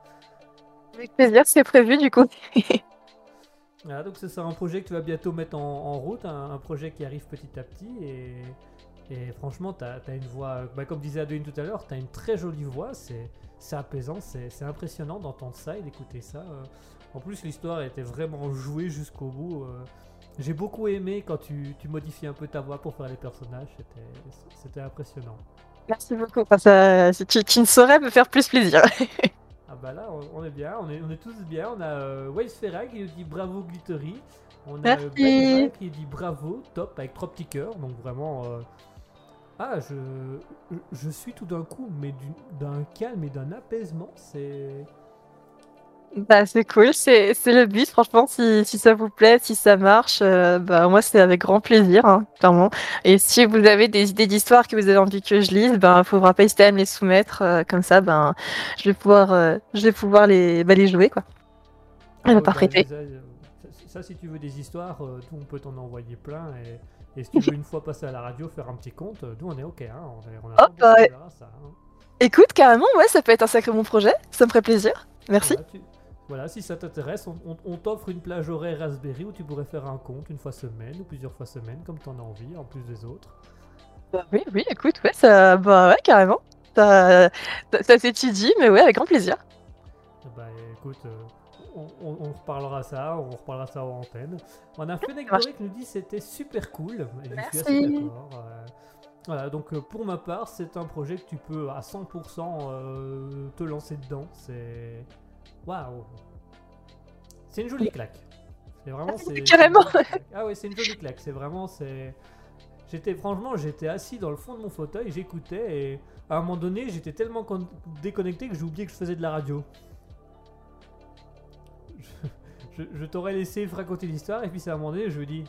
Avec plaisir, c'est prévu du coup. *laughs* Voilà, donc c'est ça un projet que tu vas bientôt mettre en, en route, un, un projet qui arrive petit à petit et, et franchement tu as, une voix, bah, comme disait Adeline tout à l'heure, tu as une très jolie voix, c'est apaisant, c'est impressionnant d'entendre ça et d'écouter ça. euh. En plus l'histoire était vraiment jouée jusqu'au bout. euh. J'ai beaucoup aimé quand tu, tu modifies un peu ta voix pour faire les personnages, c'était- impressionnant. Merci beaucoup. Ça, tu, tu ne saurais me faire plus plaisir. *laughs* Ah bah là, on, on est bien, on est, on est tous bien. On a euh, Waze Ferra qui nous dit bravo Glittery. On a Merci. euh, qui dit bravo, top, avec trois petits cœurs. Donc vraiment... euh, Ah, je, je suis tout d'un coup, mais du- d'un calme et d'un apaisement. C'est... Bah, c'est cool, c'est le but, franchement, si, si ça vous plaît, si ça marche, euh, bah, moi c'est avec grand plaisir, hein, clairement. Et si vous avez des idées d'histoire que vous avez envie que je lise, ben, faudra pas hésiter à me les soumettre, euh, comme ça, ben, je vais pouvoir, euh, je vais pouvoir les, bah, les jouer, quoi. Elle va Ouais, pas bah, prêter. ça, ça, si tu veux des histoires, on peut t'en envoyer plein. Et, et si tu veux une fois passer à la radio, faire un petit compte, euh, nous on est ok. Hein, on, on a à ça, hein. Écoute, carrément, ouais, ça peut être un sacré bon projet, ça me ferait plaisir. Merci. Voilà, tu- voilà, si ça t'intéresse, on, on- on t'offre une plage horaire Raspberry où tu pourrais faire un compte une fois semaine ou plusieurs fois semaine, comme tu en as envie, en plus des autres. Bah oui, oui, écoute, ouais, ça, bah ouais, carrément. Ça, ça, ça s'étudie, mais ouais, avec grand plaisir. Ben, écoute, euh, on, on- on reparlera ça, on reparlera ça en antenne. On a. Doré qui nous dit c'était super cool. Et je suis Merci. assez d'accord. euh, voilà, donc euh, pour ma part, c'est un projet que tu peux à 100% euh, te lancer dedans. C'est. Waouh! C'est une jolie claque. C'est vraiment. Ah, c'est- carrément. Ah ouais, c'est une jolie claque. C'est vraiment. c'est J'étais franchement, j'étais assis dans le fond de mon fauteuil, j'écoutais et à un moment donné, j'étais tellement con- déconnecté que j'ai oublié que je faisais de la radio. Je, t'aurais laissé raconter l'histoire et puis c'est à un moment donné, je me dis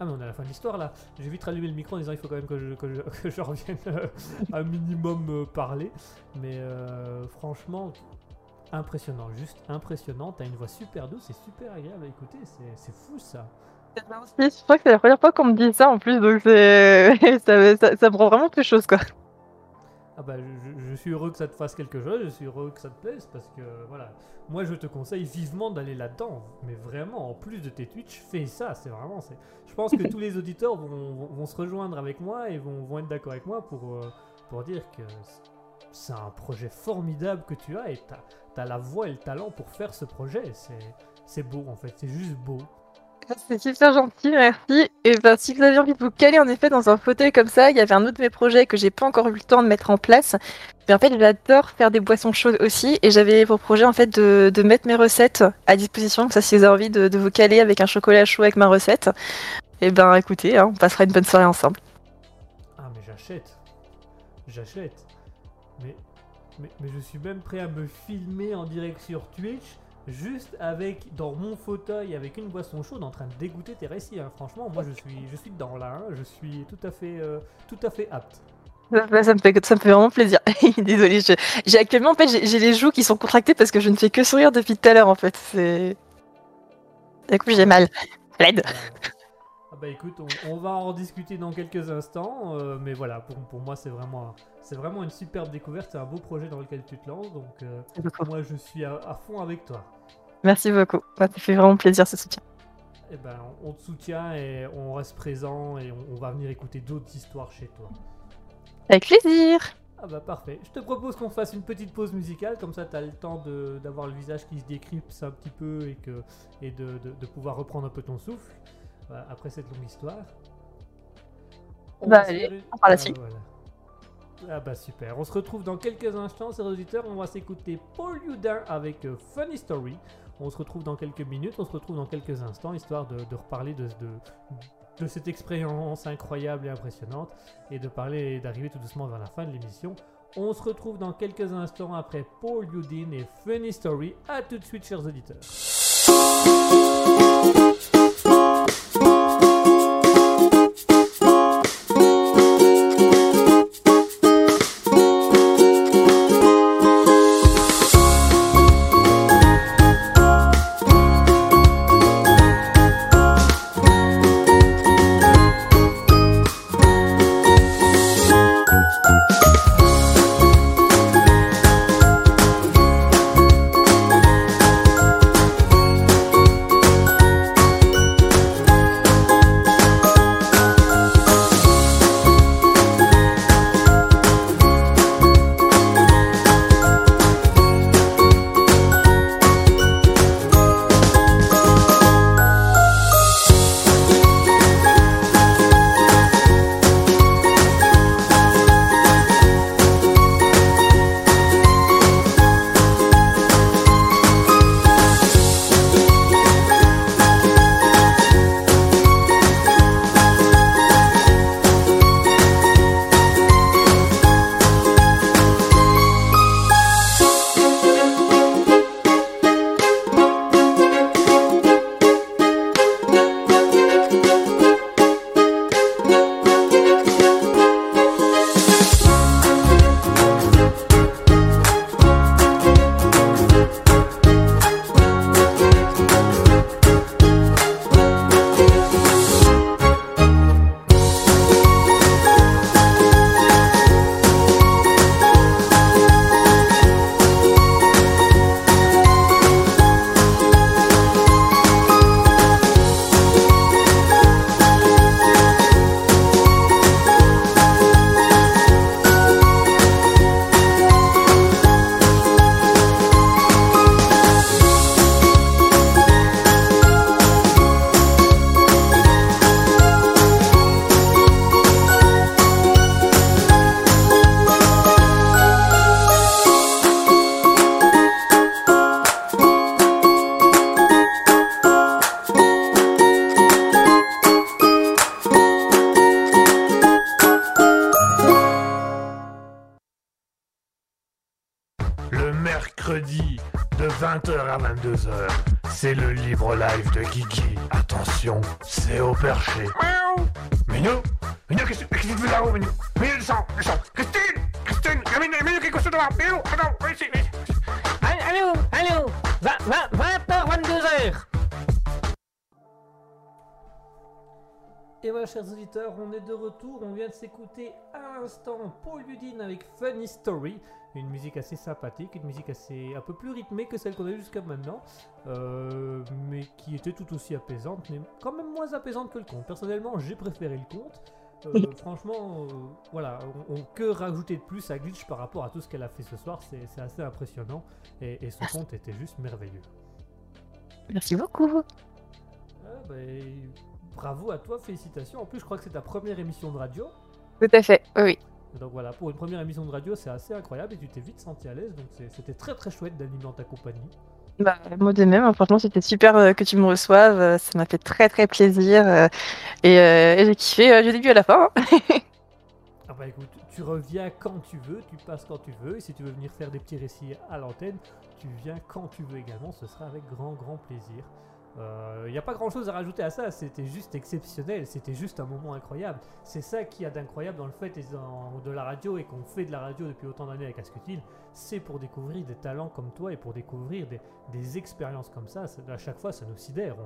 ah mais on est à la fin de l'histoire là. J'ai vite rallumé le micro en disant il faut quand même que je, que je, *laughs* revienne euh, un minimum euh, parler. Mais euh, franchement, impressionnant, juste impressionnant. T'as une voix super douce et super agréable à écouter. C'est- C'est fou ça. Je crois que c'est la première fois qu'on me dit ça en plus, donc c'est *laughs* ça, ça, ça me rend vraiment peu chose quoi. Ah bah je, suis heureux que ça te fasse quelque chose, je suis heureux que ça te plaise parce que voilà, moi je te conseille vivement d'aller là-dedans, mais vraiment en plus de tes Twitch, fais ça, c'est vraiment, c'est, je pense que *laughs* tous les auditeurs vont, vont- vont se rejoindre avec moi et vont, vont être d'accord avec moi pour, euh, pour dire que c'est un projet formidable que tu as et t'as as la voix et le talent pour faire ce projet, c'est, c'est beau en fait, c'est juste beau. C'est super gentil, merci. Et ben, si vous avez envie de vous caler en effet dans un fauteuil comme ça, il y avait un autre de mes projets que j'ai pas encore eu le temps de mettre en place. Mais en fait, j'adore faire des boissons chaudes aussi, et j'avais pour projet en fait de, mettre mes recettes à disposition. Comme ça, si vous avez envie de, vous caler avec un chocolat chaud avec ma recette, et ben écoutez, hein, on passera une bonne soirée ensemble. Ah mais j'achète. J'achète. Mais, mais je suis même prêt à me filmer en direct sur Twitch, juste avec, dans mon fauteuil, avec une boisson chaude, en train de dégoûter tes récits. hein. Franchement, moi je suis, je suis dedans là. hein. Je suis tout à fait, euh, tout à fait apte. Ça, ça me fait, ça me fait vraiment plaisir. *laughs* Désolée, je- j'ai actuellement en fait j'ai j'ai les joues qui sont contractées parce que je ne fais que sourire depuis tout à l'heure en fait. C'est. Du coup, j'ai mal. L'aide. Ah bah écoute, on, on va en discuter dans quelques instants, euh, mais voilà, pour, pour moi c'est vraiment, c'est vraiment une superbe découverte, c'est un beau projet dans lequel tu te lances, donc euh, moi je suis à- à fond avec toi. Merci beaucoup. Ouais, ça fait vraiment plaisir ce soutien. Eh ben, on te soutient et on reste présent et on, on va venir écouter d'autres histoires chez toi. Avec plaisir. Ah bah parfait. Je te propose qu'on fasse une petite pause musicale, comme ça t'as le temps d'avoir le visage qui se décrypte un petit peu et, que, et de, de- de pouvoir reprendre un peu ton souffle après cette longue histoire. Bah, va se allez, on part Ah, voilà. Ah bah super. On se retrouve dans quelques instants, chers auditeurs. On va s'écouter Paul Youdin avec euh, Funny Story. On se retrouve dans quelques minutes, on se retrouve dans quelques instants, histoire de, de reparler de, de, de cette expérience incroyable et impressionnante et de parler d'arriver tout doucement vers la fin de l'émission. On se retrouve dans quelques instants après Paul Youdin et Funny Story. A tout de suite, chers auditeurs. L'instant Paul Ludin avec Funny Story, une musique assez sympathique, une musique assez un peu plus rythmée que celle qu'on a jusqu'à maintenant, euh, mais qui était tout aussi apaisante, mais quand même moins apaisante que le conte. Personnellement, j'ai préféré le conte. Euh, *laughs* franchement, euh, voilà, on, on- que rajouter de plus à Glitch par rapport à tout ce qu'elle a fait ce soir, c'est c'est assez impressionnant. Et, et son conte était juste merveilleux. Merci beaucoup. Ah, ben, bravo à toi, félicitations. En plus, je crois que c'est ta première émission de radio. Tout à fait, oui, oui. Donc voilà, pour une première émission de radio, c'est assez incroyable et tu t'es vite senti à l'aise. Donc c'était très très chouette d'animer en ta compagnie. Bah, moi de même, hein, franchement, c'était super euh, que tu me reçoives. euh, ça m'a fait très très plaisir. euh, et et j'ai kiffé du début à la fin. hein. *laughs* Ah bah écoute, tu reviens quand tu veux, tu passes quand tu veux. Et si tu veux venir faire des petits récits à l'antenne, tu viens quand tu veux également. Ce sera avec grand grand plaisir. Il n'y a pas grand chose à rajouter à ça, c'était juste exceptionnel, c'était juste un moment incroyable. C'est ça qui a d'incroyable dans le fait de la radio et qu'on fait de la radio depuis autant d'années avec Asketil, c'est pour découvrir des talents comme toi et pour découvrir des, expériences comme ça. Ça- À chaque fois, ça nous sidère.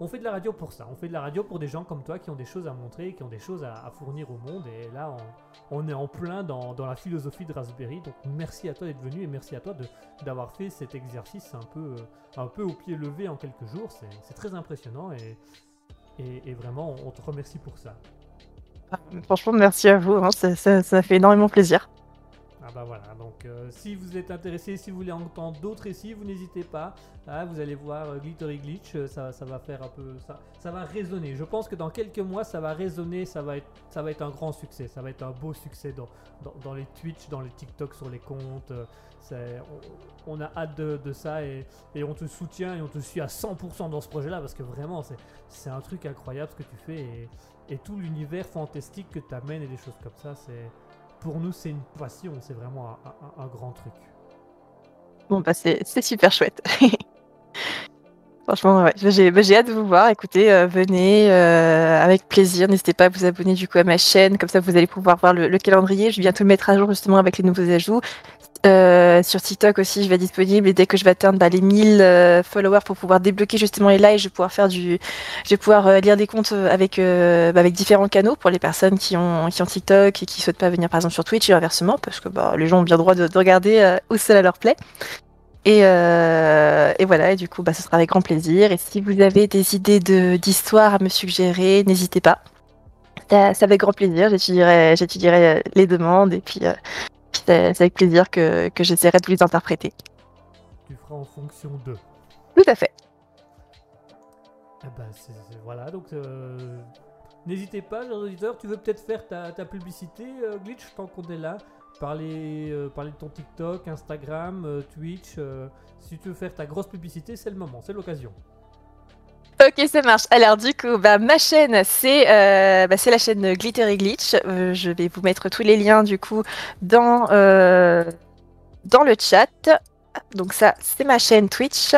On fait de la radio pour ça. On fait de la radio pour des gens comme toi qui ont des choses à montrer, qui ont des choses à, fournir au monde. Et là, on, est en plein dans, la philosophie de Raspberry. Donc merci à toi d'être venu et merci à toi d'avoir fait cet exercice un peu, euh, un peu au pied levé en quelques jours. C'est très impressionnant et, vraiment, on, te remercie pour ça. Franchement, merci à vous. hein, ça, fait énormément plaisir. Ah bah voilà, donc euh, si vous êtes intéressé, si vous voulez entendre d'autres récits, vous n'hésitez pas. Ah, vous allez voir euh, Glittery Glitch, euh, ça, va faire un peu... Ça, ça va résonner. Je pense que dans quelques mois, ça va résonner, ça va être, un grand succès. Ça va être un beau succès dans, les Twitch, dans les TikTok, sur les comptes. on, a hâte de, ça et, on te soutient et on te suit à 100% dans ce projet-là parce que vraiment, c'est, c'est un truc incroyable ce que tu fais et, et tout l'univers fantastique que tu amènes et des choses comme ça, c'est pour nous, c'est une passion, c'est vraiment un, grand truc. Bon, bah, c'est c'est super chouette. *laughs* Franchement, j'ai hâte de vous voir. Écoutez, euh, venez euh, avec plaisir. N'hésitez pas à vous abonner du coup à ma chaîne. Comme ça, vous allez pouvoir voir le, le calendrier. Je vais bientôt le mettre à jour justement avec les nouveaux ajouts. Euh, sur TikTok aussi, je vais être disponible. Et dès que je vais atteindre bah, les 1000 euh, followers pour pouvoir débloquer justement les lives, je vais pouvoir faire du, je vais pouvoir lire des comptes avec bah, avec différents canaux pour les personnes qui ont qui ont TikTok et qui souhaitent pas venir par exemple sur Twitch et inversement parce que bah, les gens ont bien droit de, de regarder où cela leur plaît. Et, euh, et voilà, et du coup, bah, ce sera avec grand plaisir. Et si vous avez des idées de d'histoire à me suggérer, n'hésitez pas. Ça- C'est avec grand plaisir. J'étudierai, j'étudierai les demandes et puis, euh, puis c'est avec plaisir que, que j'essaierai de vous les interpréter. Tu feras en fonction de. Tout à fait. Eh ben, voilà, donc euh, n'hésitez pas, chers auditeurs, tu veux peut-être faire ta, ta publicité, euh, Glitch, tant qu'on est là. Parler, euh, parler de ton TikTok, Instagram, euh, Twitch. euh, si tu veux faire ta grosse publicité, c'est le moment, c'est l'occasion. Ok, ça marche. Alors du coup, bah, ma chaîne, c'est bah, la chaîne Glittery Glitch. Euh, je vais vous mettre tous les liens du coup dans dans le chat. Donc ça, c'est ma chaîne Twitch.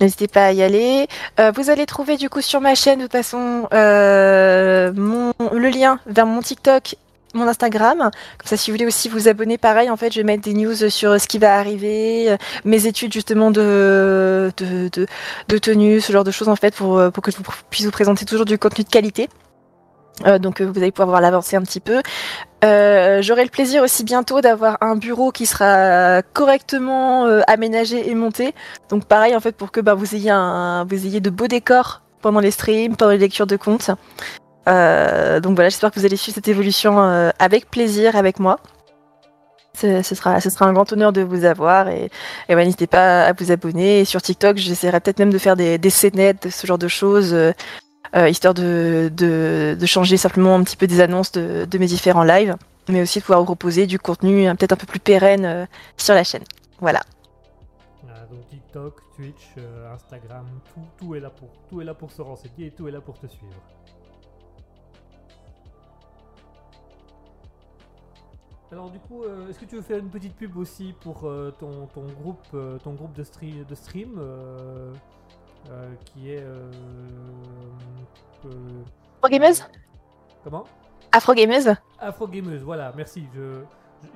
N'hésitez pas à y aller. Vous allez trouver du coup sur ma chaîne de toute façon mon, le lien vers mon TikTok, mon Instagram. Comme ça, si vous voulez aussi vous abonner, pareil, en fait, je vais mettre des news sur ce qui va arriver, euh, mes études justement de, de, de, tenue, ce genre de choses en fait, pour, euh, que je puisse vous présenter toujours du contenu de qualité. Euh, donc euh, vous allez pouvoir voir un petit peu. Euh, J'aurai le plaisir aussi bientôt d'avoir un bureau qui sera correctement euh, aménagé et monté. Donc pareil en fait pour que bah, vous ayez vous ayez de beaux décors pendant les streams, pendant les lectures de comptes. Euh, donc voilà, j'espère que vous allez suivre cette évolution euh, avec plaisir avec moi. Ce, sera, ce sera un grand honneur de vous avoir et, et n'hésitez pas à vous abonner. Sur TikTok, j'essaierai peut-être même de faire des, des scénettes, ce genre de choses, euh, histoire de, de, changer simplement un petit peu des annonces de, de mes différents lives, mais aussi de pouvoir vous proposer du contenu euh, peut-être un peu plus pérenne sur la chaîne. Voilà. Donc TikTok, Twitch, Instagram, tout, tout est là pour, tout est là pour se renseigner et tout est là pour te suivre. Alors du coup, euh, est-ce que tu veux faire une petite pub aussi pour euh, ton, ton groupe, euh, ton groupe de, stream, de stream qui est euh, euh, Afro Gameuse comment? Afro Gameuse Afro Gameuse, voilà, merci. Je,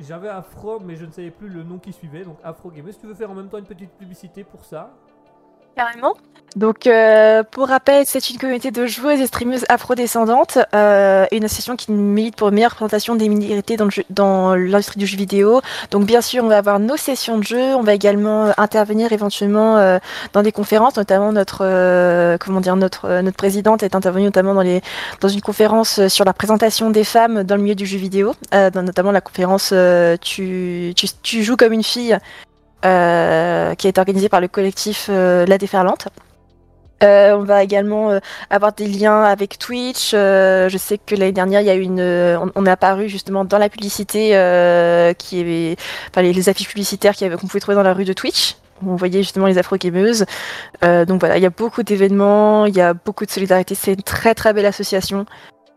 j'avais Afro, mais je ne savais plus le nom qui suivait, donc Afro Gameuse. Tu veux faire en même temps une petite publicité pour ça? Donc, euh, pour rappel, c'est une communauté de joueuses et streameuses afrodescendantes, euh, une association qui milite pour une meilleure représentation des minorités dans, l'industrie du jeu vidéo. Donc, bien sûr, on va avoir nos sessions de jeu, on va également intervenir éventuellement euh, dans des conférences, notamment notre, comment dire, notre, notre présidente est intervenue notamment dans, une conférence sur la présentation des femmes dans le milieu du jeu vidéo, notamment la conférence tu, joues comme une fille, qui a été organisée par le collectif euh, La Déferlante. Euh, on va également euh, avoir des liens avec Twitch. Euh, je sais que l'année dernière, il y a eu une, euh, on, on est apparu justement dans la publicité euh, qui est, enfin les, affiches publicitaires qu'on pouvait trouver dans la rue de Twitch. Où on voyait justement les afro-gameuses. Euh, donc voilà, il y a beaucoup d'événements, il y a beaucoup de solidarité. C'est une très très belle association.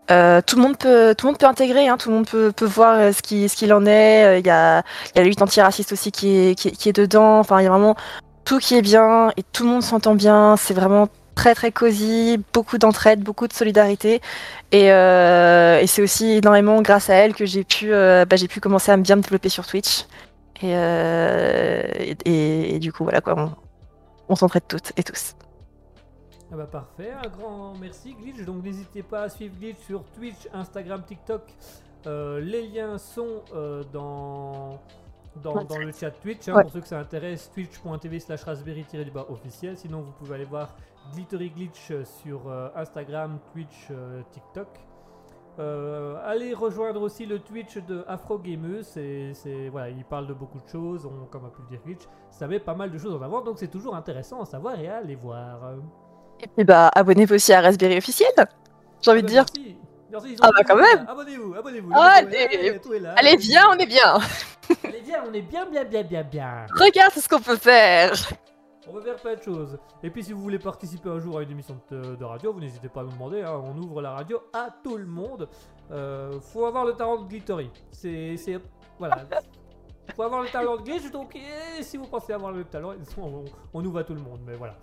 Euh, tout le monde peut, tout le monde peut intégrer, hein, tout le monde peut, peut voir euh, ce qui, ce qu'il en est. Euh, Il y a, il y a la lutte antiraciste aussi qui est, qui est, qui est dedans. Enfin, il y a vraiment tout qui est bien et tout le monde s'entend bien. C'est vraiment très très cosy, beaucoup d'entraide, beaucoup de solidarité. Et, euh, et c'est aussi énormément grâce à elle que j'ai pu, euh, bah, j'ai pu commencer à bien me développer sur Twitch. Et, euh, et, et- du coup, voilà quoi, on, on s'entraide toutes et tous. Ah bah parfait, un grand merci Glitch. Donc n'hésitez pas à suivre Glitch sur Twitch, Instagram, TikTok. Euh, les liens sont euh, dans, dans, dans le chat Twitch. hein, Ouais. Pour ceux que ça intéresse, twitch.tv slash raspberry-du-bas officiel. Sinon vous pouvez aller voir Glittery Glitch euh, sur euh, Instagram, Twitch, TikTok. Allez rejoindre aussi le Twitch de Afro Gameuse. C'est, c'est- voilà, il parle de beaucoup de choses, on, comme a pu le dire Glitch. Ça met pas mal de choses en avant, donc c'est toujours intéressant à savoir et à aller voir. Et puis bah, abonnez-vous aussi à Raspberry officiel. J'ai envie de dire. Merci. Merci, Ah bah quand même. Abonnez-vous, abonnez-vous. Ah, allez. Allez, viens, on est bien. Allez, viens, on est bien, bien, bien, bien, bien. Regarde ce qu'on peut faire. On va faire plein de choses. Et puis, si vous voulez participer un jour à une émission de, de radio, vous n'hésitez pas à nous demander. hein, on ouvre la radio à tout le monde. Euh, faut avoir le talent de Glittery. C'est. c'est- Voilà. Faut avoir le talent de Glitch. Donc, eh, si vous pensez avoir le talent, *laughs* on, on ouvre à tout le monde. Mais voilà.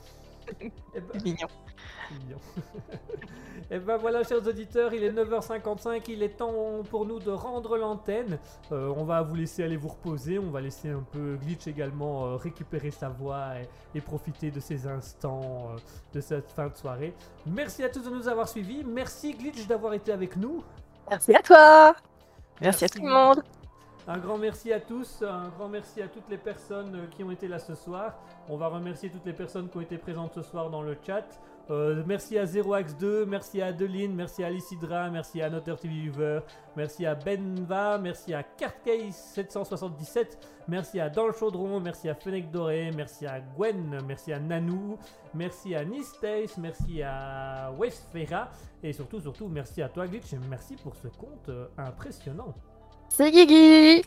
*laughs* Eh ben, Mignon. Mignon. *laughs* Et ben voilà, chers auditeurs, il est 9h55, il est temps pour nous de rendre l'antenne. Euh, on va vous laisser aller vous reposer, on va laisser un peu Glitch également euh, récupérer sa voix et, et profiter de ces instants euh, de cette fin de soirée. Merci à tous de nous avoir suivis, merci Glitch d'avoir été avec nous. Merci à toi. Merci, à tout le monde. Un grand merci à tous, un grand merci à toutes les personnes euh, qui ont été là ce soir. On va remercier toutes les personnes qui ont été présentes ce soir dans le chat. Euh, merci à 0x2, merci à Adeline, merci à Lycidra, merci à Notter TV Viewer, merci à Benva, merci à Cartcase777, merci à Dans le Chaudron, merci à Fennec Doré, merci à Gwen, merci à Nanou, merci à Nistace, merci à Westfera et surtout, surtout, merci à toi Glitch et merci pour ce compte euh, impressionnant. C'est Guigui.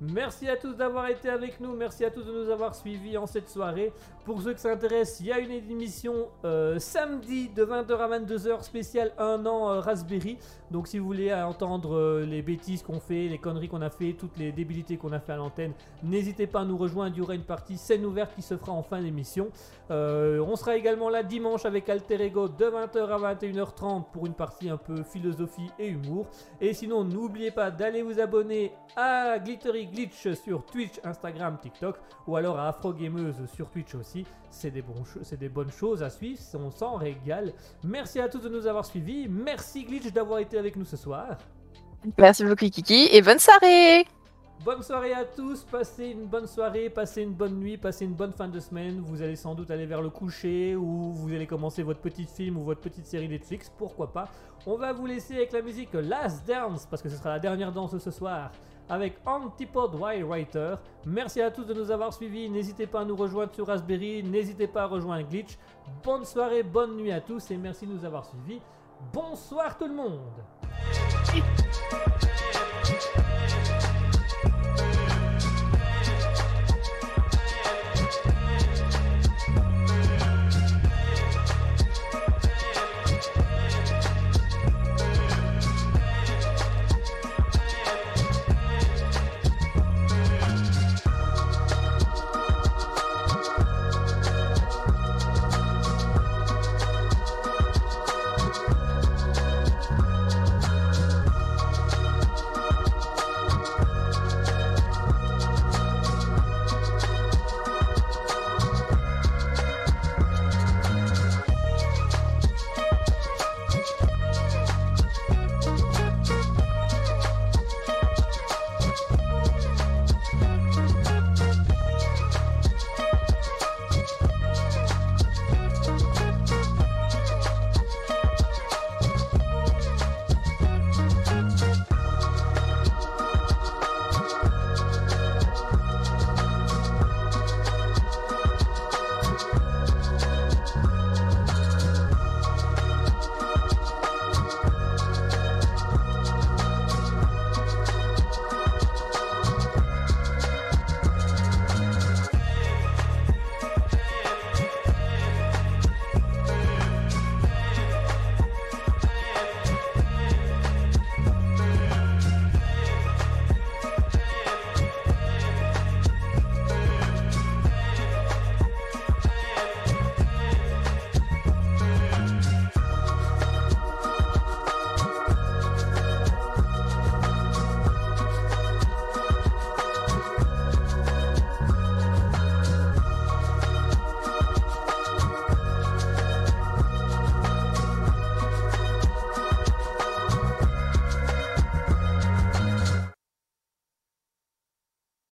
Merci à tous d'avoir été avec nous, merci à tous de nous avoir suivis en cette soirée. Pour ceux que ça intéresse, il y a une émission euh, samedi de 20h à 22h spéciale 1 an euh, Raspberry. Donc si vous voulez entendre euh, les bêtises qu'on fait, les conneries qu'on a fait, toutes les débilités qu'on a fait à l'antenne, n'hésitez pas à nous rejoindre, il y aura une partie scène ouverte qui se fera en fin d'émission. On sera également là dimanche avec Alter Ego de 20h à 21h30 pour une partie un peu philosophie et humour. Et sinon, n'oubliez pas d'aller vous abonner à Glittery Glitch sur Twitch, Instagram, TikTok ou alors à Afro Gameuse sur Twitch aussi. C'est des, bonnes choses à suivre, on s'en régale. Merci à tous de nous avoir suivis. Merci Glitch d'avoir été avec nous ce soir. Merci beaucoup Kiki et bonne soirée. Bonne soirée à tous, passez une bonne soirée, passez une bonne nuit, passez une bonne fin de semaine. Vous allez sans doute aller vers le coucher ou vous allez commencer votre petit film ou votre petite série Netflix, pourquoi pas? On va vous laisser avec la musique Last Dance parce que ce sera la dernière danse ce soir avec Antipode Wild Writer. Merci à tous de nous avoir suivis. N'hésitez pas à nous rejoindre sur Raspberry, n'hésitez pas à rejoindre Glitch. Bonne soirée, bonne nuit à tous et merci de nous avoir suivis. Bonsoir tout le monde.